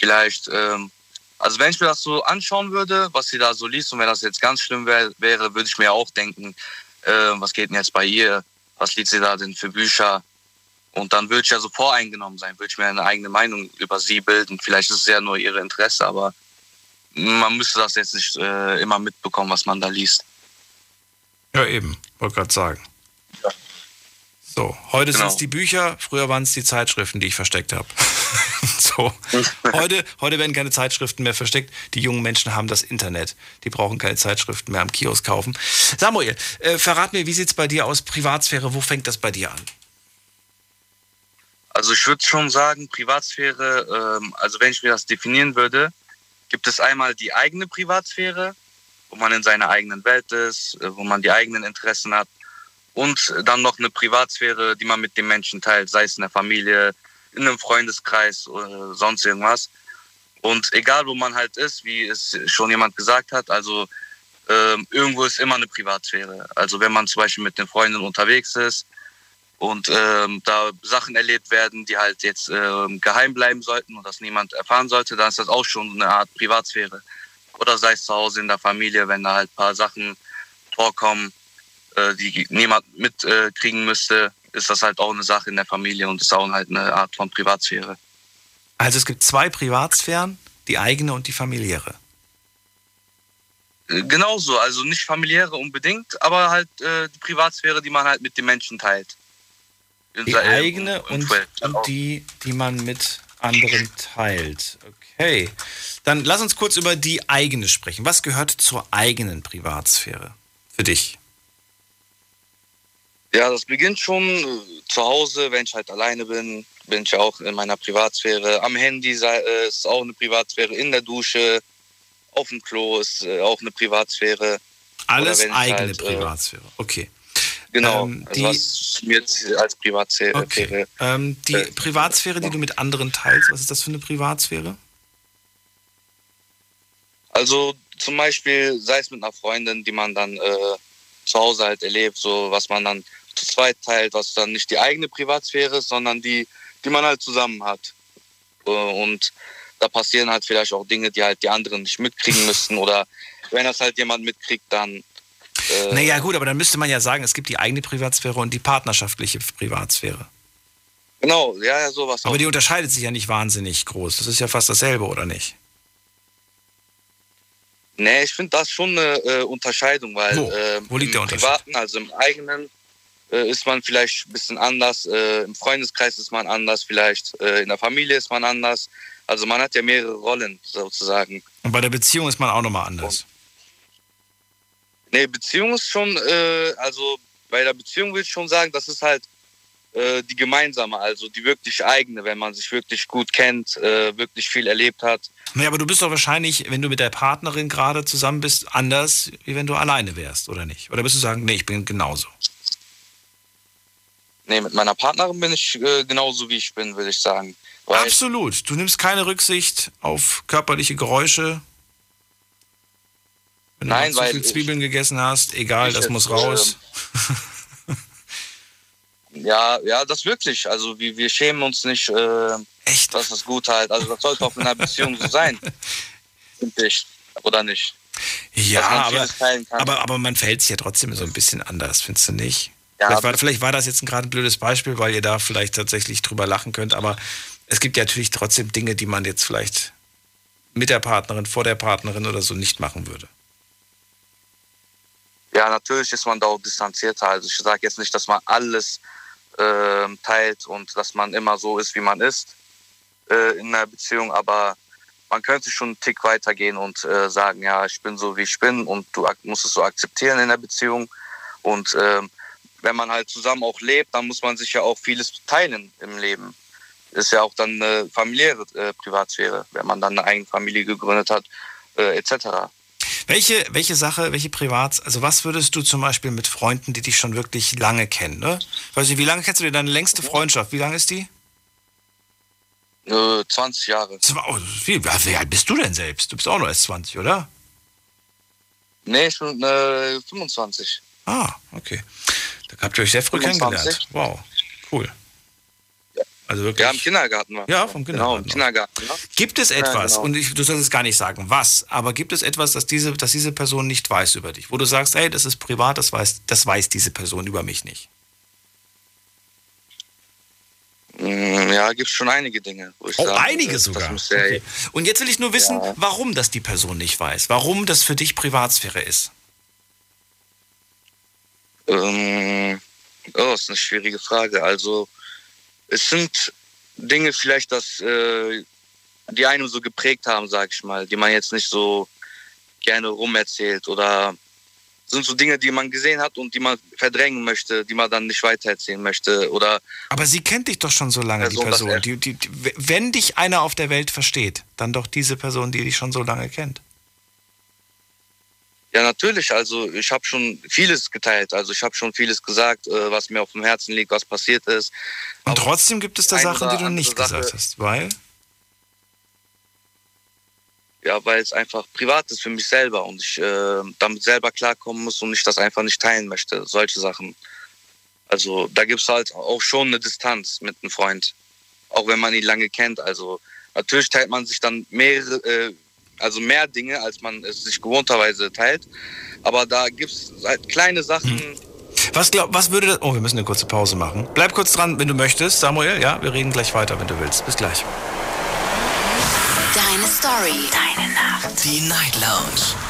vielleicht, ähm, also wenn ich mir das so anschauen würde, was sie da so liest und wenn das jetzt ganz schlimm wär, wäre, würde ich mir auch denken, äh, was geht denn jetzt bei ihr? Was liest sie da denn für Bücher? Und dann würde ich ja so voreingenommen sein, würde ich mir eine eigene Meinung über sie bilden. Vielleicht ist es ja nur ihre Interesse, aber man müsste das jetzt nicht äh, immer mitbekommen, was man da liest. Ja, eben. Wollte gerade sagen. So, heute Genau. sind es die Bücher, früher waren es die Zeitschriften, die ich versteckt habe. so. Heute, heute werden keine Zeitschriften mehr versteckt. Die jungen Menschen haben das Internet. Die brauchen keine Zeitschriften mehr am Kiosk kaufen. Samuel, äh, verrat mir, wie sieht es bei dir aus? Privatsphäre, wo fängt das bei dir an? Also ich würde schon sagen, Privatsphäre, ähm, also wenn ich mir das definieren würde, gibt es einmal die eigene Privatsphäre, wo man in seiner eigenen Welt ist, äh, wo man die eigenen Interessen hat. Und dann noch eine Privatsphäre, die man mit den Menschen teilt, sei es in der Familie, in einem Freundeskreis oder sonst irgendwas. Und egal, wo man halt ist, wie es schon jemand gesagt hat, also ähm, irgendwo ist immer eine Privatsphäre. Also wenn man zum Beispiel mit den Freunden unterwegs ist, und ähm, da Sachen erlebt werden, die halt jetzt ähm, geheim bleiben sollten und das niemand erfahren sollte, dann ist das auch schon eine Art Privatsphäre. Oder sei es zu Hause in der Familie, wenn da halt ein paar Sachen vorkommen, äh, die niemand mitkriegen äh, müsste, ist das halt auch eine Sache in der Familie und ist auch halt eine Art von Privatsphäre. Also es gibt zwei Privatsphären, die eigene und die familiäre. Äh, Genauso, also nicht familiäre unbedingt, aber halt äh, die Privatsphäre, die man halt mit den Menschen teilt. In Die eigene und, und die, die man mit anderen teilt. Okay. Dann lass uns kurz über die eigene sprechen. Was gehört zur eigenen Privatsphäre für dich? Ja, das beginnt schon äh, zu Hause, wenn ich halt alleine bin, bin ich auch in meiner Privatsphäre. Am Handy äh, ist auch eine Privatsphäre, in der Dusche, auf dem Klo ist äh, auch eine Privatsphäre. Alles eigene halt, Privatsphäre. Okay. Genau, Ähm, also die- was mir jetzt als Privatsphäre Okay. Ähm, die Äh, Privatsphäre, die du mit anderen teilst, was ist das für eine Privatsphäre? Also zum Beispiel, sei es mit einer Freundin, die man dann äh, zu Hause halt erlebt, so was man dann zu zweit teilt, was dann nicht die eigene Privatsphäre ist, sondern die, die man halt zusammen hat. Äh, und da passieren halt vielleicht auch Dinge, die halt die anderen nicht mitkriegen müssten. Oder wenn das halt jemand mitkriegt, dann. Äh, Naja, gut, aber dann müsste man ja sagen, es gibt die eigene Privatsphäre und die partnerschaftliche Privatsphäre. Genau, ja, ja, sowas. Aber die unterscheidet sich ja nicht wahnsinnig groß. Das ist ja fast dasselbe, oder nicht? Nee, ich finde das schon eine äh, Unterscheidung, weil Wo? äh, Wo liegt im der Unterschied? Privaten, also im eigenen, ist man vielleicht ein bisschen anders, äh, im Freundeskreis ist man anders, vielleicht äh, in der Familie ist man anders. Also man hat ja mehrere Rollen sozusagen. Und bei der Beziehung ist man auch nochmal anders. Nee, Beziehung ist schon, äh, also bei der Beziehung würde ich schon sagen, das ist halt äh, die gemeinsame, also die wirklich eigene, wenn man sich wirklich gut kennt, äh, wirklich viel erlebt hat. Naja, aber du bist doch wahrscheinlich, wenn du mit der Partnerin gerade zusammen bist, anders, wie wenn du alleine wärst, oder nicht? Oder wirst du sagen, nee, ich bin genauso? Nee, mit meiner Partnerin bin ich äh, genauso wie ich bin, würde ich sagen. Weil, Absolut. Du nimmst keine Rücksicht auf körperliche Geräusche. Wenn du Nein, mal zu weil viel ich- Zwiebeln gegessen hast, egal, ich das muss raus. Ja, ja, das wirklich. Also wir, wir schämen uns nicht, äh, Echt? was das gut halt. Also das sollte auch in einer Beziehung so sein. Finde ich. Oder nicht? Ja, aber, aber, aber man verhält sich ja trotzdem so ein bisschen anders, findest du nicht? Ja, vielleicht, war, vielleicht war das jetzt ein gerade ein blödes Beispiel, weil ihr da vielleicht tatsächlich drüber lachen könnt, aber es gibt ja natürlich trotzdem Dinge, die man jetzt vielleicht mit der Partnerin, vor der Partnerin oder so nicht machen würde. Ja, natürlich ist man da auch distanzierter. Also ich sage jetzt nicht, dass man alles ähm, teilt und dass man immer so ist, wie man ist äh, in einer Beziehung, aber man könnte schon einen Tick weitergehen und äh, sagen, ja, ich bin so, wie ich bin und du musst es so akzeptieren in der Beziehung. Und ähm, wenn man halt zusammen auch lebt, dann muss man sich ja auch vieles teilen im Leben. Ist ja auch dann eine familiäre äh, Privatsphäre, wenn man dann eine eigene Familie gegründet hat, äh, etc. Welche, welche Sache, welche Privats, also was würdest du zum Beispiel mit Freunden, die dich schon wirklich lange kennen, ne? Weiß nicht, wie lange kennst du dir deine längste Freundschaft? Wie lange ist die? Äh, 20 Jahre. Zwa- Oh, viel. Wie alt bist du denn selbst? Du bist auch nur erst 20, oder? Nee, ich bin äh, 25. Ah, okay. Da habt ihr euch sehr früh 25. kennengelernt. Wow, cool. Also wirklich. Ja, im Kindergarten war. Ja, vom Genau, Kindergarten. im Kindergarten. Ja. Gibt es Ja, etwas, genau. und ich, du sollst es gar nicht sagen, was, aber gibt es etwas, das diese, dass diese Person nicht weiß über dich? Wo du sagst, hey, das ist privat, das weiß, das weiß diese Person über mich nicht. Mm, Ja, gibt schon einige Dinge. Wo ich Oh, sagen einige das sogar. ja- Okay. Und jetzt will ich nur wissen, Ja. warum das die Person nicht weiß. Warum das für dich Privatsphäre ist. Ähm, oh, das ist eine schwierige Frage. Also, es sind Dinge vielleicht, dass äh, die einem so geprägt haben, sag ich mal, die man jetzt nicht so gerne rumerzählt oder sind so Dinge, die man gesehen hat und die man verdrängen möchte, die man dann nicht weitererzählen möchte oder Aber sie kennt dich doch schon so lange, die Person, das Person. er- Die, die, die, wenn dich einer auf der Welt versteht, dann doch diese Person, die dich schon so lange kennt. Ja, natürlich. Also ich habe schon vieles geteilt. Also ich habe schon vieles gesagt, äh, was mir auf dem Herzen liegt, was passiert ist. Und trotzdem gibt es da Sachen, die du nicht Sache- gesagt hast, weil? Ja, weil es einfach privat ist für mich selber und ich äh, damit selber klarkommen muss und ich das einfach nicht teilen möchte. Solche Sachen. Also da gibt es halt auch schon eine Distanz mit einem Freund. Auch wenn man ihn lange kennt. Also natürlich teilt man sich dann mehrere, äh, also mehr Dinge, als man es sich gewohnterweise teilt. Aber da gibt es halt kleine Sachen. Was, glaub, was würde das. Oh, wir müssen eine kurze Pause machen. Bleib kurz dran, wenn du möchtest, Samuel. Ja, wir reden gleich weiter, wenn du willst. Bis gleich. Deine Story. Deine Nacht. Die Night Lounge.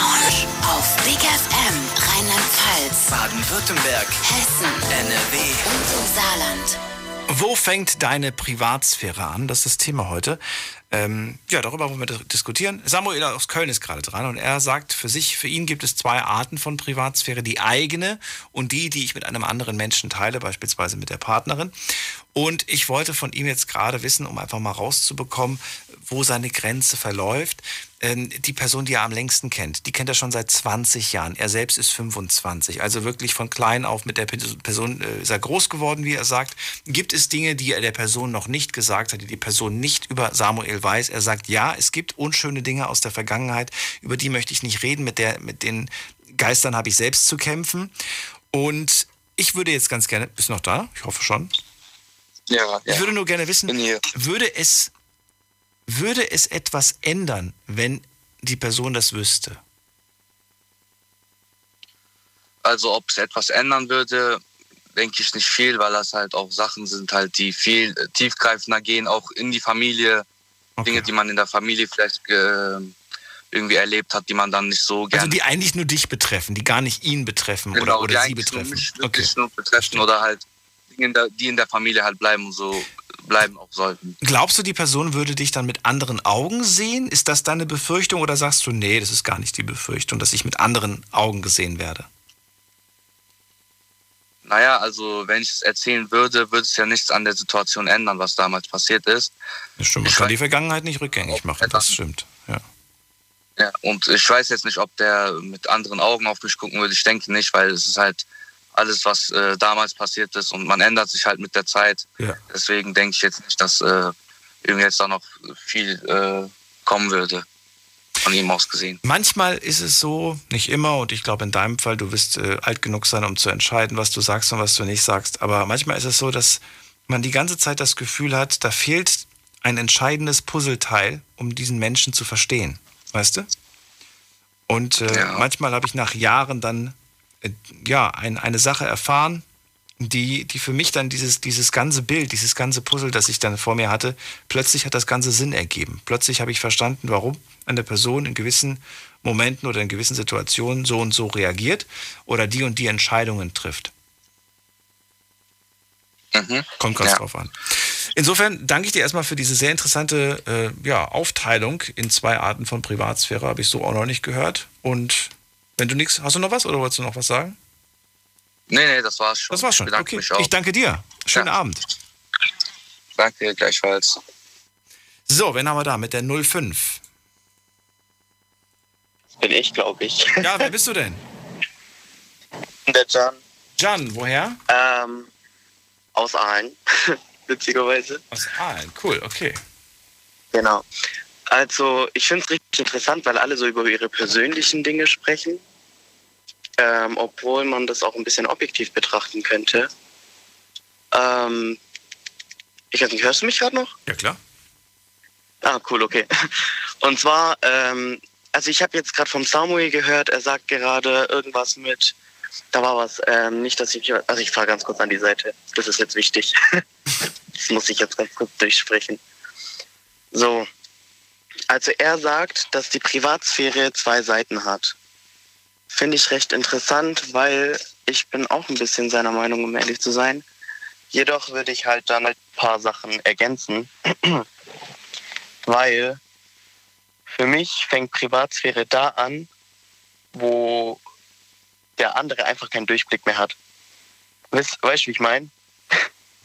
Lounge. Auf Big FM Rheinland-Pfalz, Baden-Württemberg, Hessen NRW. und im Saarland. Wo fängt deine Privatsphäre an? Das ist das Thema heute. Ähm, ja, darüber wollen wir dis- diskutieren. Samuel aus Köln ist gerade dran und er sagt, für sich, für ihn gibt es zwei Arten von Privatsphäre. Die eigene und die, die ich mit einem anderen Menschen teile, beispielsweise mit der Partnerin. Und ich wollte von ihm jetzt gerade wissen, um einfach mal rauszubekommen, wo seine Grenze verläuft. Ähm, die Person, die er am längsten kennt, die kennt er schon seit 20 Jahren. Er selbst ist 25. Also wirklich von klein auf mit der Person äh, ist er groß geworden, wie er sagt. Gibt es Dinge, die er der Person noch nicht gesagt hat, die die Person nicht über Samuel weiß? Er sagt, ja, es gibt unschöne Dinge aus der Vergangenheit, über die möchte ich nicht reden. Mit, der, mit den Geistern habe ich selbst zu kämpfen. Und ich würde jetzt ganz gerne, bist du noch da? Ich hoffe schon. Ja, Ich würde nur gerne wissen, würde es, würde es etwas ändern, wenn die Person das wüsste? Also ob es etwas ändern würde, denke ich nicht viel, weil das halt auch Sachen sind halt, die viel äh, tiefgreifender gehen, auch in die Familie. Dinge, die man in der Familie vielleicht äh, irgendwie erlebt hat, die man dann nicht so gerne Also die eigentlich nur dich betreffen, die gar nicht ihn betreffen Genau, oder, oder sie eigentlich nur betreffen. mich wirklich nur betreffen oder halt Dinge, die in der Familie halt bleiben und so bleiben auch sollten. Glaubst du, die Person würde dich dann mit anderen Augen sehen? Ist das deine Befürchtung oder sagst du, nee, das ist gar nicht die Befürchtung, dass ich mit anderen Augen gesehen werde? Naja, also wenn ich es erzählen würde, würde es ja nichts an der Situation ändern, was damals passiert ist. Das stimmt, man kann die Vergangenheit nicht rückgängig machen, das stimmt. Ja. Ja, und ich weiß jetzt nicht, ob der mit anderen Augen auf mich gucken würde. Ich denke nicht, weil es ist halt alles, was äh, damals passiert ist und man ändert sich halt mit der Zeit. Ja. Deswegen denke ich jetzt nicht, dass äh, irgendwie jetzt da noch viel äh, kommen würde. Von ihm aus gesehen. Manchmal ist es so, nicht immer, und ich glaube in deinem Fall, du wirst äh, alt genug sein, um zu entscheiden, was du sagst und was du nicht sagst. Aber manchmal ist es so, dass man die ganze Zeit das Gefühl hat, da fehlt ein entscheidendes Puzzleteil, um diesen Menschen zu verstehen. Weißt du? Und äh, Ja. manchmal habe ich nach Jahren dann ja ein, eine Sache erfahren, die, die für mich dann dieses, dieses ganze Bild, dieses ganze Puzzle, das ich dann vor mir hatte, plötzlich hat das Ganze Sinn ergeben. Plötzlich habe ich verstanden, warum eine Person in gewissen Momenten oder in gewissen Situationen so und so reagiert oder die und die Entscheidungen trifft. Kommt ganz Ja. drauf an. Insofern danke ich dir erstmal für diese sehr interessante äh, ja, Aufteilung in zwei Arten von Privatsphäre. Habe ich so auch noch nicht gehört. Und wenn du nichts, hast du noch was oder wolltest du noch was sagen? Nee, nee, das war's schon. Das war's schon. Ich bedanke Okay. mich auch. Ich danke dir. Schönen Abend. Danke, gleichfalls. So, wen haben wir da mit der 05? Bin ich, glaube ich. Ja, wer bist du denn? Der Can. Jan, woher? Ähm, aus Aalen, witzigerweise. Aus Aalen, cool, okay. Genau. Also, ich finde es richtig interessant, weil alle so über ihre persönlichen Dinge sprechen. Ähm, obwohl man das auch ein bisschen objektiv betrachten könnte. Ähm, ich weiß nicht, hörst du mich gerade noch? Ja, klar. Ah, cool, okay. Und zwar, ähm, also ich habe jetzt gerade vom Samuel gehört, er sagt gerade irgendwas mit, da war was, ähm, nicht, dass ich, also ich fahre ganz kurz an die Seite, das ist jetzt wichtig. das muss ich jetzt ganz kurz durchsprechen. So, also er sagt, dass die Privatsphäre zwei Seiten hat. Finde ich recht interessant, weil ich bin auch ein bisschen seiner Meinung, um ehrlich zu sein. Jedoch würde ich halt dann ein paar Sachen ergänzen, weil für mich fängt Privatsphäre da an, wo der andere einfach keinen Durchblick mehr hat. Weißt du, wie ich meine?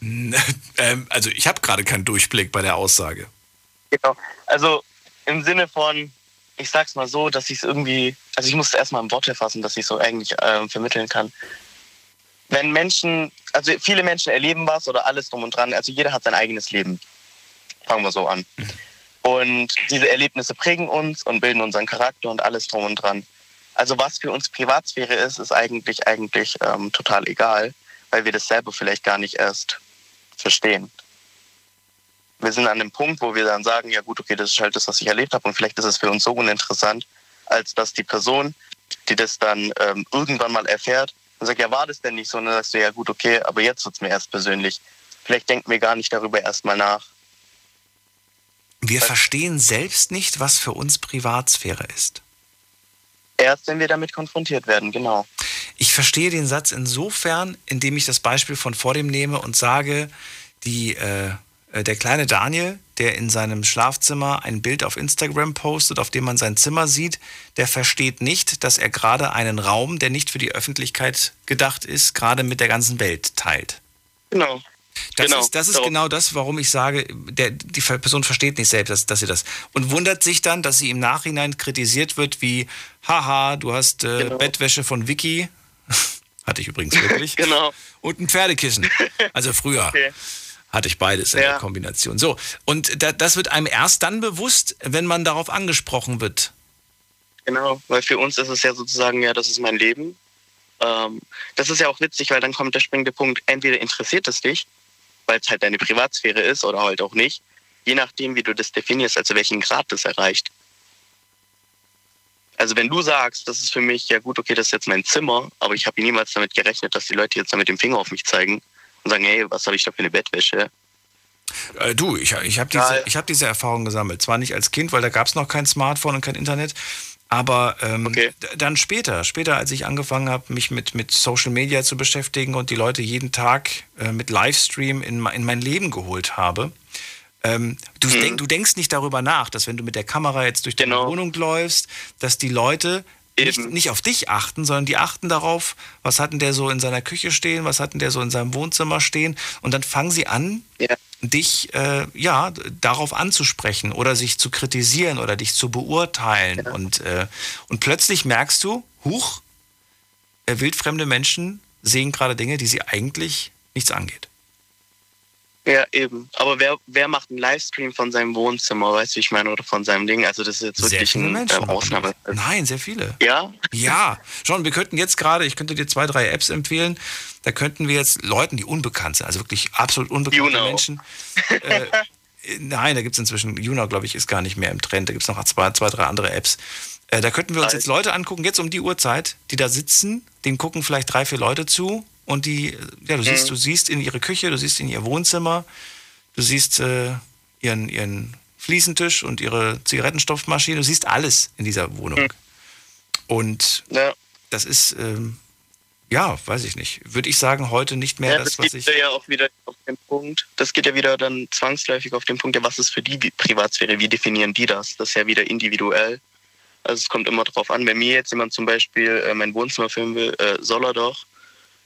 ähm, also ich habe gerade keinen Durchblick bei der Aussage. Genau. Also im Sinne von, ich sag's mal so, dass ich es irgendwie, also ich muss es erstmal in Worte fassen, dass ich so eigentlich ähm, vermitteln kann. Wenn Menschen, also viele Menschen erleben was oder alles drum und dran, also jeder hat sein eigenes Leben. Fangen wir so an. Und diese Erlebnisse prägen uns und bilden unseren Charakter und alles drum und dran. Also was für uns Privatsphäre ist, ist eigentlich eigentlich ähm, total egal, weil wir das selber vielleicht gar nicht erst verstehen wir sind an dem Punkt, wo wir dann sagen, ja gut, okay, das ist halt das, was ich erlebt habe und vielleicht ist es für uns so uninteressant, als dass die Person, die das dann ähm, irgendwann mal erfährt, und sagt, ja, war das denn nicht so? Und dann sagst du, ja gut, okay, aber jetzt wird's mir erst persönlich. Vielleicht denken wir gar nicht darüber erstmal nach. Wir verstehen selbst nicht, was für uns Privatsphäre ist. Erst wenn wir damit konfrontiert werden, genau. Ich verstehe den Satz insofern, indem ich das Beispiel von vor dem nehme und sage, die, äh, der kleine Daniel, der in seinem Schlafzimmer ein Bild auf Instagram postet, auf dem man sein Zimmer sieht, der versteht nicht, dass er gerade einen Raum, der nicht für die Öffentlichkeit gedacht ist, gerade mit der ganzen Welt teilt. Genau. Das genau. ist, das ist genau das, warum ich sage, der, die Person versteht nicht selbst, dass, dass sie das. Und wundert sich dann, dass sie im Nachhinein kritisiert wird, wie, haha, du hast äh, Genau. Bettwäsche von Vicky. Hatte ich übrigens wirklich. genau. Und ein Pferdekissen. Also früher Okay. Hatte ich beides in Ja. der Kombination. So, und da, das wird einem erst dann bewusst, wenn man darauf angesprochen wird. Genau, weil für uns ist es ja sozusagen, ja, das ist mein Leben. Ähm, das ist ja auch witzig, weil dann kommt der springende Punkt, entweder interessiert es dich, weil es halt deine Privatsphäre ist oder halt auch nicht, je nachdem, wie du das definierst, also welchen Grad das erreicht. Also wenn du sagst, das ist für mich, ja gut, okay, das ist jetzt mein Zimmer, aber ich habe niemals damit gerechnet, dass die Leute jetzt da mit dem Finger auf mich zeigen und sagen, hey, was habe ich da für eine Bettwäsche? Äh, du, ich, ich habe diese, ich hab diese Erfahrung gesammelt. Zwar nicht als Kind, weil da gab es noch kein Smartphone und kein Internet, aber ähm, d- dann später, später, als ich angefangen habe, mich mit, mit Social Media zu beschäftigen und die Leute jeden Tag äh, mit Livestream in, in mein Leben geholt habe. Ähm, du, denk, du denkst nicht darüber nach, dass wenn du mit der Kamera jetzt durch deine Wohnung läufst, dass die Leute nicht, nicht auf dich achten, sondern die achten darauf, was hat denn der so in seiner Küche stehen, was hat denn der so in seinem Wohnzimmer stehen und dann fangen sie an, ja. dich äh, ja darauf anzusprechen oder sich zu kritisieren oder dich zu beurteilen Ja. und äh, und plötzlich merkst du, huch, äh, wildfremde Menschen sehen gerade Dinge, die sie eigentlich nichts angeht. Ja, eben. Aber wer, wer macht einen Livestream von seinem Wohnzimmer, weißt du, wie ich meine, oder von seinem Ding? Also das ist jetzt wirklich viele ein Menschen ähm, Ausnahme. Nein, sehr viele. Ja? Ja, schon, wir könnten jetzt gerade, ich könnte dir zwei, drei Apps empfehlen, da könnten wir jetzt Leuten, die unbekannt sind, also wirklich absolut unbekannte YouNow. Menschen. Äh, nein, da gibt es inzwischen, YouNow, glaube ich, ist gar nicht mehr im Trend, da gibt es noch zwei, zwei, drei andere Apps. Äh, da könnten wir uns jetzt Leute angucken, jetzt um die Uhrzeit, die da sitzen, denen gucken vielleicht drei, vier Leute zu und die, ja, du siehst, Mhm. du siehst in ihre Küche, du siehst in ihr Wohnzimmer, du siehst äh, ihren, ihren Fliesentisch und ihre Zigarettenstopfmaschine, du siehst alles in dieser Wohnung. Und das ist, ähm, ja, weiß ich nicht. Würde ich sagen, heute nicht mehr ja, das, das, was geht ich. ja auch wieder auf den Punkt. Das geht ja wieder dann zwangsläufig auf den Punkt, ja, was ist für die Privatsphäre? Wie definieren die das? Das ist ja wieder individuell. Also es kommt immer drauf an. Wenn mir jetzt jemand zum Beispiel äh, mein Wohnzimmer filmen will, äh, soll er doch.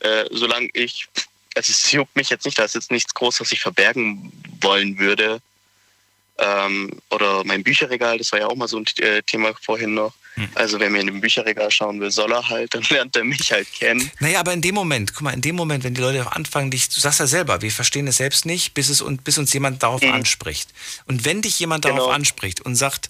Äh, solange ich, also es juckt mich jetzt nicht, da ist jetzt nichts groß, was ich verbergen wollen würde. Ähm, oder mein Bücherregal, das war ja auch mal so ein äh, Thema vorhin noch. Also wer mir in dem Bücherregal schauen will, soll er halt, dann lernt er mich halt kennen. Naja, aber in dem Moment, guck mal, in dem Moment, wenn die Leute anfangen, dich, du sagst ja selber, wir verstehen es selbst nicht, bis, es, und, bis uns jemand darauf anspricht. Und wenn dich jemand darauf Genau. anspricht und sagt,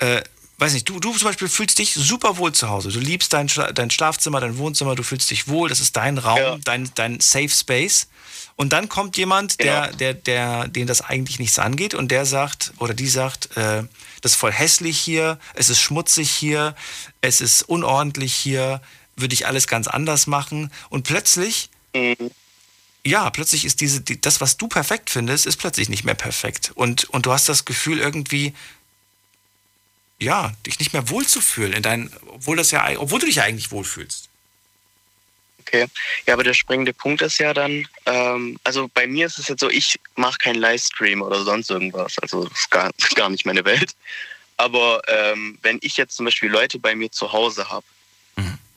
äh, weiß nicht, du, du zum Beispiel fühlst dich super wohl zu Hause, du liebst dein, Schla dein Schlafzimmer, dein Wohnzimmer, du fühlst dich wohl, das ist dein Raum, dein, dein Safe Space. Und dann kommt jemand, der, der, der, den das eigentlich nichts angeht und der sagt, oder die sagt, äh, das ist voll hässlich hier, es ist schmutzig hier, es ist unordentlich hier, würde ich alles ganz anders machen. Und plötzlich, ja, plötzlich ist diese, die, das, was du perfekt findest, ist plötzlich nicht mehr perfekt. Und, und du hast das Gefühl irgendwie, ja, dich nicht mehr wohlzufühlen in dein, obwohl das ja, obwohl du dich ja eigentlich wohlfühlst. Okay. Ja, aber der springende Punkt ist ja dann, ähm, also bei mir ist es jetzt so, ich mache keinen Livestream oder sonst irgendwas. Also das ist gar, gar nicht meine Welt. Aber ähm, wenn ich jetzt zum Beispiel Leute bei mir zu Hause habe,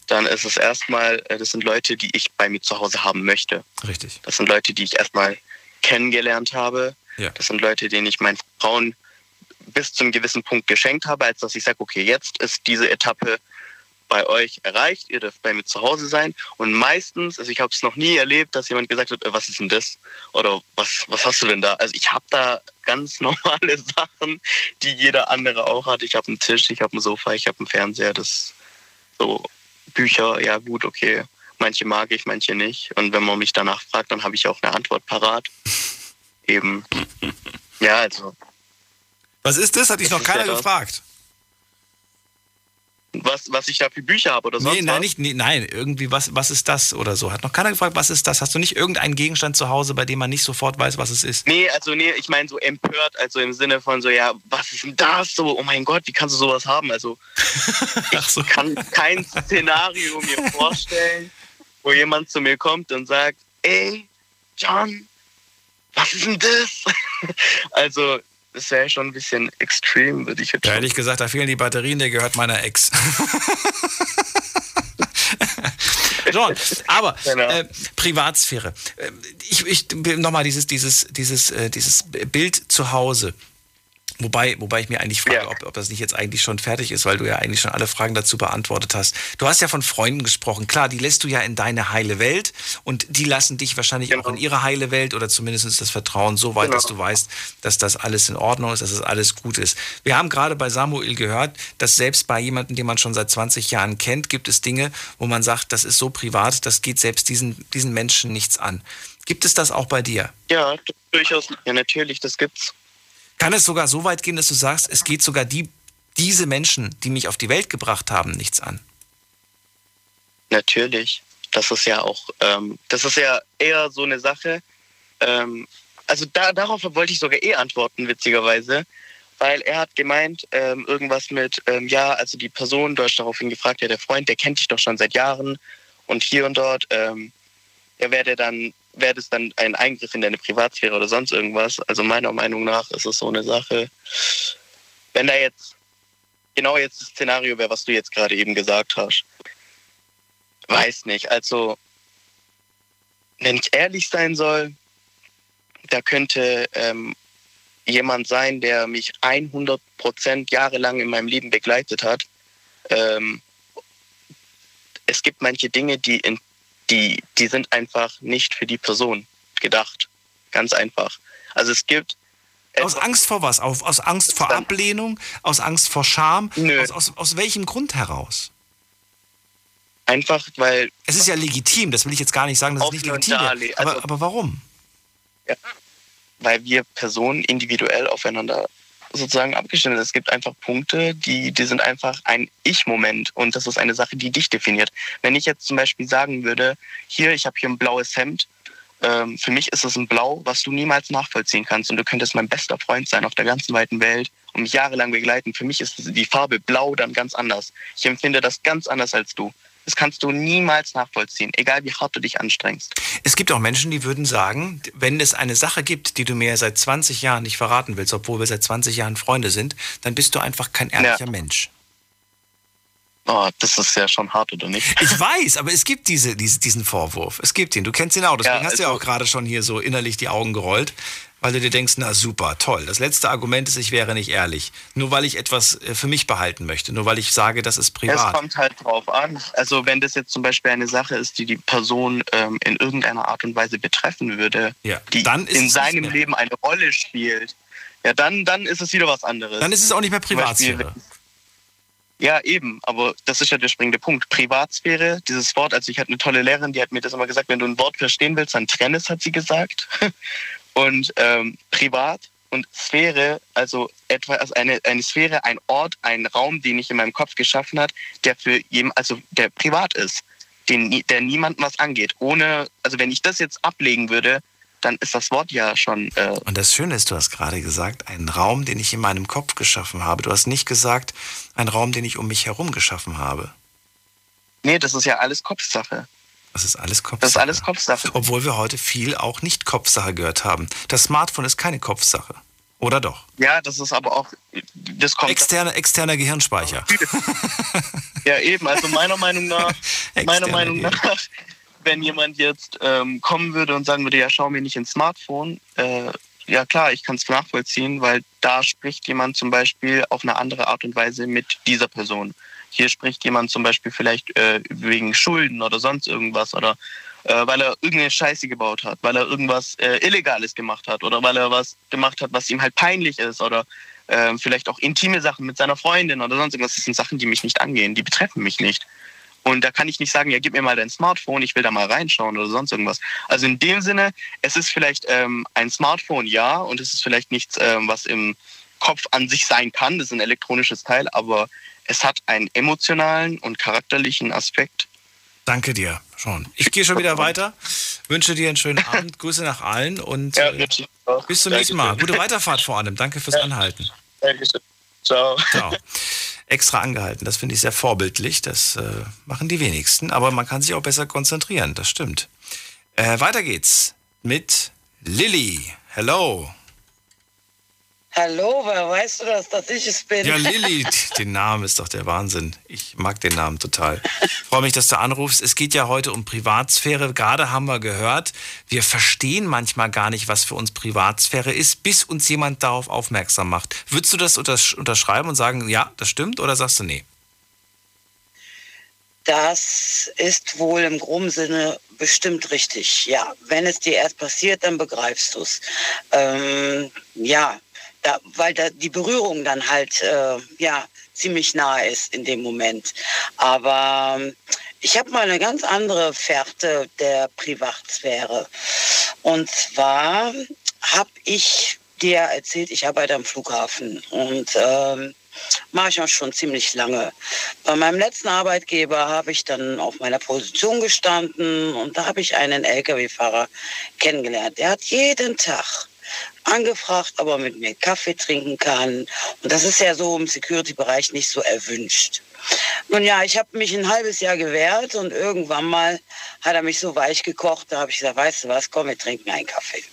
dann ist es erstmal, äh, das sind Leute, die ich bei mir zu Hause haben möchte. Richtig. Das sind Leute, die ich erstmal kennengelernt habe. Ja. Das sind Leute, denen ich meinen Frauen bis zum gewissen Punkt geschenkt habe, als dass ich sage, okay, jetzt ist diese Etappe bei euch erreicht, ihr dürft bei mir zu Hause sein. Und meistens, also ich habe es noch nie erlebt, dass jemand gesagt hat, äh, was ist denn das? Oder was, was hast du denn da? Also ich habe da ganz normale Sachen, die jeder andere auch hat. Ich habe einen Tisch, ich habe ein Sofa, ich habe einen Fernseher, das so Bücher, ja gut, okay. Manche mag ich, manche nicht. Und wenn man mich danach fragt, dann habe ich auch eine Antwort parat. Eben. Ja, also. Was ist das? Hat dich noch keiner ja gefragt. Was, was ich da für Bücher habe oder sonst Nee, nein, was? nicht, nee, nein, irgendwie, was, was ist das oder so? Hat noch keiner gefragt, was ist das? Hast du nicht irgendeinen Gegenstand zu Hause, bei dem man nicht sofort weiß, was es ist? Nee, also nee, ich meine so empört, also im Sinne von so, ja, was ist denn das? So, oh mein Gott, wie kannst du sowas haben? Also ich kann kein Szenario mir vorstellen, wo jemand zu mir kommt und sagt, ey, John, was ist denn das? also, das wäre schon ein bisschen extrem, würde ich jetzt Ja, ehrlich gesagt, da fehlen die Batterien, der gehört meiner Ex. John, aber äh, Privatsphäre. Äh, Ich, ich nochmal dieses, dieses, dieses, äh, dieses Bild zu Hause. Wobei, wobei ich mir eigentlich frage, ob, ob das nicht jetzt eigentlich schon fertig ist, weil du ja eigentlich schon alle Fragen dazu beantwortet hast. Du hast ja von Freunden gesprochen. Klar, die lässt du ja in deine heile Welt und die lassen dich wahrscheinlich auch in ihre heile Welt oder zumindest das Vertrauen so weit, dass du weißt, dass das alles in Ordnung ist, dass das alles gut ist. Wir haben gerade bei Samuel gehört, dass selbst bei jemandem, den man schon seit 20 Jahren kennt, gibt es Dinge, wo man sagt, das ist so privat, das geht selbst diesen, diesen Menschen nichts an. Gibt es das auch bei dir? Ja, durchaus. Ja, natürlich, das gibt's. Kann es sogar so weit gehen, dass du sagst, es geht sogar die, diese Menschen, die mich auf die Welt gebracht haben, nichts an? Natürlich. Das ist ja auch, ähm, das ist ja eher so eine Sache. Ähm, also da, darauf wollte ich sogar eh antworten, witzigerweise. Weil er hat gemeint, ähm, irgendwas mit, ähm, ja, also die Person, du hast daraufhin gefragt, ja, der Freund, der kennt dich doch schon seit Jahren und hier und dort, ähm, ja, wäre dann, wäre das dann ein Eingriff in deine Privatsphäre oder sonst irgendwas. Also meiner Meinung nach ist es so eine Sache. Wenn da jetzt genau jetzt das Szenario wäre, was du jetzt gerade eben gesagt hast. Weiß nicht. Also, wenn ich ehrlich sein soll, da könnte ähm, jemand sein, der mich 100 Prozent jahrelang in meinem Leben begleitet hat. Ähm, es gibt manche Dinge, die, in, die, die sind einfach nicht für die Person gedacht. Ganz einfach. Also es gibt. Aus Angst vor was? Aus, aus Angst vor Ablehnung? Aus Angst vor Scham? Aus, aus, aus welchem Grund heraus? Einfach, weil. Es ist ja legitim, das will ich jetzt gar nicht sagen, dass es nicht legitim ist. Aber, Also- aber warum? Ja, weil wir Personen individuell aufeinander sozusagen abgestimmt sind. Es gibt einfach Punkte, die, die sind einfach ein Ich-Moment und das ist eine Sache, die dich definiert. Wenn ich jetzt zum Beispiel sagen würde, hier, ich habe hier ein blaues Hemd, ähm, für mich ist es ein Blau, was du niemals nachvollziehen kannst und du könntest mein bester Freund sein auf der ganzen weiten Welt und mich jahrelang begleiten. Für mich ist die Farbe Blau dann ganz anders. Ich empfinde das ganz anders als du. Das kannst du niemals nachvollziehen, egal wie hart du dich anstrengst. Es gibt auch Menschen, die würden sagen, wenn es eine Sache gibt, die du mir seit 20 Jahren nicht verraten willst, obwohl wir seit 20 Jahren Freunde sind, dann bist du einfach kein ehrlicher Mensch. Oh, das ist ja schon hart, oder nicht? Ich weiß, aber es gibt diese, diese, diesen Vorwurf. Es gibt ihn. Du kennst ihn auch. Deswegen Ja, hast du ja also- auch gerade schon hier so innerlich die Augen gerollt, weil du dir denkst, na super, toll. Das letzte Argument ist, ich wäre nicht ehrlich. Nur weil ich etwas äh, für mich behalten möchte. Nur weil ich sage, das ist Es privat. kommt halt drauf an. Also wenn das jetzt zum Beispiel eine Sache ist, die die Person ähm, in irgendeiner Art und Weise betreffen würde, Ja, die es in seinem. Leben eine Rolle spielt, ja, dann, dann ist es wieder was anderes. Dann ist es auch nicht mehr Privatsphäre. Ja, eben, aber das ist ja der springende Punkt. Privatsphäre, dieses Wort, also ich hatte eine tolle Lehrerin, die hat mir das immer gesagt, wenn du ein Wort verstehen willst, dann trenn es, hat sie gesagt. Und ähm, privat und Sphäre, also etwa also eine, eine Sphäre, ein Ort, ein Raum, den ich in meinem Kopf geschaffen hat, der für jeden, also der privat ist, den, der niemandem was angeht. Ohne, also wenn ich das jetzt ablegen würde, dann ist das Wort ja schon äh, Und das Schöne ist, du hast gerade gesagt, einen Raum, den ich in meinem Kopf geschaffen habe. Du hast nicht gesagt, einen Raum, den ich um mich herum geschaffen habe. Nee, das ist ja alles Kopfsache. Das ist alles Kopfsache. Das ist alles Kopfsache. Obwohl wir heute viel auch nicht Kopfsache gehört haben. Das Smartphone ist keine Kopfsache. Oder doch? Ja, das ist aber auch, das kommt. Externe, externer Gehirnspeicher. Ja, eben. Also meiner Meinung nach, meiner Meinung nach, wenn jemand jetzt ähm, kommen würde und sagen würde, ja, schau mir nicht ins Smartphone, äh, ja klar, ich kann es nachvollziehen, weil da spricht jemand zum Beispiel auf eine andere Art und Weise mit dieser Person. Hier spricht jemand zum Beispiel vielleicht äh, wegen Schulden oder sonst irgendwas oder äh, weil er irgendeine Scheiße gebaut hat, weil er irgendwas äh, Illegales gemacht hat oder weil er was gemacht hat, was ihm halt peinlich ist oder äh, vielleicht auch intime Sachen mit seiner Freundin oder sonst irgendwas. Das sind Sachen, die mich nicht angehen, die betreffen mich nicht. Und da kann ich nicht sagen, ja, gib mir mal dein Smartphone, ich will da mal reinschauen oder sonst irgendwas. Also in dem Sinne, es ist vielleicht ähm, ein Smartphone, ja, und es ist vielleicht nichts, ähm, was im Kopf an sich sein kann, das ist ein elektronisches Teil, aber es hat einen emotionalen und charakterlichen Aspekt. Danke dir, schon. Ich gehe schon wieder weiter. Wünsche dir einen schönen Abend. Grüße nach allen und äh, bis zum nächsten Mal. Gute Weiterfahrt vor allem. Danke fürs Anhalten. Dankeschön. Ciao. Ciao. Extra angehalten. Das finde ich sehr vorbildlich. Das äh, machen die wenigsten. Aber man kann sich auch besser konzentrieren. Das stimmt. Äh, weiter geht's mit Lilly. Hello. Hallo, wer weißt du das, dass ich es bin? Ja, Lilly, den Namen ist doch der Wahnsinn. Ich mag den Namen total. Freue mich, dass du anrufst. Es geht ja heute um Privatsphäre. Gerade haben wir gehört, wir verstehen manchmal gar nicht, was für uns Privatsphäre ist, bis uns jemand darauf aufmerksam macht. Würdest du das untersch unterschreiben und sagen, ja, das stimmt, oder sagst du nee? Das ist wohl im groben Sinne bestimmt richtig. Ja, wenn es dir erst passiert, dann begreifst du es. Ähm, ja, da, weil da die Berührung dann halt äh, ja ziemlich nahe ist in dem Moment. Aber ähm, ich habe mal eine ganz andere Fährte der Privatsphäre. Und zwar habe ich dir erzählt, ich arbeite am Flughafen und ähm, mache ich auch schon ziemlich lange. Bei meinem letzten Arbeitgeber habe ich dann auf meiner Position gestanden und da habe ich einen Lkw-Fahrer kennengelernt. Der hat jeden Tag angefragt, ob er mit mir Kaffee trinken kann. Und das ist ja so im Security-Bereich nicht so erwünscht. Nun ja, ich habe mich ein halbes Jahr gewehrt und irgendwann mal hat er mich so weich gekocht, da habe ich gesagt, weißt du was, komm, wir trinken einen Kaffee.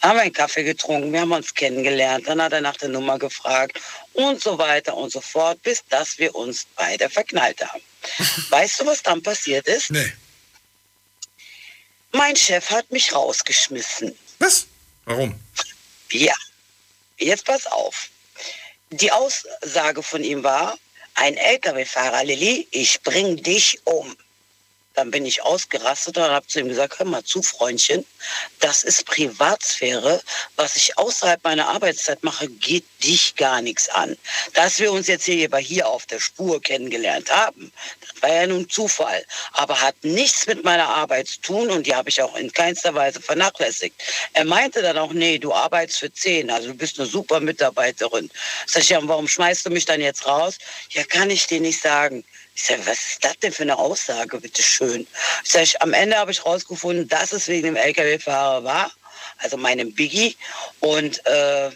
Dann haben wir einen Kaffee getrunken, wir haben uns kennengelernt, dann hat er nach der Nummer gefragt und so weiter und so fort, bis dass wir uns beide verknallt haben. weißt du, was dann passiert ist? Nee. Mein Chef hat mich rausgeschmissen. Was? Warum? Ja, jetzt pass auf. Die Aussage von ihm war, ein Lkw-Fahrer, Lilly, ich bring dich um. Dann bin ich ausgerastet und habe zu ihm gesagt, hör mal zu, Freundchen, das ist Privatsphäre. Was ich außerhalb meiner Arbeitszeit mache, geht dich gar nichts an. Dass wir uns jetzt hier, hier auf der Spur kennengelernt haben, das war ja nun Zufall, aber hat nichts mit meiner Arbeit zu tun und die habe ich auch in keinster Weise vernachlässigt. Er meinte dann auch, nee, du arbeitest für zehn, also du bist eine super Mitarbeiterin. Sag ich, ja, warum schmeißt du mich dann jetzt raus? Ja, kann ich dir nicht sagen. Ich sage, was ist das denn für eine Aussage, bitte schön? Ich sage, am Ende habe ich rausgefunden, dass es wegen dem Lkw-Fahrer war, also meinem Biggie. Und äh,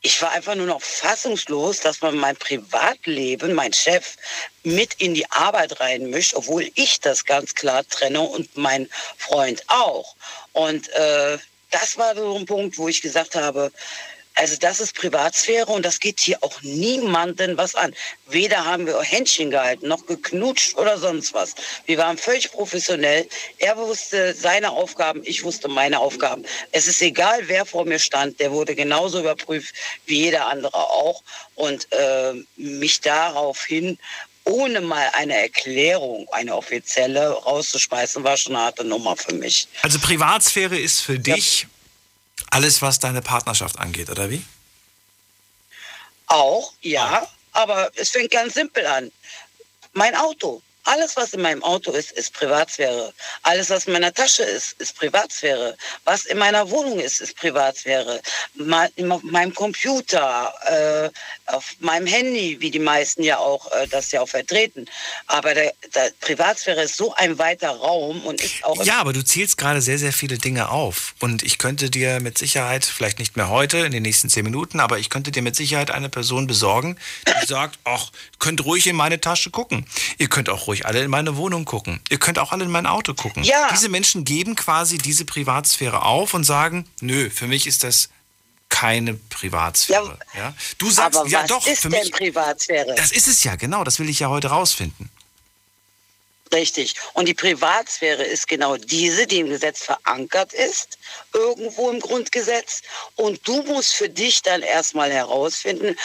ich war einfach nur noch fassungslos, dass man mein Privatleben, mein Chef, mit in die Arbeit reinmischt, obwohl ich das ganz klar trenne und mein Freund auch. Und äh, das war so ein Punkt, wo ich gesagt habe, also das ist Privatsphäre und das geht hier auch niemanden was an. Weder haben wir Händchen gehalten, noch geknutscht oder sonst was. Wir waren völlig professionell. Er wusste seine Aufgaben, ich wusste meine Aufgaben. Es ist egal, wer vor mir stand, der wurde genauso überprüft wie jeder andere auch. Und äh, mich daraufhin ohne mal eine Erklärung, eine offizielle rauszuschmeißen, war schon eine harte Nummer für mich. Also Privatsphäre ist für dich alles, was deine Partnerschaft angeht, oder wie? Auch, ja, aber es fängt ganz simpel an. Mein Auto. Alles, was in meinem Auto ist, ist Privatsphäre. Alles, was in meiner Tasche ist, ist Privatsphäre. Was in meiner Wohnung ist, ist Privatsphäre. Auf meinem Computer, äh, auf meinem Handy, wie die meisten ja auch äh, das ja auch vertreten. Aber der, der Privatsphäre ist so ein weiter Raum und ist auch. Ja, aber du zählst gerade sehr, sehr viele Dinge auf. Und ich könnte dir mit Sicherheit, vielleicht nicht mehr heute, in den nächsten zehn Minuten, aber ich könnte dir mit Sicherheit eine Person besorgen, die sagt, ach, könnt ruhig in meine Tasche gucken. Ihr könnt auch ruhig alle in meine Wohnung gucken. Ihr könnt auch alle in mein Auto gucken. Ja. Diese Menschen geben quasi diese Privatsphäre auf und sagen, nö, für mich ist das keine Privatsphäre. Ja, ja? Du sagst, aber ja was doch, ist für denn mich. Privatsphäre? Das ist es ja, genau. Das will ich ja heute rausfinden. Richtig. Und die Privatsphäre ist genau diese, die im Gesetz verankert ist, irgendwo im Grundgesetz. Und du musst für dich dann erstmal herausfinden,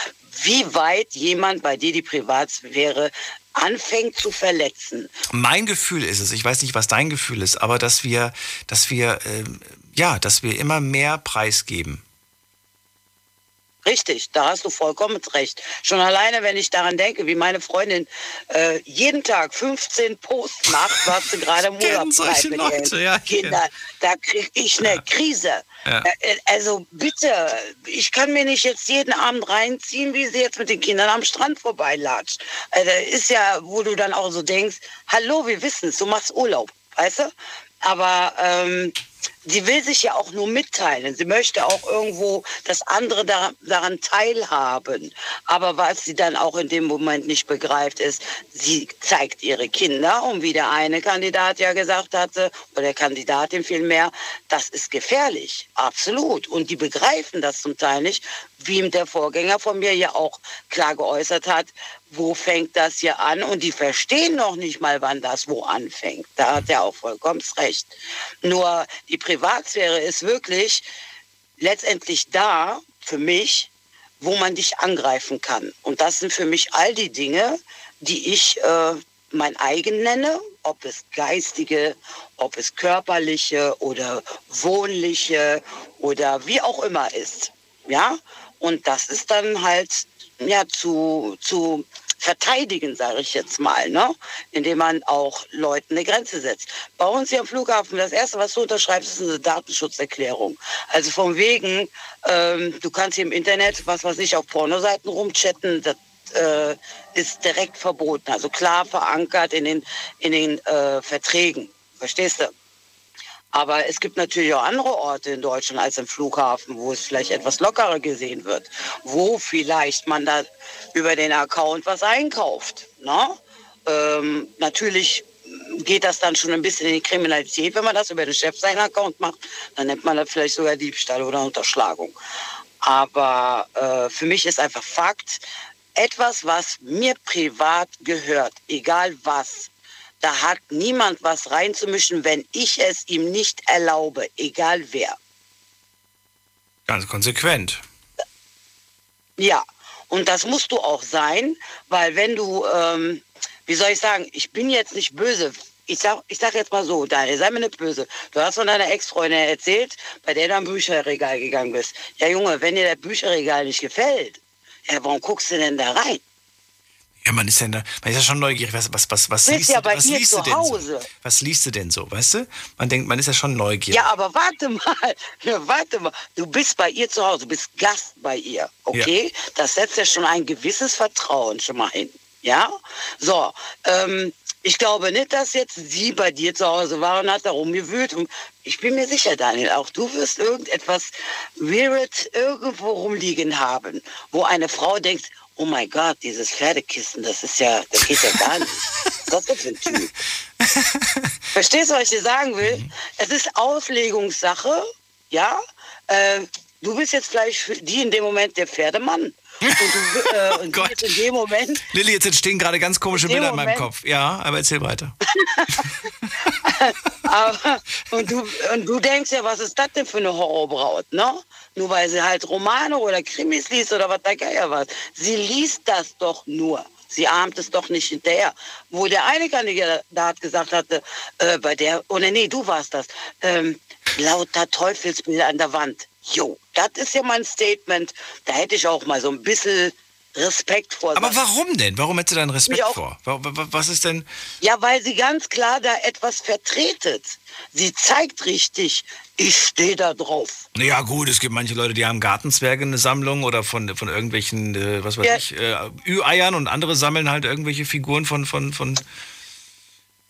wie weit jemand bei dir die Privatsphäre anfängt zu verletzen. Mein Gefühl ist es, ich weiß nicht, was dein Gefühl ist, aber dass wir, dass wir, ähm, ja, dass wir immer mehr preisgeben. Richtig, da hast du vollkommen recht. Schon alleine, wenn ich daran denke, wie meine Freundin äh, jeden Tag 15 Posts macht, was sie gerade im Urlaub solche mit Leute, ja, ich Kindern, da kriege ich eine Krise. Ja. Äh, Also bitte, ich kann mir nicht jetzt jeden Abend reinziehen, wie sie jetzt mit den Kindern am Strand vorbeilatscht. Da ist ja, wo du dann auch so denkst, hallo, wir wissen es, du machst Urlaub, weißt du? Aber ähm, sie will sich ja auch nur mitteilen. Sie möchte auch irgendwo, dass andere da, daran teilhaben. Aber was sie dann auch in dem Moment nicht begreift, ist, sie zeigt ihre Kinder. Und wie der eine Kandidat ja gesagt hatte, oder der Kandidatin vielmehr, das ist gefährlich. Absolut. Und die begreifen das zum Teil nicht, wie ihm der Vorgänger von mir ja auch klar geäußert hat, wo fängt das hier an? Und die verstehen noch nicht mal, wann das wo anfängt. Da hat er auch vollkommen recht. Nur die Privatsphäre ist wirklich letztendlich da für mich, wo man dich angreifen kann. Und das sind für mich all die Dinge, die ich äh, mein eigen nenne, ob es geistige, ob es körperliche oder wohnliche oder wie auch immer ist. Ja, und das ist dann halt ja zu, zu verteidigen, sage ich jetzt mal, ne? indem man auch Leuten eine Grenze setzt. Bei uns hier am Flughafen, das Erste, was du unterschreibst, ist eine Datenschutzerklärung. Also von wegen, ähm, du kannst hier im Internet, was weiß ich, auf Pornoseiten rumchatten, das äh, ist direkt verboten, also klar verankert in den, in den äh, Verträgen. Verstehst du? Aber es gibt natürlich auch andere Orte in Deutschland als im Flughafen, wo es vielleicht etwas lockerer gesehen wird, wo vielleicht man da über den Account was einkauft. Ne? Ähm, natürlich geht das dann schon ein bisschen in die Kriminalität, wenn man das über den Chef seinen Account macht. Dann nennt man das vielleicht sogar Diebstahl oder Unterschlagung. Aber äh, für mich ist einfach Fakt, etwas, was mir privat gehört, egal was, da hat niemand was reinzumischen, wenn ich es ihm nicht erlaube, egal wer. Ganz konsequent. Ja, und das musst du auch sein, weil wenn du, ähm, wie soll ich sagen, ich bin jetzt nicht böse. Ich sag, ich sag jetzt mal so, Daniel, sei mir nicht böse. Du hast von deiner Ex-Freundin erzählt, bei der du am Bücherregal gegangen bist. Ja, Junge, wenn dir der Bücherregal nicht gefällt, ja, warum guckst du denn da rein? Ja, man ist ja, man ist ja schon neugierig. Was, was, was, was, Bist liest, ja du, bei was liest zu du denn so? Hause. Was liest du denn so, weißt du? Man denkt, man ist ja schon neugierig. Ja, aber warte mal, ja, warte mal. Du bist bei ihr zu Hause, du bist Gast bei ihr, okay? Das setzt ja schon ein gewisses Vertrauen schon mal hin, ja? So, ähm, ich glaube nicht, dass jetzt sie bei dir zu Hause war und hat da rumgewühlt. Und ich bin mir sicher, Daniel, auch du wirst irgendetwas Weird irgendwo rumliegen haben, wo eine Frau denkt, oh mein Gott, dieses Pferdekissen, das ist ja, das geht ja gar nicht. Was ist das für ein Typ? Verstehst du, was ich dir sagen will? Es ist Auslegungssache, ja? Äh, du bist jetzt vielleicht für die in dem Moment der Pferdemann. Und du, äh, und jetzt in dem Moment Lilly, jetzt entstehen gerade ganz komische Bilder in meinem Moment- Kopf. Ja, aber erzähl weiter. Aber, und, du, und du denkst ja, was ist das denn für eine Horrorbraut, ne? Nur weil sie halt Romane oder Krimis liest oder was der Geier was. Sie liest das doch nur. Sie ahmt es doch nicht hinterher. Wo der eine Kandidat gesagt hatte, äh, bei der, oder nee, du warst das, ähm, lauter Teufelsbilder an der Wand. Jo, das ist ja mein Statement. Da hätte ich auch mal so ein bisschen Respekt vor. Aber warum denn? Warum hättest du da einen Respekt vor? Wa- wa- wa- Was ist denn? Ja, weil sie ganz klar da etwas vertretet. Sie zeigt richtig, ich stehe da drauf. Ja gut, es gibt manche Leute, die haben Gartenzwerge eine Sammlung oder von, von irgendwelchen, äh, was weiß Ja. ich, äh, Ü-Eiern und andere sammeln halt irgendwelche Figuren von, von, von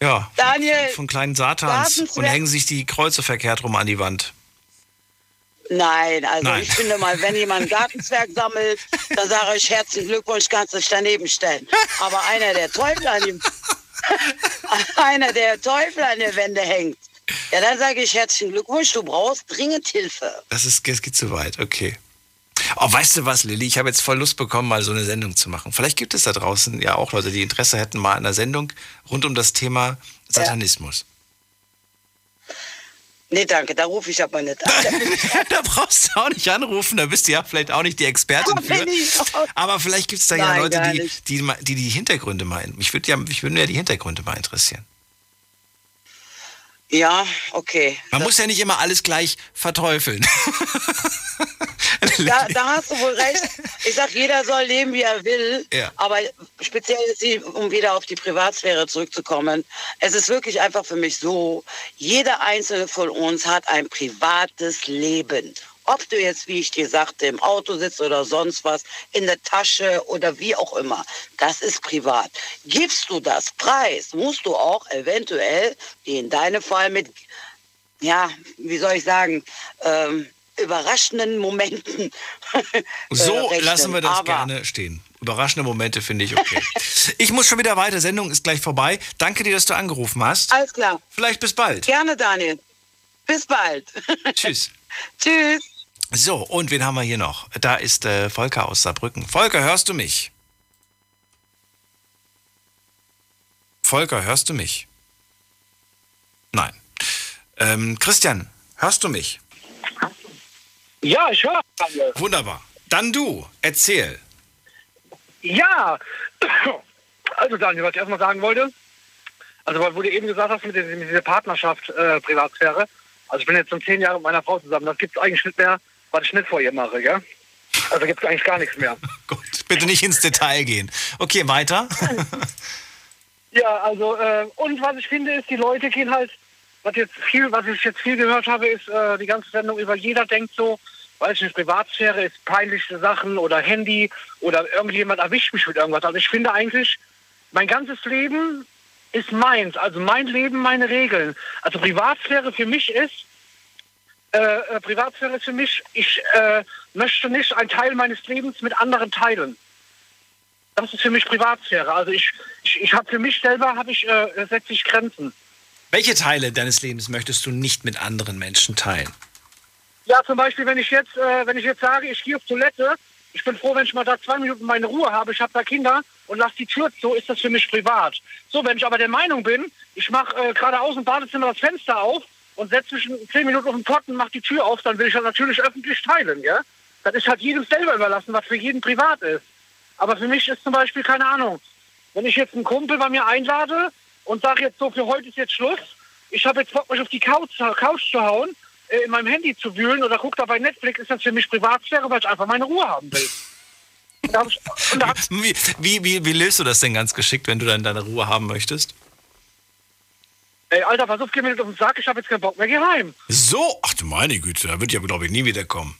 ja, Daniel, von kleinen Satans und hängen sich die Kreuze verkehrt rum an die Wand. Nein, also Nein. ich finde mal, wenn jemand ein Gartenzwerg sammelt, dann sage ich herzlichen Glückwunsch, kannst du dich daneben stellen. Aber einer, der Teufel an ihm, einer, der Teufel an der Wände hängt, ja, dann sage ich herzlichen Glückwunsch, du brauchst dringend Hilfe. Das, ist, das geht zu weit, okay. Oh, weißt du was, Lilly? Ich habe jetzt voll Lust bekommen, mal so eine Sendung zu machen. Vielleicht gibt es da draußen ja auch Leute, die Interesse hätten, mal an einer Sendung rund um das Thema Satanismus. Nee, danke, da rufe ich aber nicht an. da brauchst du auch nicht anrufen, da bist du ja vielleicht auch nicht die Expertin für. Aber vielleicht gibt es da ja Nein, Leute, gar die die, die die Hintergründe meinen. Mich würde ja, mich würden ja die Hintergründe mal interessieren. Ja, okay. Man muss ja nicht immer alles gleich verteufeln. Da, da hast du wohl recht. Ich sag, jeder soll leben, wie er will. Ja. Aber speziell, jetzt, um wieder auf die Privatsphäre zurückzukommen, es ist wirklich einfach für mich so, jeder einzelne von uns hat ein privates Leben. Ob du jetzt, wie ich dir sagte, im Auto sitzt oder sonst was, in der Tasche oder wie auch immer, das ist privat. Gibst du das preis, musst du auch eventuell, wie in deinem Fall mit ja, wie soll ich sagen, ähm, überraschenden Momenten. So äh, lassen wir das Aber gerne stehen. Überraschende Momente finde ich okay. ich muss schon wieder weiter. Sendung ist gleich vorbei. Danke dir, dass du angerufen hast. Alles klar. Vielleicht bis bald. Gerne, Daniel. Bis bald. Tschüss. Tschüss. So, und wen haben wir hier noch? Da ist äh, Volker aus Saarbrücken. Volker, hörst du mich? Volker, hörst du mich? Nein. Ähm, Christian, hörst du mich? Ja, ich höre. Wunderbar. Dann du, erzähl. Ja, also Daniel, was ich erstmal sagen wollte, also weil- wo du eben gesagt hast mit, dieser- mit dieser Partnerschaft äh, Privatsphäre, also ich bin jetzt schon zehn Jahre mit meiner Frau zusammen, das gibt es eigentlich nicht mehr, was ich nicht vor ihr mache, gell? Also gibt es eigentlich gar nichts mehr. Bitte nicht ins Detail gehen. Okay, weiter. Ja, also äh, und was ich finde ist, die Leute gehen halt, was jetzt viel, was ich jetzt viel gehört habe, ist äh, die ganze Sendung über jeder denkt so, weiß ich nicht, Privatsphäre ist peinliche Sachen oder Handy oder irgendjemand erwischt mich mit irgendwas. Also ich finde eigentlich, mein ganzes Leben ist meins. Also mein Leben, meine Regeln. Also Privatsphäre für mich ist, äh, äh, Privatsphäre ist für mich, ich äh, möchte nicht einen Teil meines Lebens mit anderen teilen. Das ist für mich Privatsphäre. Also ich, ich, ich habe für mich selber, habe ich, äh, setze ich Grenzen. Welche Teile deines Lebens möchtest du nicht mit anderen Menschen teilen? Ja, zum Beispiel, wenn ich jetzt, äh, wenn ich jetzt sage, ich gehe auf Toilette, ich bin froh, wenn ich mal da zwei Minuten meine Ruhe habe, ich habe da Kinder und lasse die Tür zu, ist das für mich privat. So, wenn ich aber der Meinung bin, ich mache äh, gerade aus dem Badezimmer das Fenster auf und setze mich zehn Minuten auf den Pott und mache die Tür auf, dann will ich das natürlich öffentlich teilen, ja? Das ist halt jedem selber überlassen, was für jeden privat ist. Aber für mich ist zum Beispiel, keine Ahnung, wenn ich jetzt einen Kumpel bei mir einlade und sage jetzt so, für heute ist jetzt Schluss, ich habe jetzt Bock, mich auf die Couch, Couch zu hauen, in meinem Handy zu wühlen oder gucke dabei Netflix, ist das für mich Privatsphäre, weil ich einfach meine Ruhe haben will. wie, wie, wie, wie löst du das denn ganz geschickt, wenn du dann deine Ruhe haben möchtest? Ey, Alter, pass auf, geh mir nicht auf den Sack, ich habe jetzt keinen Bock mehr, geh heim. So? Ach du meine Güte, da wird ja, glaube ich, nie wiederkommen.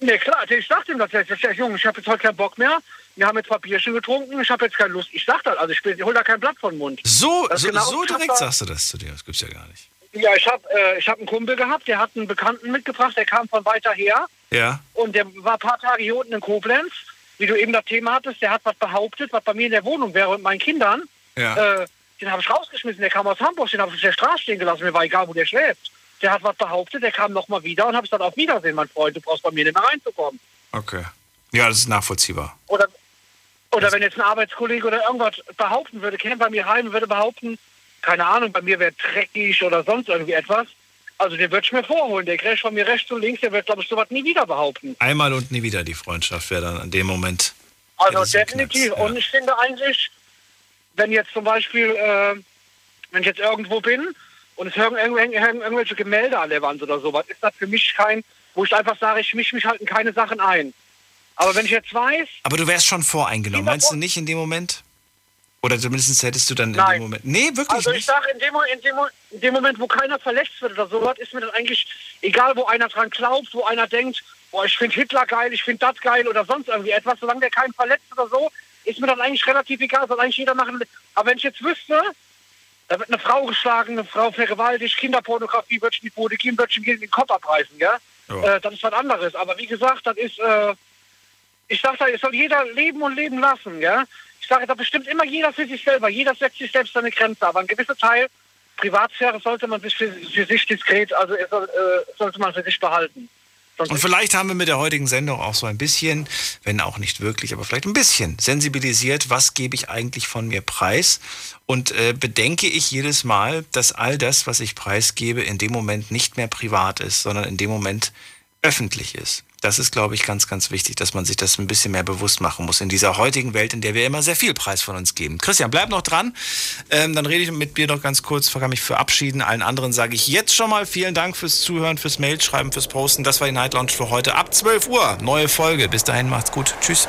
Ne, klar, ich dachte ihm das jetzt, ich sag, Junge, ich habe jetzt heute keinen Bock mehr, wir haben jetzt Bierchen getrunken, ich habe jetzt keine Lust. Ich sag das, also ich, ich hol da kein Blatt von den Mund. So, so, genau- so ich hab direkt sagst du das zu dir, das gibt's ja gar nicht. Ja, ich habe äh, ich hab einen Kumpel gehabt, der hat einen Bekannten mitgebracht, der kam von weiter her Ja? und der war ein paar Tage hier unten in Koblenz, wie du eben das Thema hattest, der hat was behauptet, was bei mir in der Wohnung wäre und meinen Kindern. Ja. Äh, den habe ich rausgeschmissen, der kam aus Hamburg, den habe ich auf der Straße stehen gelassen, mir war egal, wo der schläft. Der hat was behauptet, der kam nochmal wieder und habe ich gesagt, auf Wiedersehen, mein Freund, du brauchst bei mir nicht mehr reinzukommen. Okay. Ja, das ist nachvollziehbar. Oder, oder wenn jetzt ein Arbeitskollege oder irgendwas behaupten würde, käme bei mir heim und würde behaupten, keine Ahnung, bei mir wäre dreckig oder sonst irgendwie etwas. Also der wird ich mir vorholen. Der kriegt von mir rechts und links, der wird, glaube ich, sowas nie wieder behaupten. Einmal und nie wieder die Freundschaft wäre dann an dem Moment. Also das ist ein definitiv. Und ich finde eigentlich, wenn jetzt zum Beispiel, äh, wenn ich jetzt irgendwo bin und es hängen irgendwelche Gemälde an der Wand oder sowas, ist das für mich kein, wo ich einfach sage, ich mische mich halt in keine Sachen ein. Aber wenn ich jetzt weiß, Aber du wärst schon voreingenommen, meinst du nicht in dem Moment? Oder zumindest hättest du dann in Nein. dem Moment. Nee, wirklich also ich sage, in in, in dem Moment, wo keiner verletzt wird oder sowas, ist mir das eigentlich egal, wo einer dran glaubt, wo einer denkt, boah, ich finde Hitler geil, ich finde das geil oder sonst irgendwie etwas, solange der keinen verletzt oder so, ist mir das eigentlich relativ egal, soll eigentlich jeder machen. Aber wenn ich jetzt wüsste, da wird eine Frau geschlagen, eine Frau vergewaltigt, Kinderpornografie, wird in die Bude gehen, wird gegen den Kopf abreißen, ja? Ja. Äh, das ist was anderes. Aber wie gesagt, das ist, äh, ich sage da, es soll jeder leben und leben lassen, ja? Ich sage, da bestimmt immer jeder für sich selber, jeder setzt sich selbst seine Grenze, aber ein gewisser Teil Privatsphäre sollte man sich für, für sich diskret, also äh, sollte man für sich behalten. Und vielleicht haben wir mit der heutigen Sendung auch so ein bisschen, wenn auch nicht wirklich, aber vielleicht ein bisschen sensibilisiert, was gebe ich eigentlich von mir preis und äh, bedenke ich jedes Mal, dass all das, was ich preisgebe, in dem Moment nicht mehr privat ist, sondern in dem Moment öffentlich ist. Das ist, glaube ich, ganz, ganz wichtig, dass man sich das ein bisschen mehr bewusst machen muss in dieser heutigen Welt, in der wir immer sehr viel Preis von uns geben. Christian, bleib noch dran. Ähm, dann rede ich mit dir noch ganz kurz, kann mich verabschieden. Allen anderen sage ich jetzt schon mal vielen Dank fürs Zuhören, fürs Mailschreiben, fürs Posten. Das war die Night Lounge für heute ab 12 Uhr. Neue Folge. Bis dahin, macht's gut. Tschüss.